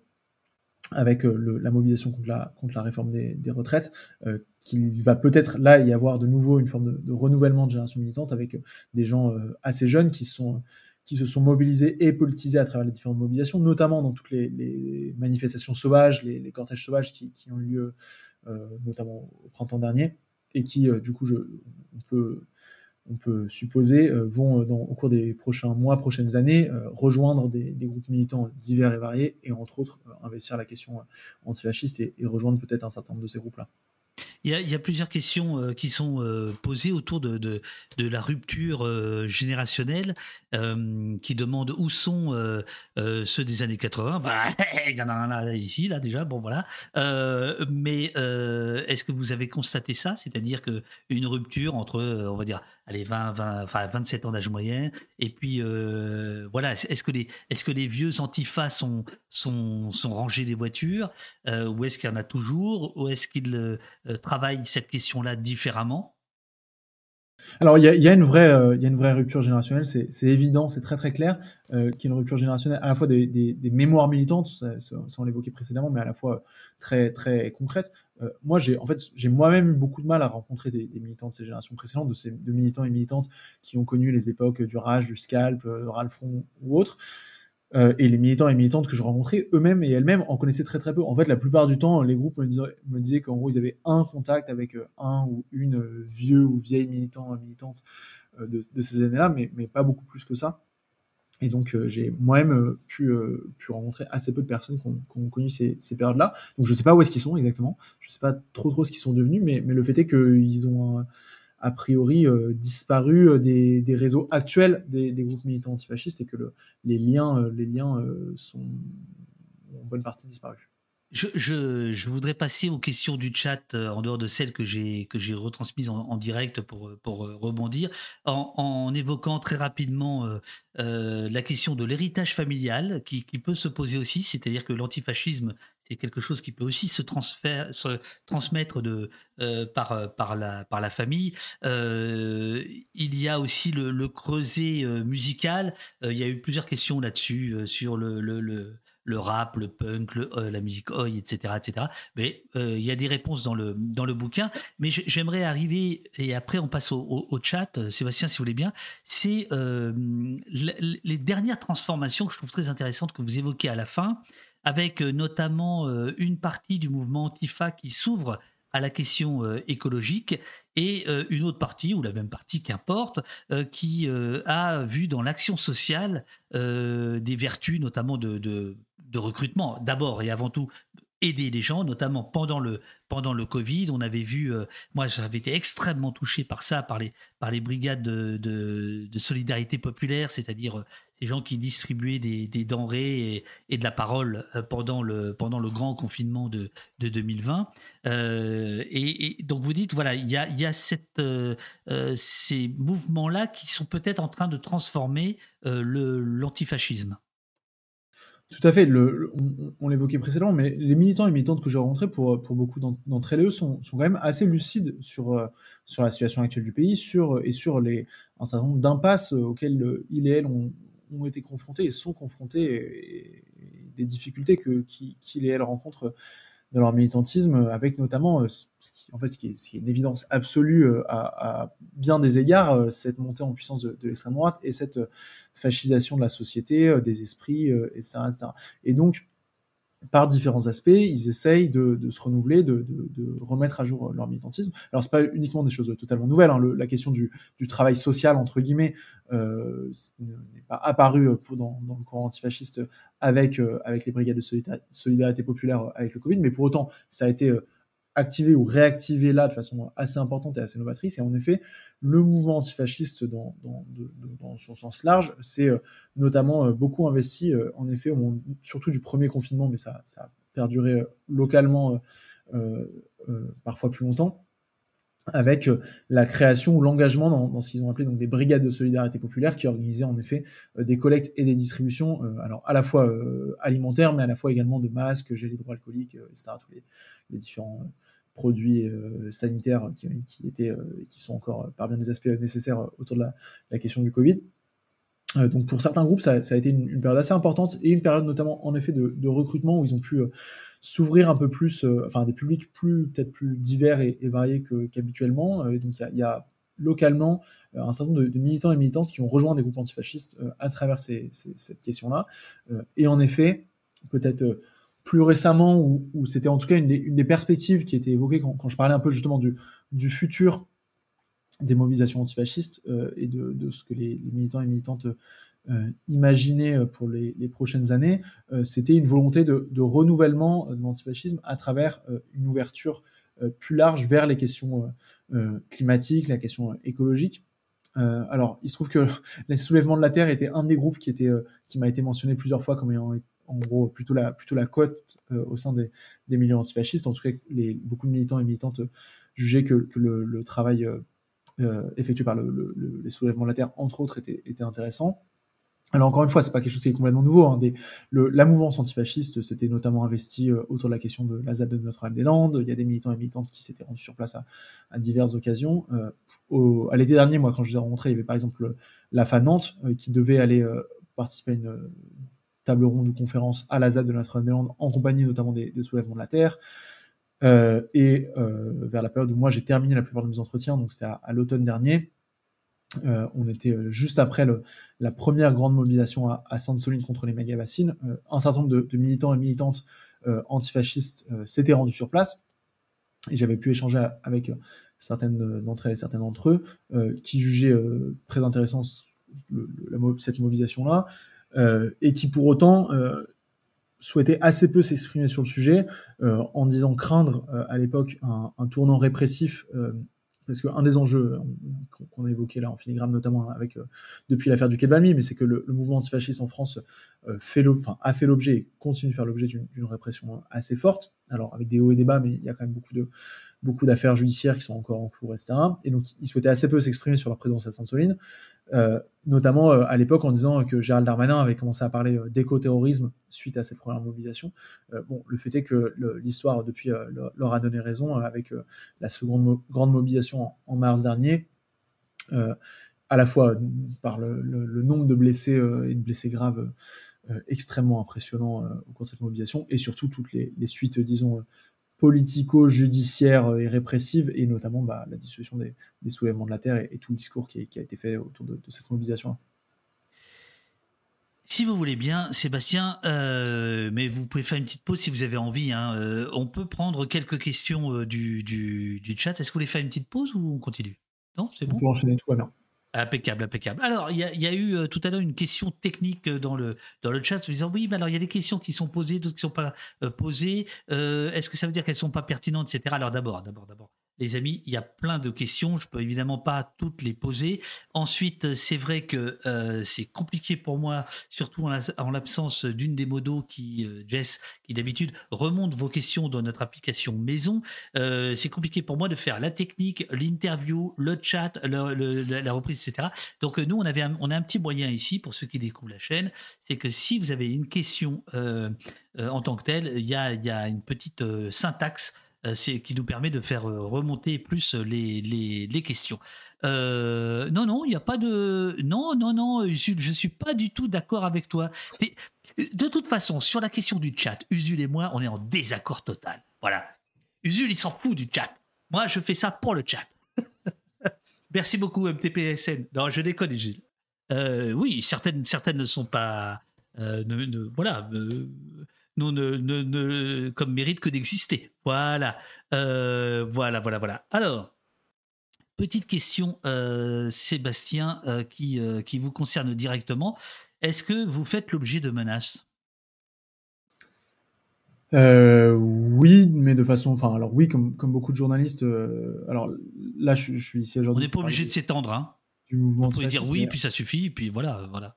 C: avec euh, la mobilisation contre la, contre la réforme des, retraites, euh, qu'il va peut-être là y avoir de nouveau une forme de, renouvellement de génération militante avec euh, des gens euh, assez jeunes qui se sont mobilisés et politisés à travers les différentes mobilisations, notamment dans toutes les, manifestations sauvages, les, cortèges sauvages qui, ont eu lieu euh, notamment au printemps dernier, et qui, euh, du coup, je, on peut on peut supposer, euh, vont euh, dans, au cours des prochains mois, prochaines années, euh, rejoindre des, groupes militants divers et variés et entre autres investir la question antifasciste et, et rejoindre peut-être un certain nombre de ces groupes-là.
B: Il y, a, plusieurs questions euh, qui sont euh, posées autour de, la rupture euh, générationnelle qui demandent où sont ceux des années 80. Bah, *laughs* il y en a un là, ici, là déjà, bon voilà. mais est-ce que vous avez constaté ça? C'est-à-dire qu'une rupture entre, on va dire, allez, 20, 20, enfin 27 ans d'âge moyen, et puis voilà, est-ce que, les, est que les vieux antifas sont, sont, sont rangés des voitures Ou est-ce qu'il y en a toujours Ou est-ce qu'ils cette question-là différemment?
C: Alors il y a, une vraie, euh, y a une vraie rupture générationnelle, c'est, évident, c'est très très clair, euh, qu'il y a une rupture générationnelle à la fois des, mémoires militantes, ça, ça, ça on l'évoquait précédemment, mais à la fois très très concrète. Euh, moi j'ai en fait j'ai moi-même eu beaucoup de mal à rencontrer des, des, militants de ces générations précédentes, de ces de militants et militantes qui ont connu les époques du Rage, du Scalp, euh, Ralph Front ou autres. Euh, et les militants et militantes que je rencontrais, eux-mêmes et elles-mêmes en connaissaient très très peu. En fait, la plupart du temps, les groupes me disaient, qu'en gros, ils avaient un contact avec euh, un ou une euh, vieux ou vieille militant, militante de, ces années-là, mais, mais pas beaucoup plus que ça. Et donc, j'ai moi-même pu, pu rencontrer assez peu de personnes qui ont, connu ces, ces périodes-là. Donc, je sais pas où est-ce qu'ils sont exactement. Je sais pas trop trop ce qu'ils sont devenus, mais, mais le fait est qu'ils ont un, a priori euh, disparu euh, des, des, réseaux actuels des, groupes militants antifascistes et que le, les liens, euh, les liens sont en bonne partie disparus.
B: Je, je, voudrais passer aux questions du chat en dehors de celles que j'ai que j'ai retransmises en, direct pour pour rebondir en, en évoquant très rapidement la question de l'héritage familial qui, qui, peut se poser aussi, c'est-à-dire que l'antifascisme quelque chose qui peut aussi se, se transmettre de, euh, par, par, la, famille. Euh, il y a aussi le, le creuset euh, musical. il y a eu plusieurs questions là-dessus, sur le, rap, le punk, la musique oi, etc., etc. Mais il y a des réponses dans le, dans le bouquin. Mais j'aimerais arriver, et après on passe au, chat, Sébastien, si vous voulez bien, c'est les dernières transformations que je trouve très intéressantes que vous évoquez à la fin avec notamment une partie du mouvement Antifa qui s'ouvre à la question écologique et une autre partie, ou la même partie, qu'importe, qui a vu dans l'action sociale des vertus, notamment de, de, de recrutement, d'abord et avant tout aider les gens, notamment pendant le, pendant le Covid. On avait vu, euh, moi j'avais été extrêmement touché par ça, par les, par les brigades de, de, solidarité populaire, c'est-à-dire euh, ces gens qui distribuaient des, des denrées et, et, de la parole euh, pendant le, pendant le grand confinement de, de 2020. et, et, donc vous dites, voilà, il y a, y a cette, ces mouvements-là qui sont peut-être en train de transformer l'antifascisme.
C: Tout à fait. On, l'évoquait précédemment, mais les militants et militantes que j'ai rencontrés, pour, pour beaucoup d'entre elles, sont, sont quand même assez lucides sur, euh, sur la situation actuelle du pays sur, et sur les, un certain nombre d'impasses auxquelles il et elle ont, ont été confrontés et sont confrontés, et, des difficultés que qu'il et elle rencontrent dans leur militantisme, avec notamment euh, ce qui, en fait, ce qui, est, une évidence absolue euh, à, bien des égards, cette montée en puissance de l'extrême droite et cette fascisation de la société, euh, des esprits, etc., euh, etc. Et donc, par différents aspects, ils essayent de, se renouveler, de, remettre à jour leur militantisme. Alors, c'est pas uniquement des choses totalement nouvelles. Hein. la question du, travail social, entre guillemets, euh, n'est pas apparue dans, le courant antifasciste avec, avec les brigades de solidarité populaire avec le Covid, mais pour autant, ça a été activé ou réactivé là de façon assez importante et assez novatrice. Et en effet, le mouvement antifasciste dans, dans, dans son sens large, c'est euh, notamment euh, beaucoup investi, euh, en effet, au surtout du premier confinement, mais ça, ça a perduré localement parfois plus longtemps avec la création ou l'engagement dans, dans, ce qu'ils ont appelé donc des brigades de solidarité populaire qui organisaient en effet des collectes et des distributions, alors à la fois alimentaires, mais à la fois également de masques, gel hydroalcoolique, etc. Tous les, les différents produits euh, sanitaires qui, étaient, euh, qui sont encore euh, par bien des aspects nécessaires autour de la, question du Covid. Donc pour certains groupes, ça, a été une, période assez importante et une période notamment en effet de, recrutement où ils ont pu s'ouvrir un peu plus, enfin des publics plus peut-être plus divers et, variés qu'habituellement. donc il y, a, localement un certain nombre de, militants et militantes qui ont rejoint des groupes antifascistes à travers cette question-là. et en effet, peut-être plus récemment, où, c'était en tout cas une des, perspectives qui était évoquée quand, je parlais un peu justement du futur des mobilisations antifascistes euh, et de, ce que les, militants et militantes euh, imaginaient pour les, prochaines années, euh, c'était une volonté de, renouvellement de l'antifascisme à travers une ouverture plus large vers les questions climatiques, la question écologique. alors, il se trouve que *laughs* les soulèvements de la Terre était un des groupes qui, qui m'a été mentionné plusieurs fois comme ayant en gros plutôt la, plutôt la cote euh, au sein des, des milieux antifascistes. En tout cas, beaucoup de militants et militantes jugeaient que, le, travail euh, euh, effectué par les soulèvements de la Terre, entre autres, était, était intéressant. Alors encore une fois, c'est pas quelque chose qui est complètement nouveau. Hein. Des, la mouvance antifasciste s'était notamment investie autour de la question de la ZAD de Notre-Dame-des-Landes. Il y a des militants et militantes qui s'étaient rendus sur place à, diverses occasions. à l'été dernier, moi, quand je les ai rencontrés, il y avait par exemple la FA Nantes qui devait aller participer à une, table ronde ou conférence à la ZAD de Notre-Dame-des-Landes, en compagnie notamment des, soulèvements de la Terre. Euh, et euh, vers la période où moi j'ai terminé la plupart de mes entretiens, donc c'était à, l'automne dernier, euh, on était juste après la première grande mobilisation à, Sainte-Soline contre les méga-bassines. un certain nombre de, militants et militantes antifascistes s'étaient rendus sur place, et j'avais pu échanger avec certaines d'entre elles et certains d'entre eux qui jugeaient très intéressant cette mobilisation-là, euh, et qui pour autant euh, souhaitait assez peu s'exprimer sur le sujet, euh, en disant craindre à l'époque un, tournant répressif parce qu'un des enjeux qu'on a évoqué là en filigrane, notamment depuis l'affaire du Quai de Valmy, mais c'est que le, mouvement antifasciste en France fait a fait l'objet et continue de faire l'objet d'une répression assez forte. Alors avec des hauts et des bas, mais il y a quand même beaucoup beaucoup d'affaires judiciaires qui sont encore en cours, etc. Et donc, il souhaitait assez peu s'exprimer sur leur présence à Sainte-Soline, euh, notamment euh, à l'époque en disant que Gérald Darmanin avait commencé à parler euh, d'éco-terrorisme suite à cette première mobilisation. bon, le fait est que l'histoire, depuis, leur a donné raison avec la seconde grande mobilisation en, mars dernier, à la fois par le, nombre de blessés et de blessés graves extrêmement impressionnant au cours de cette mobilisation, et surtout toutes les, les suites, disons, politico-judiciaire et répressive, et notamment bah, la dissolution des, soulèvements de la Terre et, tout le discours qui, a été fait autour de, cette mobilisation.
B: Si vous voulez bien, Sébastien, euh, mais vous pouvez faire une petite pause si vous avez envie. Hein, euh, on peut prendre quelques questions euh, du, du, chat. Est-ce que vous voulez faire une petite pause ou on continue?
C: Non, c'est bon? On peut enchaîner, tout va bien.
B: Impeccable, impeccable. Alors, il y, a eu euh, tout à l'heure une question technique euh, dans le, dans le chat, en disant oui, mais alors il y a des questions qui sont posées, d'autres qui ne sont pas euh, posées. Est-ce que ça veut dire qu'elles ne sont pas pertinentes, etc. Alors d'abord, d'abord, d'abord, les amis, il y a plein de questions. Je peux évidemment pas toutes les poser. Ensuite, c'est vrai que euh, c'est compliqué pour moi, surtout en l'absence d'une des modos qui, euh, Jess, qui d'habitude remonte vos questions dans notre application maison. Euh, c'est compliqué pour moi de faire la technique, l'interview, le chat, la reprise, etc. Donc nous, on avait, on a un petit moyen ici pour ceux qui découvrent la chaîne, c'est que si vous avez une question en tant que telle, il y a, y a une petite syntaxe euh, qui nous permet de faire euh, remonter plus les, les, questions. Euh, non, non, il n'y a pas de... Non, non, non, Usul, je ne suis pas du tout d'accord avec toi. De toute façon, sur la question du chat, Usul et moi, on est en désaccord total. Voilà. Usul, il s'en fout du chat. Moi, je fais ça pour le chat. *laughs* Merci beaucoup, MTPSN. Non, je déconne, Usul. oui, certaines, certaines ne sont pas... voilà nous ne, ne, comme mérite que d'exister. Voilà, euh, voilà, voilà, voilà. Alors, petite question, euh, Sébastien, euh, qui, qui vous concerne directement. Est-ce que vous faites l'objet de menaces?
C: Oui, mais de façon, enfin, alors oui, comme, comme beaucoup de journalistes. alors là, je, suis ici aujourd'hui.
B: On n'est pas obligé de s'étendre, hein. Du mouvement. On peut dire oui, puis ça suffit, puis voilà, voilà.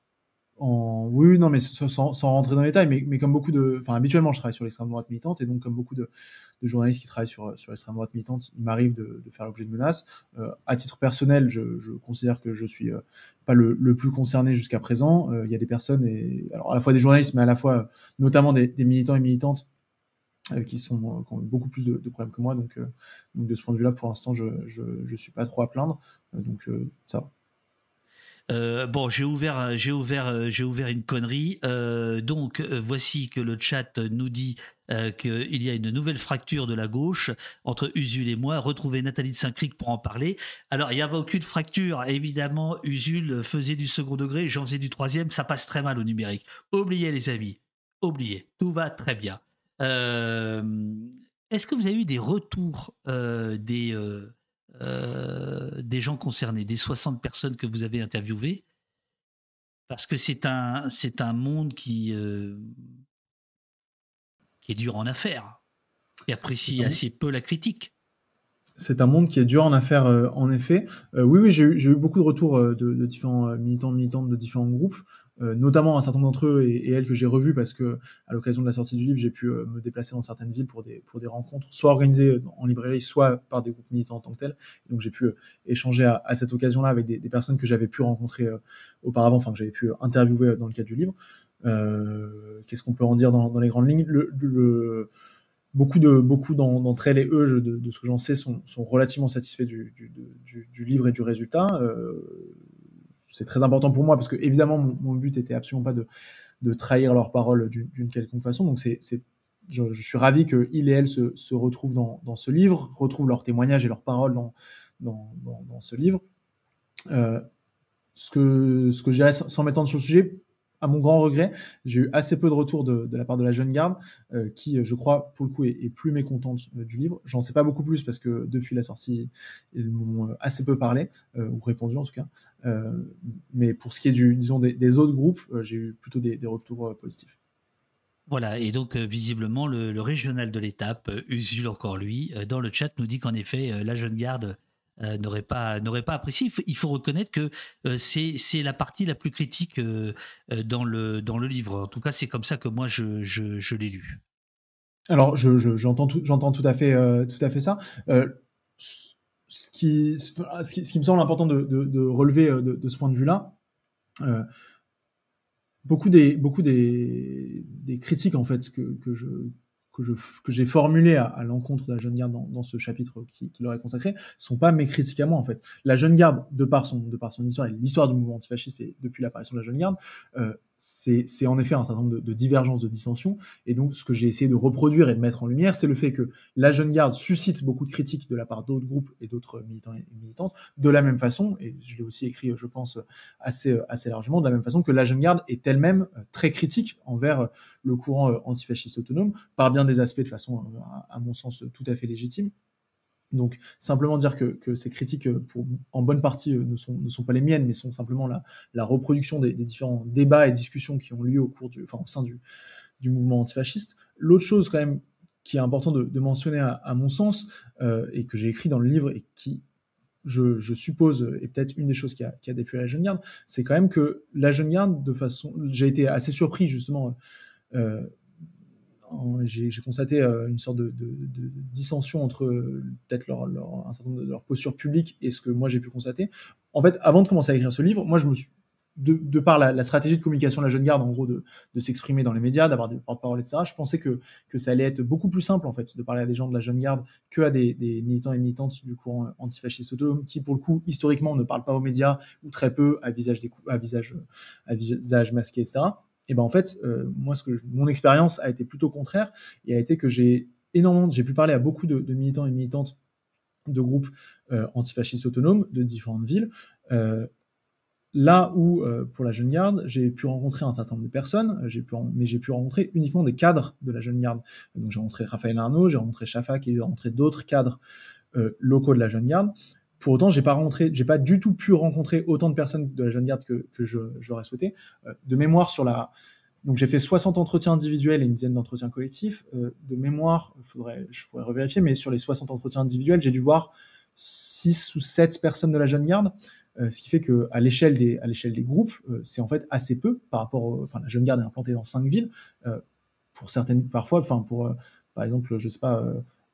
C: Oui, non, mais sans, rentrer dans les détails, mais, comme beaucoup de. Enfin, habituellement, je travaille sur l'extrême droite militante, et donc, comme beaucoup de, journalistes qui travaillent sur, l'extrême droite militante, il m'arrive de, faire l'objet de menaces. Euh, à titre personnel, je, considère que je suis euh, pas le, plus concerné jusqu'à présent. Euh, il y a des personnes, et, alors à la fois des journalistes, mais à la fois notamment des, militants et militantes qui, sont, qui ont beaucoup plus de, problèmes que moi. Donc de ce point de vue-là, pour l'instant, je ne suis pas trop à plaindre. donc, ça va.
B: Euh, bon, j'ai ouvert, j'ai ouvert, euh, j'ai ouvert une connerie. Euh, donc, voici que le chat nous dit qu'il y a une nouvelle fracture de la gauche entre Usul et moi. Retrouvez Nathalie de Saint-Cric pour en parler. Alors, il n'y avait aucune fracture. Évidemment, Usul faisait du second degré, j'en faisais du troisième. Ça passe très mal au numérique. Oubliez, les amis. Oubliez. Tout va très bien. Est-ce que vous avez eu des retours des euh, des gens concernés, des 60 personnes que vous avez interviewées, parce que c'est un, c'est un monde qui, euh, qui est dur en affaires, qui apprécie assez peu la critique.
C: C'est un monde qui est dur en affaires, euh, en effet. oui, oui, j'ai eu, eu, beaucoup de retours de, de, différents militants, militantes de différents groupes. Euh, notamment un certain nombre d'entre eux et, elles que j'ai revus parce que à l'occasion de la sortie du livre, j'ai pu euh, me déplacer dans certaines villes pour des, pour des rencontres, soit organisées en librairie, soit par des groupes militants en tant que tels. donc j'ai pu euh, échanger à, cette occasion-là avec des, personnes que j'avais pu rencontrer auparavant, enfin que j'avais pu interviewer dans le cadre du livre. Qu'est-ce qu'on peut en dire dans, les grandes lignes? Le, beaucoup de beaucoup d'entre elles et eux, de, ce que j'en sais, sont, sont, relativement satisfaits du, du, livre et du résultat. Euh, c'est très important pour moi parce que évidemment mon, but était absolument pas de, trahir leurs paroles d'une quelconque façon. Donc c'est, je, suis ravi que il et elle se, se retrouvent dans, ce livre, retrouvent leurs témoignages et leurs paroles dans, dans, ce livre. Euh, ce que, ce que dirais sans m'étendre sur le sujet, à mon grand regret, j'ai eu assez peu de retours de, la part de la jeune garde, euh, qui, je crois, pour le coup, est, plus mécontente euh, du livre. J'en sais pas beaucoup plus parce que depuis la sortie, ils m'ont euh, assez peu parlé, ou répondu en tout cas. mais pour ce qui est du, disons, des, autres groupes, j'ai eu plutôt des, retours positifs.
B: Voilà, et donc visiblement, le, le, régional de l'étape, Usul encore lui, dans le chat nous dit qu'en effet, la jeune garde euh, n'aurait pas n'aurait pas apprécié. Il faut, reconnaître que euh, c'est la partie la plus critique euh, dans le dans le livre. En tout cas, c'est comme ça que moi je, je, l'ai lu.
C: Alors, j'entends je, tout, tout à fait tout à fait ça. ce qui, ce qui, ce qui me semble important de, de, de relever de, de, ce point de vue-là, beaucoup des beaucoup des, des critiques en fait que, que je que j'ai formulé à, l'encontre de la jeune garde dans, ce chapitre qui, qui, leur est consacré sont pas mes critiques à moi en fait. La jeune garde, de par son de par son histoire et l'histoire du mouvement antifasciste et depuis l'apparition de la jeune garde, euh, c'est en effet un certain nombre de, divergences, de dissensions. Et donc, ce que j'ai essayé de reproduire et de mettre en lumière, c'est le fait que la jeune garde suscite beaucoup de critiques de la part d'autres groupes et d'autres militants et militantes, de la même façon, et je l'ai aussi écrit, je pense, assez, assez largement, de la même façon que la jeune garde est elle-même euh, très critique envers euh, le courant euh, antifasciste autonome, par bien des aspects de façon, à mon sens, tout à fait légitime. Donc, simplement dire que, ces critiques, pour, en bonne partie, ne sont, ne sont pas les miennes, mais sont simplement la, reproduction des, différents débats et discussions qui ont lieu au, cours enfin, au sein du, mouvement antifasciste. L'autre chose, quand même, qui est important de, mentionner à, mon sens, et que j'ai écrit dans le livre, et qui, je, suppose, est peut-être une des choses qui a, qui déplu la jeune garde, c'est quand même que la jeune garde, de façon. J'ai été assez surpris, justement. Euh, j'ai constaté euh, une sorte de, dissension entre euh, peut-être leur, un certain nombre de leur posture publique et ce que moi j'ai pu constater. En fait, avant de commencer à écrire ce livre, moi je me suis de, par la, stratégie de communication de la jeune garde, en gros, de, s'exprimer dans les médias, d'avoir des porte-parole, etc., je pensais que, ça allait être beaucoup plus simple, en fait, de parler à des gens de la jeune garde que à des, militants et militantes du courant antifasciste autonome, qui, pour le coup, historiquement, ne parlent pas aux médias, ou très peu, à visage masqué, etc. Et ben en fait, euh, moi, ce que mon expérience a été plutôt contraire, et a été que j'ai énormément, j'ai pu parler à beaucoup de, militants et militantes de groupes euh, antifascistes autonomes de différentes villes, euh, Là où, pour la jeune garde, j'ai pu rencontrer un certain nombre de personnes, mais j'ai pu rencontrer uniquement des cadres de la jeune garde. Donc j'ai rencontré Raphaël Arnaud, j'ai rencontré Shafak et j'ai rencontré d'autres cadres locaux de la jeune garde. Pour autant, j'ai pas j'ai pas du tout pu rencontrer autant de personnes de la jeune garde que, je, l'aurais souhaité. de mémoire sur la, donc j'ai fait 60 entretiens individuels et une dizaine d'entretiens collectifs. de mémoire, faudrait, je pourrais revérifier, mais sur les 60 entretiens individuels, j'ai dû voir 6 ou 7 personnes de la jeune garde. Euh, ce qui fait que à l'échelle des à l'échelle des groupes, euh, c'est en fait assez peu par rapport. enfin, la jeune garde est implantée dans cinq villes. Euh, pour certaines, parfois, enfin pour par exemple, je sais pas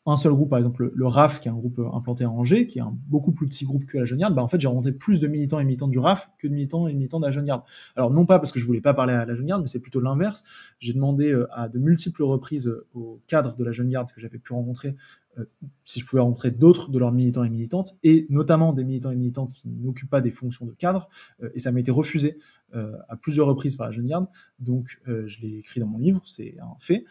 C: un seul groupe, par exemple le, RAF, qui est un groupe implanté à Angers, qui est un beaucoup plus petit groupe que la Jeune Garde, bah en fait j'ai rencontré plus de militants et militantes du RAF que de militants et militants de la Jeune Garde. Alors non pas parce que je voulais pas parler à la Jeune Garde, mais c'est plutôt l'inverse. J'ai demandé à de multiples reprises aux cadres de la Jeune Garde que j'avais pu rencontrer euh, si je pouvais rencontrer d'autres de leurs militants et militantes, et notamment des militants et militantes qui n'occupent pas des fonctions de cadre, euh, et ça m'a été refusé euh, à plusieurs reprises par la Jeune Garde, donc je l'ai écrit dans mon livre, c'est un fait,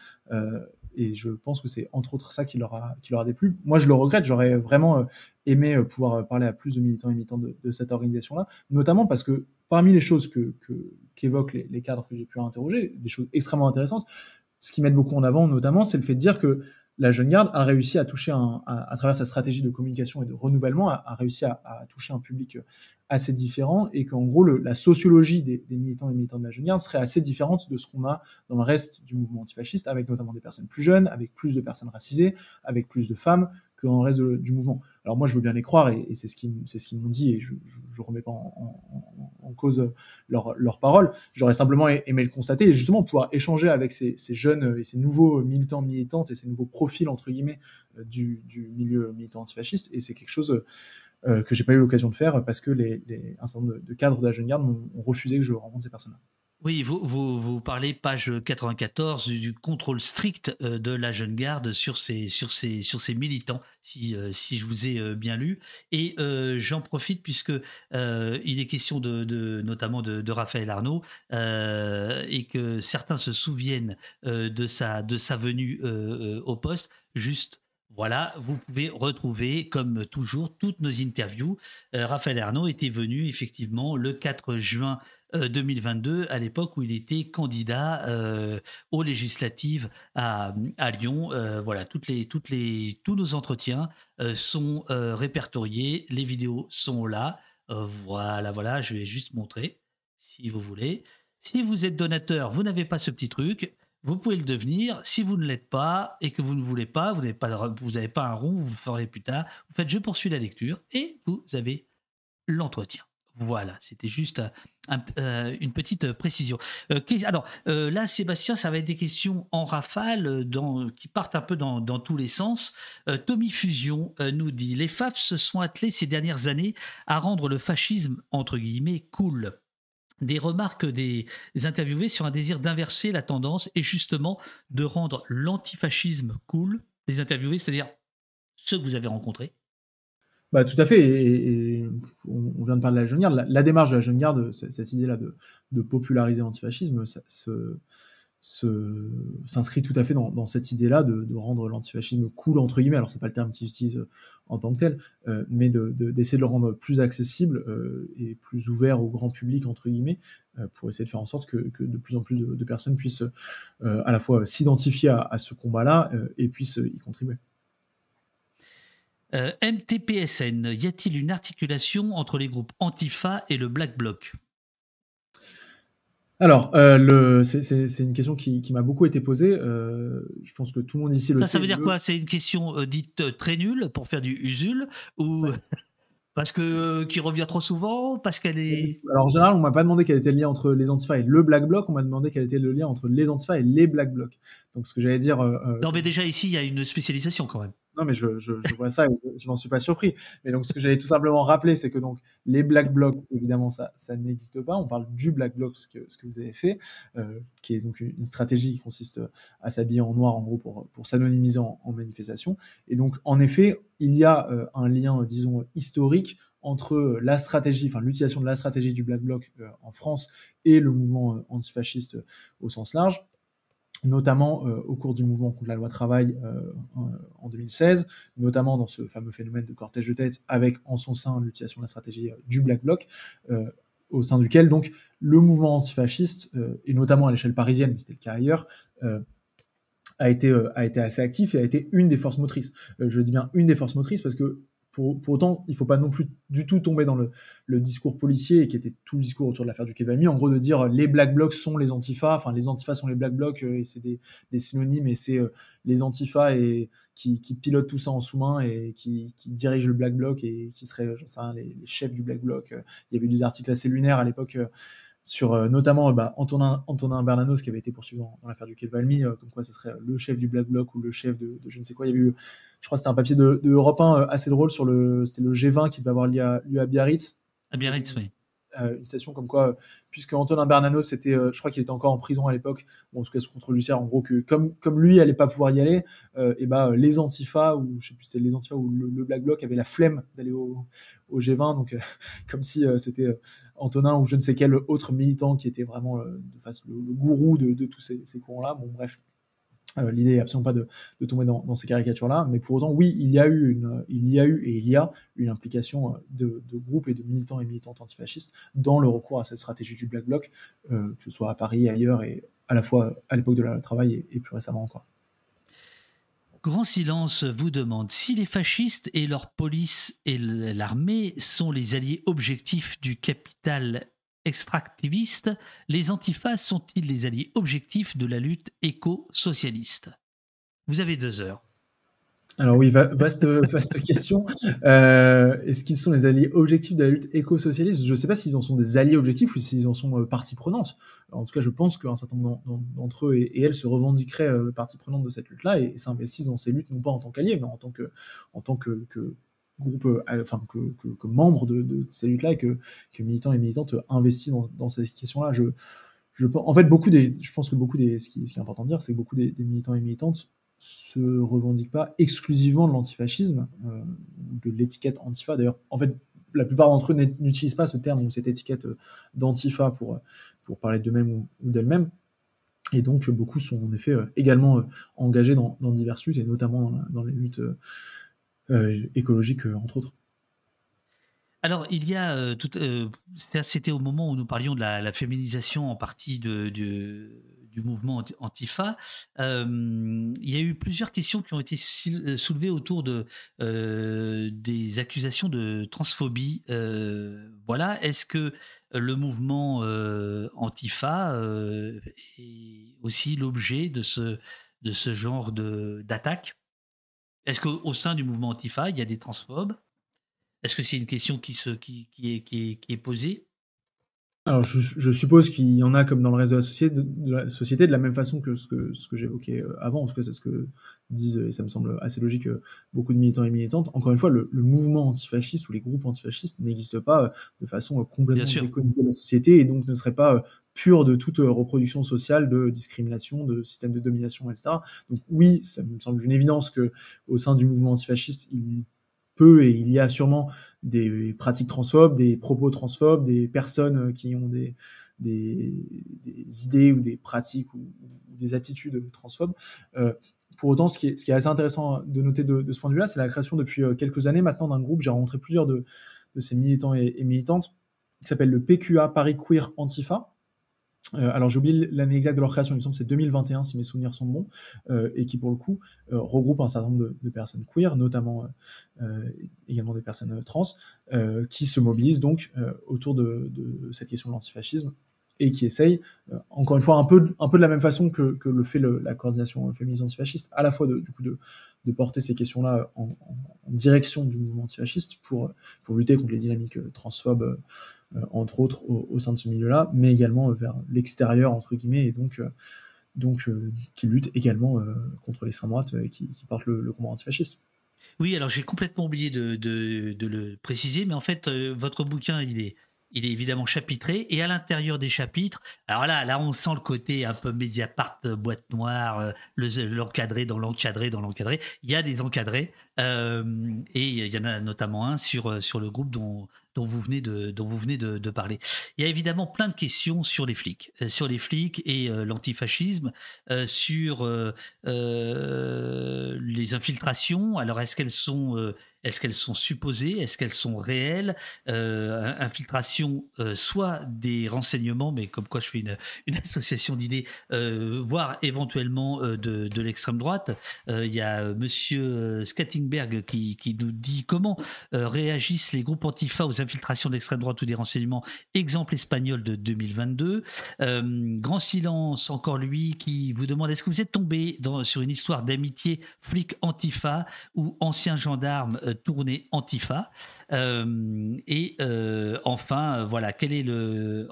C: et je pense que c'est entre autres ça qui leur a, déplu. Moi, je le regrette, j'aurais vraiment aimé pouvoir parler à plus de militants et militantes de, cette organisation-là, notamment parce que parmi les choses que, qu'évoquent les, cadres que j'ai pu interroger, des choses extrêmement intéressantes, ce qui met beaucoup en avant notamment, c'est le fait de dire que la jeune garde a réussi à toucher, un, à, travers sa stratégie de communication et de renouvellement, a, réussi à, toucher un public euh, assez différent et qu'en gros, la sociologie des, militants et militants de la jeune garde serait assez différente de ce qu'on a dans le reste du mouvement antifasciste, avec notamment des personnes plus jeunes, avec plus de personnes racisées, avec plus de femmes que dans le reste du mouvement. Alors moi, je veux bien les croire et, c'est ce qu'ils ce qu'ils m'ont dit et je, je, remets pas en, cause leurs leur paroles. J'aurais simplement aimé le constater et justement pouvoir échanger avec ces, ces, jeunes et ces nouveaux militants militantes et ces nouveaux profils entre guillemets euh, du, du milieu militant antifasciste et c'est quelque chose euh, que j'ai pas eu l'occasion de faire parce que les, les, un certain nombre de cadres de la jeune garde m'ont refusé que je rencontre ces personnes-là.
B: Oui, vous, vous, parlez, page 94, du contrôle strict euh, de la jeune garde sur ses, sur ses, sur ses militants, si, euh, si je vous ai euh, bien lu. Et j'en profite puisque il est question de, de notamment de, de, Raphaël Arnaud et que certains se souviennent de, sa, de sa venue au poste. Juste voilà, vous pouvez retrouver, comme toujours, toutes nos interviews. Raphaël Arnaud était venu effectivement le 4 juin 2022, à l'époque où il était candidat euh, aux législatives à, Lyon. Euh, voilà, toutes les, tous nos entretiens euh, sont répertoriés, les vidéos sont là. voilà, voilà, je vais juste montrer, si vous voulez. Si vous êtes donateur, vous n'avez pas ce petit truc. Vous pouvez le devenir. Si vous ne l'êtes pas et que vous ne voulez pas, vous n'avez pas, vous pas un rond, vous le ferez plus tard. Vous faites je poursuis la lecture et vous avez l'entretien. Voilà, c'était juste euh, une petite précision. Euh, alors euh, là, Sébastien, ça va être des questions en rafale dans, qui partent un peu dans, tous les sens. Tommy Fusion nous dit Les FAF se sont attelés ces dernières années à rendre le fascisme, entre guillemets, cool. Des remarques des interviewés sur un désir d'inverser la tendance et justement de rendre l'antifascisme cool. Les interviewés, c'est-à-dire ceux que vous avez rencontrés
C: bah, tout à fait. Et, on, vient de parler de la jeune garde. La, démarche de la jeune garde, cette idée-là de, de, populariser l'antifascisme, s'inscrit tout à fait dans, cette idée-là de, rendre l'antifascisme cool entre guillemets. Alors c'est pas le terme qu'ils utilisent en tant que tel, euh, mais d'essayer de, le rendre plus accessible euh, et plus ouvert au grand public entre guillemets, euh, pour essayer de faire en sorte que, de plus en plus de, personnes puissent à la fois s'identifier à, à, ce combat-là et puissent y contribuer.
B: Euh, MTPSN, y a-t-il une articulation entre les groupes Antifa et le Black Bloc?
C: Alors, euh, c'est une question qui, m'a beaucoup été posée. Euh, je pense que tout le monde ici le
B: ça,
C: sait.
B: Ça veut dire quoi? C'est une question euh, dite très nulle pour faire du usul ou *laughs* parce que qui revient trop souvent Parce qu'elle est.
C: Alors en général, on m'a pas demandé quel était le lien entre les antifas et le Black Bloc. On m'a demandé quel était le lien entre les antifas et les Black Blocs. Donc ce que j'allais dire.
B: non, mais déjà ici, il y a une spécialisation quand même.
C: Non, mais je, je, je vois ça et je, n'en suis pas surpris. Mais donc, ce que j'allais tout simplement rappeler, c'est que donc les Black Blocs, évidemment, ça, ça n'existe pas. On parle du Black Bloc, ce que, ce que vous avez fait, euh, qui est donc une stratégie qui consiste à s'habiller en noir, en gros, pour, pour s'anonymiser en, manifestation. Et donc, en effet, il y a euh, un lien, disons, historique entre la stratégie, enfin l'utilisation de la stratégie du Black Bloc euh, en France et le mouvement euh, antifasciste au sens large notamment euh, au cours du mouvement contre la loi travail euh, en 2016, notamment dans ce fameux phénomène de cortège de tête, avec en son sein l'utilisation de la stratégie euh, du Black Bloc, au sein duquel donc le mouvement antifasciste, et notamment à l'échelle parisienne, mais c'était le cas ailleurs, a été, a été assez actif et a été une des forces motrices. je dis bien une des forces motrices parce que pour, autant, il ne faut pas non plus du tout tomber dans le, discours policier, qui était tout le discours autour de l'affaire du Kevalmi, en gros de dire les Black Blocs sont les Antifas, enfin les Antifas sont les Black Blocs, euh, et c'est des, synonymes, et c'est euh, les Antifas et, qui, pilotent tout ça en sous-main et qui, dirigent le Black Bloc et qui seraient, sais les, chefs du Black Bloc. Il y avait des articles assez lunaires à l'époque euh, sur notamment bah, Antonin, Bernanos qui avait été poursuivi dans, l'affaire du Kevalmi, comme quoi ce serait le chef du Black Bloc ou le chef de, de je ne sais quoi. Il y avait eu je crois que c'était un papier de, de, Europe 1 euh, assez drôle sur le, c'était le G20 qui devait avoir lieu à, lieu à Biarritz.
B: À Biarritz, oui.
C: Euh, une station comme quoi, puisque Antonin Bernanos, c'était, euh, je crois qu'il était encore en prison à l'époque, bon, en tout cas sous contrôle judiciaire, en gros que comme comme lui allait pas pouvoir y aller, et ben les Antifa ou je sais plus c'était les Antifa ou le, Black Bloc avaient la flemme d'aller au, au G20, donc *laughs* comme si c'était Antonin ou je ne sais quel autre militant qui était vraiment de face, le, gourou de, de tous ces, ces courants-là. Bon bref, euh, l'idée n'est absolument pas de, tomber dans, ces caricatures-là, mais pour autant, oui, il y a eu il y a eu et il y a une implication euh, de, groupes et de militants et militantes antifascistes dans le recours à cette stratégie du Black Bloc, euh, que ce soit à Paris, ailleurs, et à la fois à l'époque de la travail et, plus récemment encore.
B: Grand Silence vous demande si les fascistes et leur police et l'armée sont les alliés objectifs du capital extractivistes, les antifas sont-ils les alliés objectifs de la lutte éco-socialiste? Vous avez deux heures.
C: Alors oui, vaste, *laughs* vaste question. Euh, est-ce qu'ils sont les alliés objectifs de la lutte éco-socialiste? Je ne sais pas s'ils en sont des alliés objectifs ou s'ils en sont euh, partie prenante. En tout cas, je pense qu'un certain nombre d'entre eux et, elles se revendiqueraient euh, partie prenante de cette lutte-là et, s'investissent dans ces luttes non pas en tant qu'alliés, mais en tant que, en tant que groupe, euh, enfin que, que, membre de, de ces luttes-là que, militants et militantes investis dans, dans. Je, je, en fait, beaucoup des, je pense que beaucoup des, ce qui, est important de dire, c'est que beaucoup des, militants et militantes se revendiquent pas exclusivement de l'antifascisme euh, ou de l'étiquette antifa. D'ailleurs, en fait, la plupart d'entre eux n'utilisent pas ce terme ou cette étiquette euh, d'antifa pour, parler d'eux-mêmes ou, d'elles-mêmes. Et donc, beaucoup sont en effet également engagés dans, diverses luttes, et notamment dans, les luttes écologique, euh, entre autres.
B: Alors, il y a euh, tout. C'était au moment où nous parlions de la, féminisation en partie de, du mouvement Antifa. il y a eu plusieurs questions qui ont été soulevées autour de des accusations de transphobie. voilà. Est-ce que le mouvement Antifa est aussi l'objet de ce de ce genre d'attaque? Est-ce qu'au sein du mouvement Antifa, il y a des transphobes? Est-ce que c'est une question qui, se, qui, qui, est, qui, est, posée?
C: Alors, je, suppose qu'il y en a comme dans le reste de la société, de, la société, de la même façon que ce que, ce que j'évoquais euh, avant, en tout cas, c'est ce que disent, et ça me semble assez logique, euh, beaucoup de militants et militantes. Encore une fois, le, mouvement antifasciste ou les groupes antifascistes n'existent pas euh, de façon complètement déconnectée de la société et donc ne seraient pas pure de toute reproduction sociale, de discrimination, de système de domination, etc. Donc oui, ça me semble une évidence que au sein du mouvement antifasciste, il et il y a sûrement des pratiques transphobes, des propos transphobes, des personnes qui ont des, idées ou des pratiques ou, des attitudes transphobes. Euh, pour autant, ce qui, est, assez intéressant de noter de, ce point de vue-là, c'est la création depuis euh, quelques années maintenant d'un groupe. J'ai rencontré plusieurs de, de ces militants et, et militantes qui s'appelle le PQA Paris Queer Antifa, Euh, alors j'ai oublié l'année exacte de leur création, il me semble que c'est 2021 si mes souvenirs sont bons, euh, et qui pour le coup euh, regroupe un certain nombre de, personnes queer, notamment également des personnes trans, qui se mobilisent donc autour de, cette question de l'antifascisme et qui essayent, encore une fois, un peu, un peu de la même façon que, le fait la coordination féministe antifasciste, à la fois de, du coup de, porter ces questions-là en, direction du mouvement antifasciste pour, pour lutter contre les dynamiques transphobes euh, entre autres au, sein de ce milieu-là, mais également euh, vers l'extérieur, entre guillemets, et donc, euh, donc qui lutte également contre l'extrême droite et qui, qui porte le, combat antifasciste.
B: Oui, alors j'ai complètement oublié de, de, le préciser, mais en fait, votre bouquin, il est, il est évidemment chapitré et à l'intérieur des chapitres, alors là, là on sent le côté un peu Mediapart, boîte noire, l'encadré dans l'encadré dans l'encadré. Il y a des encadrés et il y en a notamment un sur, sur le groupe dont, dont vous venez de, dont vous venez de, parler. Il y a évidemment plein de questions sur les flics, euh, sur les flics et euh, l'antifascisme, euh, sur les infiltrations. Alors est-ce qu'elles sont est-ce qu'elles sont supposées? Est-ce qu'elles sont réelles? Euh, Infiltration, euh, soit des renseignements, mais comme quoi je fais une, *laughs* association d'idées, euh, voire éventuellement de, de l'extrême droite. Il y a Monsieur Skattingberg qui, qui, nous dit comment réagissent les groupes antifa aux infiltrations d'extrême droite ou des renseignements. Exemple espagnol de 2022. Grand silence, encore lui, qui vous demande est-ce que vous êtes tombé sur une histoire d'amitié flic antifa ou ancien gendarme tournée Antifa. Euh, et euh, enfin, voilà, quel est le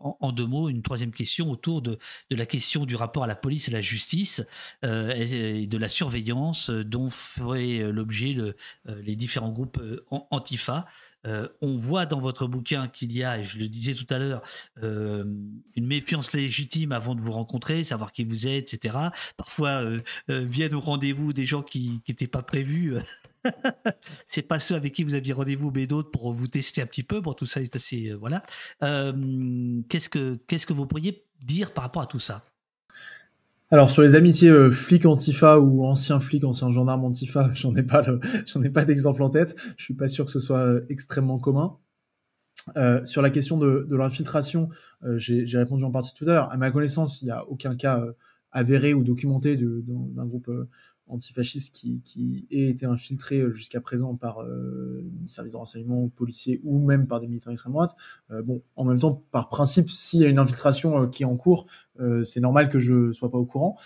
B: en, deux mots, une troisième question autour de, la question du rapport à la police et la justice euh, et, de la surveillance dont feraient l'objet le, les différents groupes antifa. On voit dans votre bouquin qu'il y a, je le disais tout à l'heure, une méfiance légitime avant de vous rencontrer, savoir qui vous êtes, etc. Parfois viennent au rendez-vous des gens qui n'étaient pas prévus *laughs* c'est pas ceux avec qui vous aviez rendez-vous, mais d'autres pour vous tester un petit peu. Bon, tout ça est assez. Euh, voilà. Euh, qu'est-ce, que, qu'est-ce que vous pourriez dire par rapport à tout ça?
C: Alors sur les amitiés euh, flics antifa ou anciens flics, anciens gendarmes antifa, *laughs* j'en ai pas, j'en ai pas d'exemple en tête. Je suis pas sûr que ce soit extrêmement commun. sur la question de, l'infiltration, j'ai, répondu en partie tout à l'heure. À ma connaissance, il n'y a aucun cas avéré ou documenté d'un groupe antifasciste qui, qui ait été infiltré euh, jusqu'à présent par euh, service de renseignement policier ou même par des militants extrême droite. Euh, bon, en même temps, par principe, s'il y a une infiltration euh, qui est en cours, c'est normal que je sois pas au courant.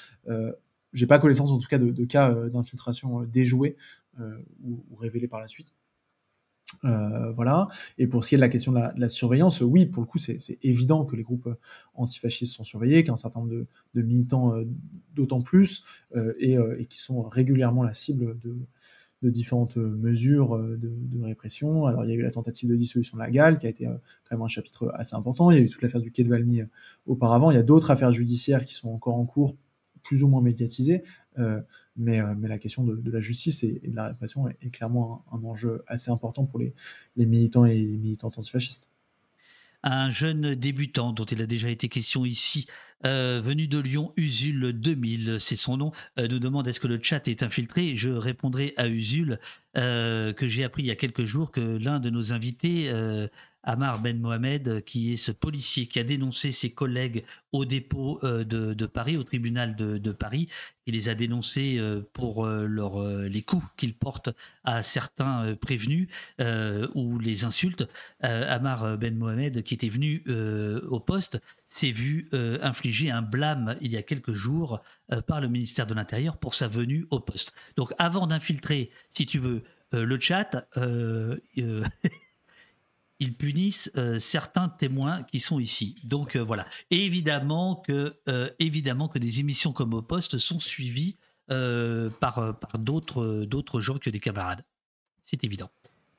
C: J'ai pas connaissance en tout cas de, cas d'infiltration déjoués ou, ou révélés par la suite. Euh, voilà. Et pour ce qui est de la question de la, surveillance, oui, pour le coup, c'est évident que les groupes euh, antifascistes sont surveillés, qu'un certain nombre de, militants euh, d'autant plus, et, qui sont régulièrement la cible de, différentes mesures de, répression. Alors, il y a eu la tentative de dissolution de la GAL, qui a été quand même un chapitre assez important. Il y a eu toute l'affaire du Quai de Valmy auparavant. Il y a d'autres affaires judiciaires qui sont encore en cours plus ou moins médiatisé, euh, mais, euh, mais la question de, la justice et, de la répression est, clairement un, enjeu assez important pour les, militants et militantes antifascistes
B: un jeune débutant dont il a déjà été question ici, euh, venu de Lyon, Usul 2000, c'est son nom, nous demande est-ce que le chat est infiltré. Je répondrai à Usul que j'ai appris il y a quelques jours que l'un de nos invités Amar Ben Mohamed, qui est ce policier qui a dénoncé ses collègues au dépôt euh, de, Paris, au tribunal de, Paris. Il les a dénoncés euh, pour euh, les coups qu'ils portent à certains prévenus ou les insultes. Amar Ben Mohamed, qui était venu au poste, s'est vu infliger un blâme il y a quelques jours par le ministère de l'Intérieur pour sa venue au poste. Donc avant d'infiltrer, si tu veux, le chat, *laughs* ils punissent euh, certains témoins qui sont ici. Donc euh, voilà. Évidemment que, euh, évidemment que des émissions comme au poste sont suivies par, par d'autres, gens que des camarades. C'est évident.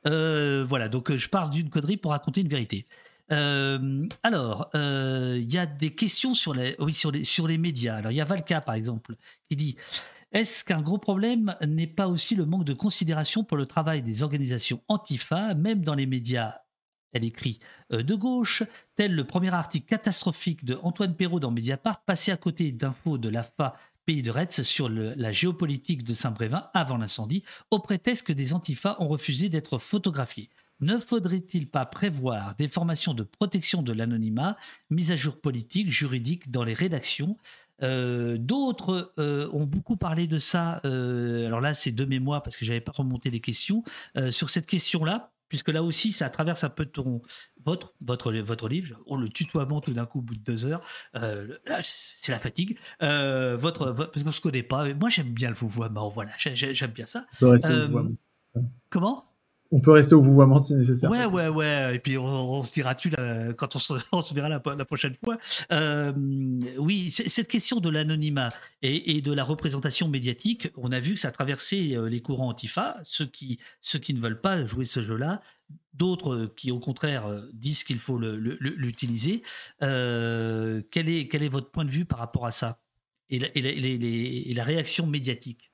B: voilà, donc je parle d'une connerie pour raconter une vérité. alors, il y a des questions sur les, oui, sur, les, sur les médias. Alors, il y a Valka, par exemple, qui dit Est-ce qu'un gros problème n'est pas aussi le manque de considération pour le travail des organisations antifa, même dans les médias elle écrit euh, de gauche, tel le premier article catastrophique de Antoine Perrault dans Mediapart, passé à côté d'infos de l'AFA Pays de Retz sur la géopolitique de Saint-Brévin avant l'incendie, au prétexte que des antifas ont refusé d'être photographiés. ne faudrait-il pas prévoir des formations de protection de l'anonymat, mise à jour politique, juridique dans les rédactions? Euh, D'autres euh, ont beaucoup parlé de ça. alors là, c'est de mémoire parce que j'avais pas remonté les questions sur cette question-là. Puisque là aussi, ça traverse un peu ton, votre, votre, votre livre. On le tutoiement tout d'un coup au bout de deux heures. Euh, là, c'est la fatigue. Euh, votre, votre- parce qu'on se connaît pas. Moi, j'aime bien le vouvoiement. Voilà, j'ai- j'ai- j'aime bien ça. Euh. Comment?
C: On peut rester au vouvoiement si nécessaire.
B: Ouais, ouais, ouais. Et puis on, on se dira tu quand on se, *laughs* on se verra la, la prochaine fois. Euh, oui, cette question de l'anonymat et, et de la représentation médiatique, on a vu que ça a traversé euh, les courants antifa, ceux qui, ceux qui ne veulent pas jouer ce jeu-là, d'autres euh, qui au contraire disent qu'il faut l'utiliser. Euh, quel, est, quel est votre point de vue par rapport à ça et la, et la- et les- les- et la réaction médiatique?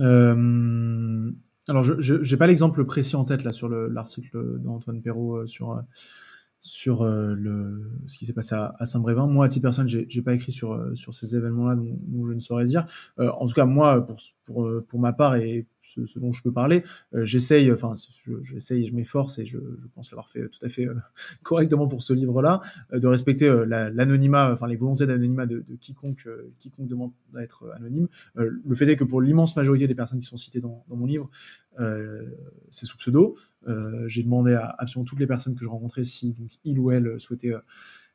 C: Euh, alors, je n'ai pas l'exemple précis en tête là sur le- l'article d'Antoine Perrault euh, sur, euh, sur euh, le, ce qui s'est passé à, Saint-Brévin. Moi, à titre personnel, j'ai pas écrit sur, sur ces événements-là, donc, je ne saurais dire. En tout cas, moi, pour, pour, euh, pour ma part et ce, dont je peux parler, euh, j'essaye, enfin, je- j'essaye, je m'efforce et je, je pense l'avoir fait tout à fait euh, *laughs* correctement pour ce livre-là, euh, de respecter euh, la- l'anonymat, enfin les volontés d'anonymat de, quiconque, euh, quiconque demande à être anonyme. Euh, le fait est que pour l'immense majorité des personnes qui sont citées dans, mon livre, euh, c'est sous pseudo. Euh, J'ai demandé à absolument toutes les personnes que je rencontrais si donc, il ou elle souhaitait euh,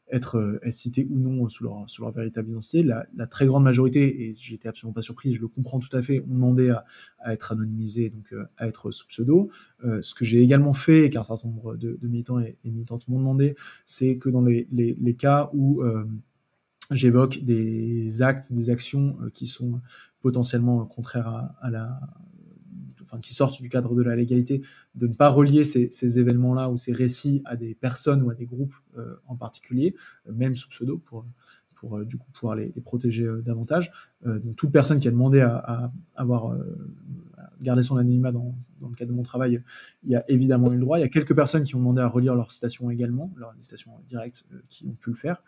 C: être, euh, être cité ou non sous leur, sous leur véritable identité. La, très grande majorité, et j'étais absolument pas surpris, je le comprends tout à fait, ont demandé à, être anonymisé, donc euh, à être sous pseudo. Euh, ce que j'ai également fait, et qu'un certain nombre de, militants et, et militantes m'ont demandé, c'est que dans les, cas où euh, j'évoque des actes, des actions euh, qui sont potentiellement contraires à la enfin qui sortent du cadre de la légalité, de ne pas relier ces, événements-là ou ces récits à des personnes ou à des groupes euh, en particulier, euh, même sous pseudo, pour, euh, du coup pouvoir les, protéger davantage. Donc toute personne qui a demandé à, avoir garder son anonymat dans, le cadre de mon travail, il y a évidemment eu le droit. Il y a quelques personnes qui ont demandé à relire leurs citations également, leurs citations directes euh, qui ont pu le faire.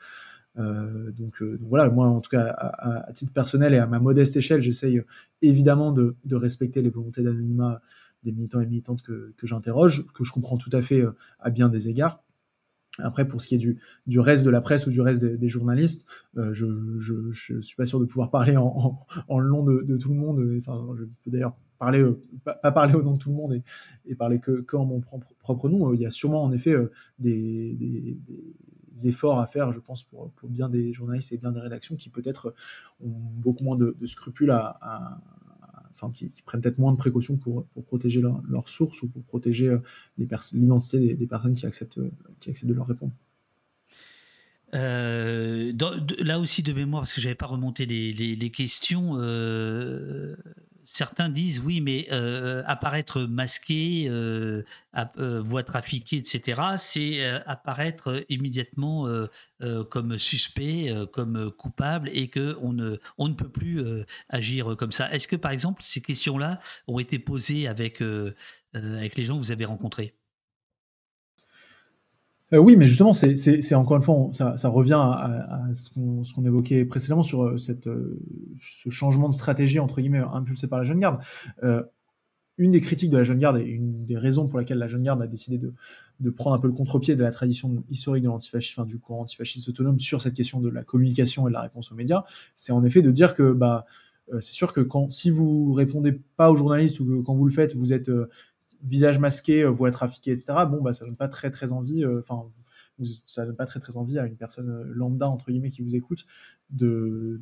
C: Euh, donc, euh, donc voilà, moi en tout cas à, titre personnel et à ma modeste échelle, j'essaye évidemment de, respecter les volontés d'anonymat des militants et militantes que, que j'interroge, que je comprends tout à fait euh, à bien des égards. Après, pour ce qui est du, du reste de la presse ou du reste des, journalistes, euh, je, je, je suis pas sûr de pouvoir parler en, en, nom de, tout le monde. Enfin, je peux d'ailleurs parler, euh, pas, parler au nom de tout le monde et, parler que, en mon propre, nom. Il y a sûrement en effet euh, des efforts à faire, je pense, pour, pour, bien des journalistes et bien des rédactions qui peut-être ont beaucoup moins de, scrupules enfin, qui, prennent peut-être moins de précautions pour, pour protéger leurs leur sources ou pour protéger euh, l'identité des, personnes qui acceptent, qui acceptent de leur répondre.
B: Euh, là aussi de mémoire, parce que j'avais pas remonté les, les, les questions, euh, certains disent oui, mais euh, apparaître masqué, euh, voix trafiquée, etc., c'est euh, apparaître immédiatement euh, comme suspect, euh, comme coupable, et que on ne, on ne peut plus euh, agir comme ça. Est-ce que par exemple ces questions-là ont été posées euh, avec les gens que vous avez rencontrés?
C: Euh, oui, mais justement, c'est encore une fois, ça, revient à, ce qu'on qu évoquait précédemment sur euh, cette, euh, ce changement de stratégie, entre guillemets, impulsé par la jeune garde. Une des critiques de la jeune garde et une des raisons pour laquelle la jeune garde a décidé de, de prendre un peu le contre-pied de la tradition historique de du courant antifasciste autonome sur cette question de la communication et de la réponse aux médias, c'est en effet de dire que bah, c'est sûr que quand, si vous répondez pas aux journalistes ou que quand vous le faites, vous êtes visage masqué, voix trafiquée, etc. Bon, bah, ça donne pas très très envie. Enfin, euh, ça donne pas très très envie à une personne lambda entre guillemets qui vous écoute de,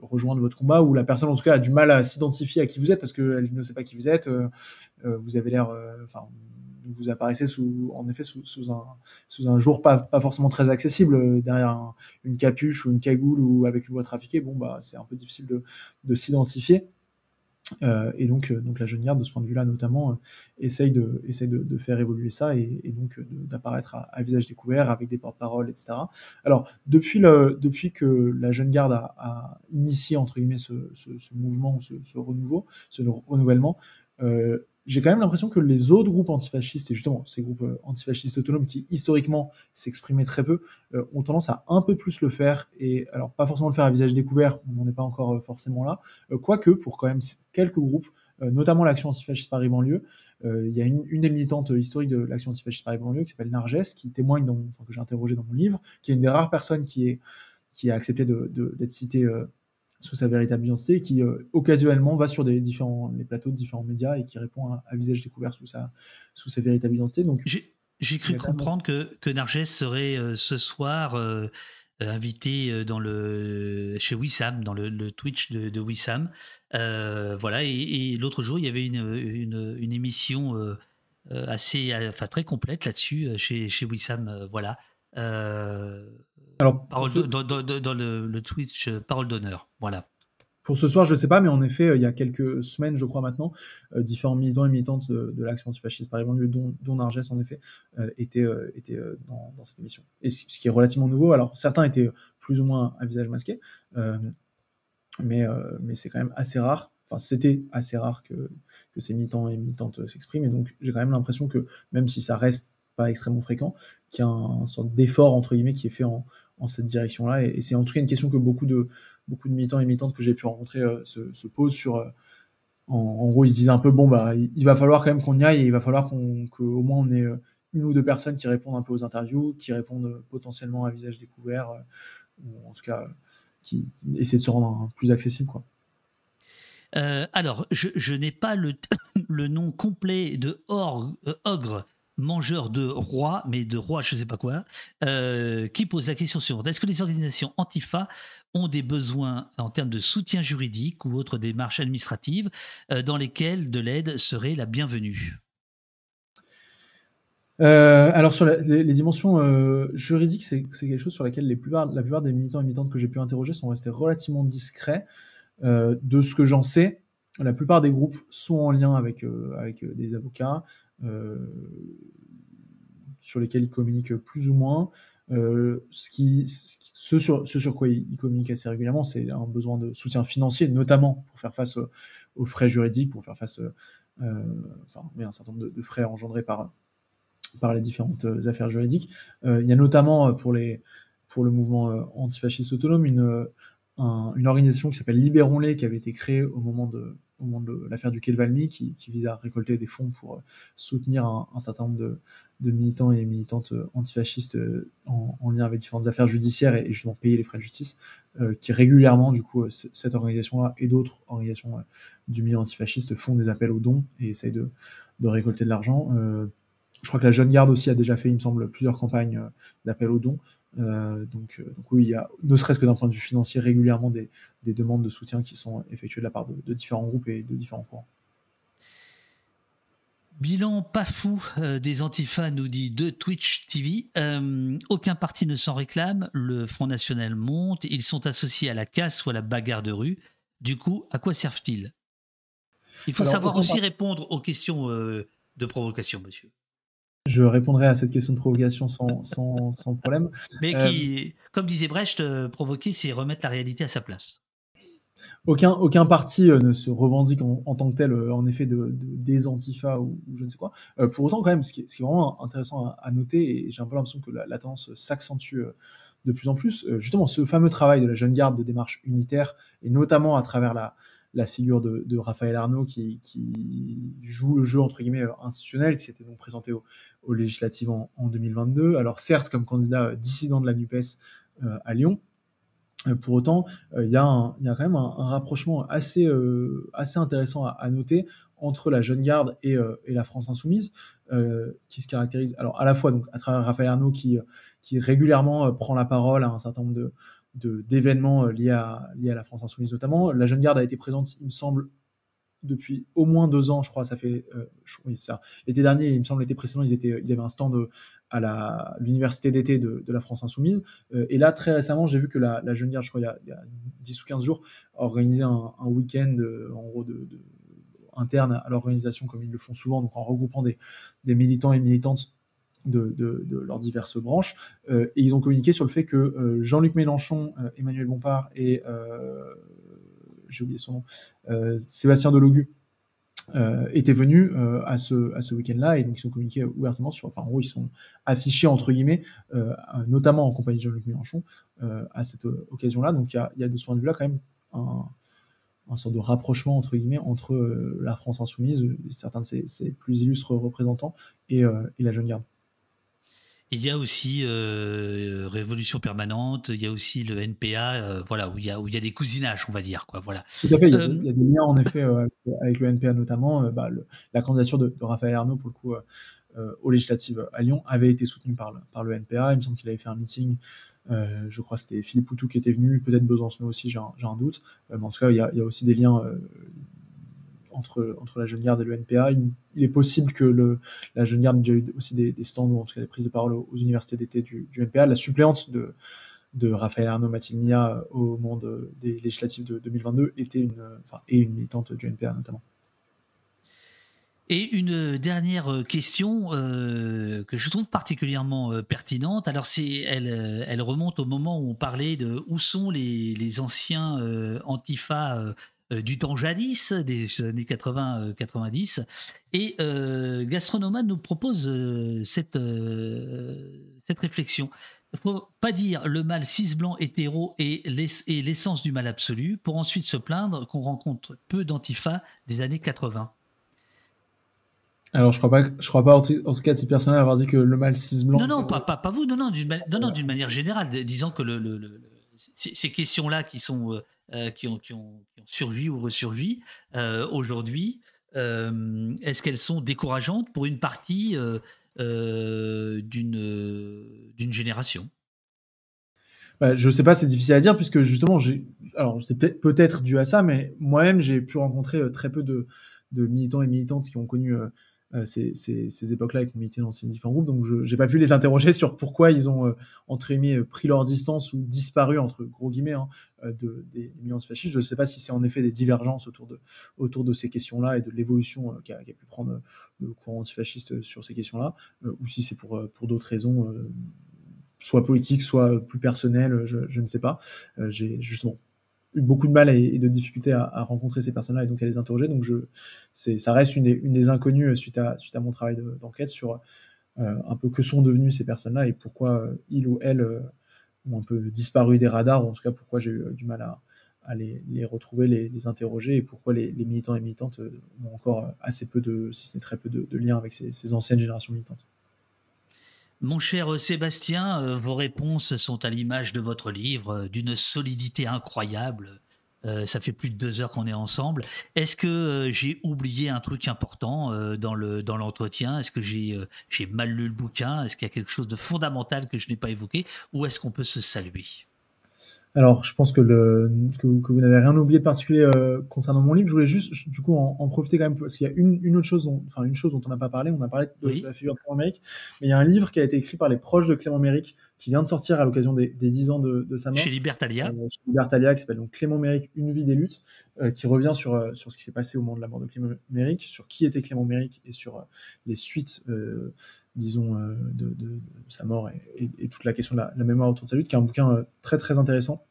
C: rejoindre votre combat ou la personne en tout cas a du mal à s'identifier à qui vous êtes parce qu'elle ne sait pas qui vous êtes. Euh, vous avez l'air, enfin, euh, vous apparaissez sous, en effet sous, un, sous un jour pas, forcément très accessible derrière un, une capuche ou une cagoule ou avec une voix trafiquée. Bon, bah, c'est un peu difficile de, de s'identifier. Euh, et donc, euh, donc la jeune garde, de ce point de vue-là notamment, euh, essaye, de, essaye de, de, faire évoluer ça et, et donc d'apparaître à, à, visage découvert avec des porte-paroles, etc. Alors, depuis, le, depuis que la jeune garde a, a initié, entre guillemets, ce, ce, ce mouvement, ce, ce, renouveau, ce renouvellement, j'ai quand même l'impression que les autres groupes antifascistes, et justement ces groupes antifascistes autonomes qui historiquement s'exprimaient très peu, euh, ont tendance à un peu plus le faire, et alors pas forcément le faire à visage découvert, on n'en est pas encore forcément là, euh, quoique pour quand même quelques groupes, notamment l'action antifasciste Paris banlieue. Il y a une, des militantes historiques de l'action antifasciste Paris banlieue qui s'appelle Narges, qui témoigne, dans, que j'ai interrogé dans mon livre, qui est une des rares personnes qui, est, qui a accepté d'être citée sous sa véritable identité, qui occasionnellement va sur des différents, les plateaux de différents médias et qui répond à, visage découvert sous sa, sous sa véritable identité. Donc,
B: j'ai cru comprendre que, que Narges serait ce soir euh, invité euh, dans le chez Wissam, dans le, Twitch de, de Wissam. Euh, voilà, et, l'autre jour, il y avait une, une, émission assez, enfin très complète là-dessus chez, chez Wissam. voilà. Alors, parole dans, dans, le, le, Twitch, parole d'honneur. Voilà.
C: Pour ce soir, je ne sais pas, mais en effet, il y a quelques semaines, je crois maintenant, euh, différents militants et militantes de, l'action antifasciste, par exemple, dont, dont Narges, en effet, euh, étaient, euh, dans, cette émission. Et ce, qui est relativement nouveau, alors certains étaient plus ou moins à visage masqué, mais, mais c'est quand même assez rare. Enfin, c'était assez rare que, que ces militants et militantes s'expriment, et donc j'ai quand même l'impression que, même si ça reste pas extrêmement fréquent, qu'il y a un, sorte d'effort, entre guillemets, qui est fait en, en cette direction-là. Et, c'est en tout cas une question que beaucoup de, beaucoup de militants et militantes que j'ai pu rencontrer euh, se, posent sur. Euh, en, gros, ils se disent un peu bon, bah, il, va falloir quand même qu'on y aille et il va falloir qu'au moins on ait euh, une ou deux personnes qui répondent un peu aux interviews, qui répondent potentiellement à visage découvert, ou en tout cas qui essaient de se rendre plus accessible. Quoi.
B: alors, je, n'ai pas le, *coughs* le nom complet de Ogre mangeur de roi, mais de roi, je ne sais pas quoi, euh, qui pose la question suivante. Est-ce que les organisations Antifa ont des besoins en termes de soutien juridique ou autres démarches administratives euh, dans lesquelles de l'aide serait la bienvenue?
C: Euh, alors sur les, dimensions juridiques, c'est quelque chose sur laquelle la plupart des militants et militantes que j'ai pu interroger sont restés relativement discrets. de ce que j'en sais, la plupart des groupes sont en lien avec, des avocats, sur lesquels ils communiquent plus ou moins. Euh, ce, sur, quoi ils, communiquent assez régulièrement, c'est un besoin de soutien financier, notamment pour faire face aux, frais juridiques, pour faire face euh, enfin, un certain nombre de, frais engendrés par, par les différentes affaires juridiques. il y a notamment pour, les, pour le mouvement antifasciste autonome une, une organisation qui s'appelle Libérons-les, qui avait été créée au moment de, au moment de l'affaire du Quai Valmy, qui, qui, vise à récolter des fonds pour euh, soutenir un, certain nombre de, de, militants et militantes euh, antifascistes euh, en, lien avec différentes affaires judiciaires et, justement payer les frais de justice, qui régulièrement, du coup, cette organisation-là et d'autres organisations du milieu antifasciste font des appels aux dons et essayent de, de récolter de l'argent. Je crois que la Jeune Garde aussi a déjà fait, il me semble, plusieurs campagnes d'appels aux dons. Euh, donc, euh, donc, oui, il y a, ne serait-ce que d'un point de vue financier, régulièrement des, des, demandes de soutien qui sont effectuées de la part de, différents groupes et de différents courants.
B: Bilan pas fou euh, des antifas, nous dit de Twitch TV. aucun parti ne s'en réclame. Le Front National monte. Ils sont associés à la casse ou à la bagarre de rue. Du coup, à quoi servent-ils? Il faut savoir aussi répondre aux questions de provocation, monsieur.
C: Je répondrai à cette question de provocation sans, sans, problème.
B: Mais qui, euh, comme disait Brecht, euh, provoquer, c'est remettre la réalité à sa place.
C: Aucun, aucun parti euh, ne se revendique en, tant que tel, en effet, de, des antifas ou, je ne sais quoi. pour autant, quand même, ce qui, est, vraiment intéressant à, noter, et j'ai un peu l'impression que la, tendance s'accentue de plus en plus, justement, ce fameux travail de la jeune garde de démarche unitaire, et notamment à travers la, la figure de, Raphaël Arnaud qui, joue le jeu entre guillemets euh, institutionnel, qui s'était donc présenté aux législatives en, 2022. Alors certes comme candidat euh, dissident de la NUPES euh, à Lyon, pour autant, il y, a quand même un, rapprochement assez, intéressant à, noter entre la jeune garde et, la France insoumise, qui se caractérise alors à la fois donc à travers Raphaël Arnaud qui, qui régulièrement prend la parole à un certain nombre de, d'événements euh, liés à, liés à la France Insoumise notamment. La Jeune Garde a été présente, il me semble, depuis au moins deux ans, je crois, ça fait, euh, oui, ça. L'été dernier, il me semble, l'été précédent, ils, étaient, ils avaient un stand euh, à l'université d'été de, de, la France Insoumise. et là, très récemment, j'ai vu que la, la, Jeune Garde, je crois, il y, a, il y a 10 ou 15 jours, a organisé un, week-end, en gros, de, interne à l'organisation, comme ils le font souvent, donc en regroupant des, des militants et militantes de, leurs diverses branches. Euh, et ils ont communiqué sur le fait que euh, Jean-Luc Mélenchon, euh, Emmanuel Bompard et j'ai oublié son nom, Sébastien Delogu étaient venus à ce, à ce week-end-là et donc ils ont communiqué ouvertement sur, enfin en gros ils sont affichés entre guillemets, notamment en compagnie de Jean-Luc Mélenchon à cette occasion-là. Donc il y a, de ce point de vue-là quand même un, un sorte de rapprochement entre guillemets entre la France insoumise, certains de ses, plus illustres représentants, et, et la jeune garde.
B: Il y a aussi euh, Révolution permanente, il y a aussi le NPA, euh, voilà, où il, y a, où il y a des cousinages, on va dire. Quoi, voilà.
C: Tout à fait, il y a, des, euh, liens en effet avec, le NPA notamment. Bah, la candidature de, Raphaël Arnaud, pour le coup, aux législatives à Lyon, avait été soutenue par le, par le NPA. Il me semble qu'il avait fait un meeting, je crois que c'était Philippe Poutou qui était venu, peut-être Besancenot aussi, j'ai un, un, doute. mais en tout cas, il y a, il y a aussi des liens entre, entre la jeune garde et le NPA. Il, est possible que le, la jeune garde ait eu aussi des, stands ou en tout cas des prises de parole aux, universités d'été du, NPA. La suppléante de, de Raphaël Arnaud Mia au moment des législatives de 2022 était une, enfin, et une militante du NPA notamment.
B: Et une dernière question euh, que je trouve particulièrement euh, pertinente. Alors, c'est, elle, euh, elle remonte au moment où on parlait de où sont les, les anciens antifa du temps jadis, des années 80-90. Euh, et euh, Gastronomade nous propose cette, cette réflexion. Il ne faut pas dire le mal cis blanc hétéro est l'essence du mal absolu pour ensuite se plaindre qu'on rencontre peu d'antifa des années 80.
C: Alors, je crois pas, je crois pas en tout cas ces personnes avoir dit que le mal cis blanc.
B: Non, non, pas, pas, vous, non, non, d'une non, non, manière générale, disant que le, le, ces questions-là qui sont euh, qui, ont, qui, ont, surgi ou ressurgi euh, aujourd'hui, euh, est-ce qu'elles sont décourageantes pour une partie d'une génération?
C: Bah, je sais pas, c'est difficile à dire puisque justement, alors c'est peut-être dû à ça, mais moi-même j'ai pu rencontrer très peu de, de, militants et militantes qui ont connu ces, ces, ces époques-là et qui ont dans ces différents groupes. Donc, je n'ai pas pu les interroger sur pourquoi ils ont, euh, entre guillemets, pris leur distance ou disparu, entre gros guillemets, hein, euh, de, des, des fascistes. Je ne sais pas si c'est en effet des divergences autour de, autour de ces questions-là et de l'évolution qu'a pu prendre le courant antifasciste sur ces questions-là, ou si c'est pour, pour d'autres raisons soit politiques, soit plus personnelles, je, je ne sais pas. J'ai justement eu beaucoup de mal et, de difficultés à, rencontrer ces personnes-là et donc à les interroger. Donc, je, ça reste une des, une des inconnues suite à, suite à mon travail d'enquête sur euh, un peu que sont devenues ces personnes-là et pourquoi euh, ils ou elles euh, ont un peu disparu des radars, ou en tout cas pourquoi j'ai eu du mal à, à les, les, retrouver, les, interroger et pourquoi les, militants et militantes ont encore assez peu de, si ce n'est très peu de, liens avec ces anciennes générations militantes.
B: Mon cher Sébastien, euh, vos réponses sont à l'image de votre livre, euh, d'une solidité incroyable. Euh, ça fait plus de deux heures qu'on est ensemble. Est-ce que j'ai oublié un truc important dans le dans l'entretien? Est-ce que j'ai j'ai mal lu le bouquin? Est-ce qu'il y a quelque chose de fondamental que je n'ai pas évoqué? Ou est-ce qu'on peut se saluer?
C: Alors, je pense que, le, que, vous n'avez rien oublié de particulier euh, concernant mon livre. Je voulais juste, du coup, en, profiter quand même parce qu'il y a une, une, autre chose, dont, enfin une chose dont on n'a pas parlé. On a parlé de, la figure de Clément Méric, mais il y a un livre qui a été écrit par les proches de Clément Méric, qui vient de sortir à l'occasion des, des 10 ans de, de, sa mort.
B: Chez Libertalia.
C: Euh, chez Libertalia, qui s'appelle donc Clément Méric, Une vie des luttes, euh, qui revient sur euh, sur ce qui s'est passé au moment de la mort de Clément Méric, sur qui était Clément Méric et sur les suites disons, euh, de, sa mort et, toute la question de la, mémoire autour de sa lutte, qui est un bouquin euh, très très intéressant,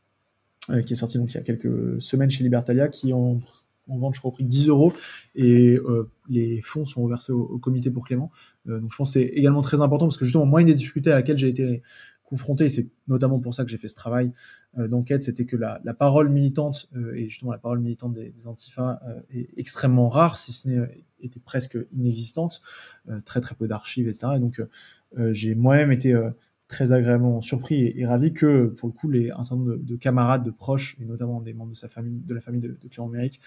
C: euh, qui est sorti donc il y a quelques semaines chez Libertalia, qui en, en vente, je crois, au prix de 10 euros, et les fonds sont reversés au, au comité pour Clément. donc je pense que c'est également très important, parce que justement, moi, une des difficultés à laquelle j'ai été confronté, c'est notamment pour ça que j'ai fait ce travail euh, d'enquête, c'était que la, parole militante, euh, et justement la parole militante des, Antifa, euh, est extrêmement rare, si ce n'est était presque inexistante, très très peu d'archives, etc. Et donc j'ai moi-même été très agréablement surpris et, ravi que, pour le coup, les, un certain nombre de, camarades, de proches, et notamment des membres de sa famille, de la famille de, Clément Méric,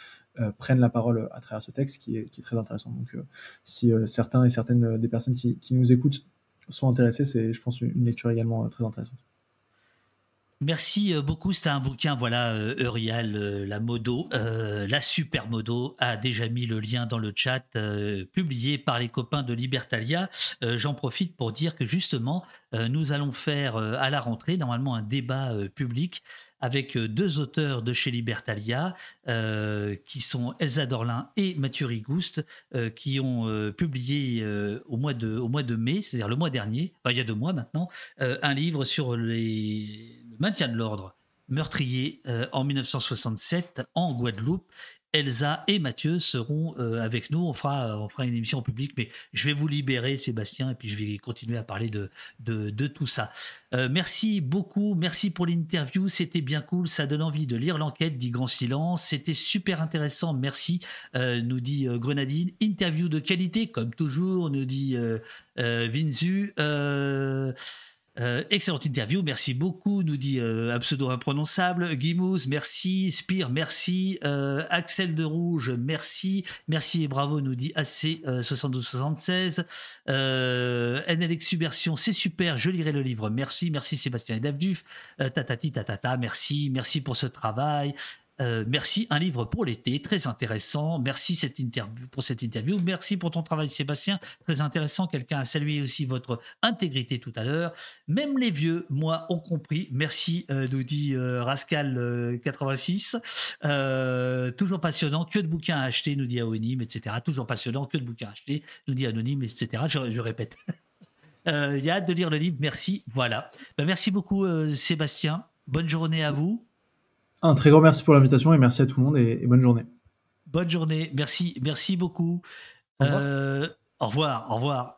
C: prennent la parole à travers ce texte qui est, très intéressant. Donc, si certains et certaines des personnes qui nous écoutent sont intéressés, c'est, je pense, une lecture également très intéressante.
B: Merci euh, beaucoup. C'était un bouquin, voilà, euh, Eurial, euh, la modo, la super modo, a déjà mis le lien dans le chat, publié par les copains de Libertalia. J'en profite pour dire que justement, nous allons faire à la rentrée, normalement, un débat public avec deux auteurs de chez Libertalia, qui sont Elsa Dorlin et Mathieu Rigouste, qui ont publié au, mois de, au mois de mai, c'est-à-dire le mois dernier, il y a deux mois maintenant, un livre sur les maintien de l'ordre meurtrier euh, en 1967 en Guadeloupe Elsa et Mathieu seront euh, avec nous. On fera, on fera une émission en public, mais je vais vous libérer, Sébastien, et puis je vais continuer à parler de, de, tout ça. Euh, merci beaucoup, merci pour l'interview, c'était bien cool, ça donne envie de lire l'enquête, dit Grand Silence, c'était super intéressant, merci, euh, nous dit Grenadine. Interview de qualité, comme toujours, nous dit Vinzu. Euh, excellente interview, merci beaucoup, nous dit euh, un pseudo imprononçable. Guimous, merci. Spire, merci. Euh, Axel de Rouge, merci. Merci et bravo, nous dit AC7276. NLX Subversion, c'est super, je lirai le livre, merci. Merci Sébastien et Davduf. tatati tatata, merci. Merci pour ce travail. Euh, merci, un livre pour l'été, très intéressant. Merci cette interview, pour cette interview. Merci pour ton travail, Sébastien, très intéressant. Quelqu'un a salué aussi votre intégrité tout à l'heure. Même les vieux, moi, ont compris. Merci, euh, nous dit euh, Rascal86. toujours passionnant, que de bouquins à acheter, nous dit Anonyme, etc. Toujours passionnant, que de bouquins à acheter, nous dit Anonyme, etc. Je, répète. Il y a hâte de lire le livre. Merci. Voilà. Ben, merci beaucoup, Sébastien. Bonne journée à vous.
C: Un très grand merci pour l'invitation et merci à tout le monde et, bonne journée.
B: Bonne journée, merci, merci beaucoup. Au revoir, euh, au revoir. Au revoir.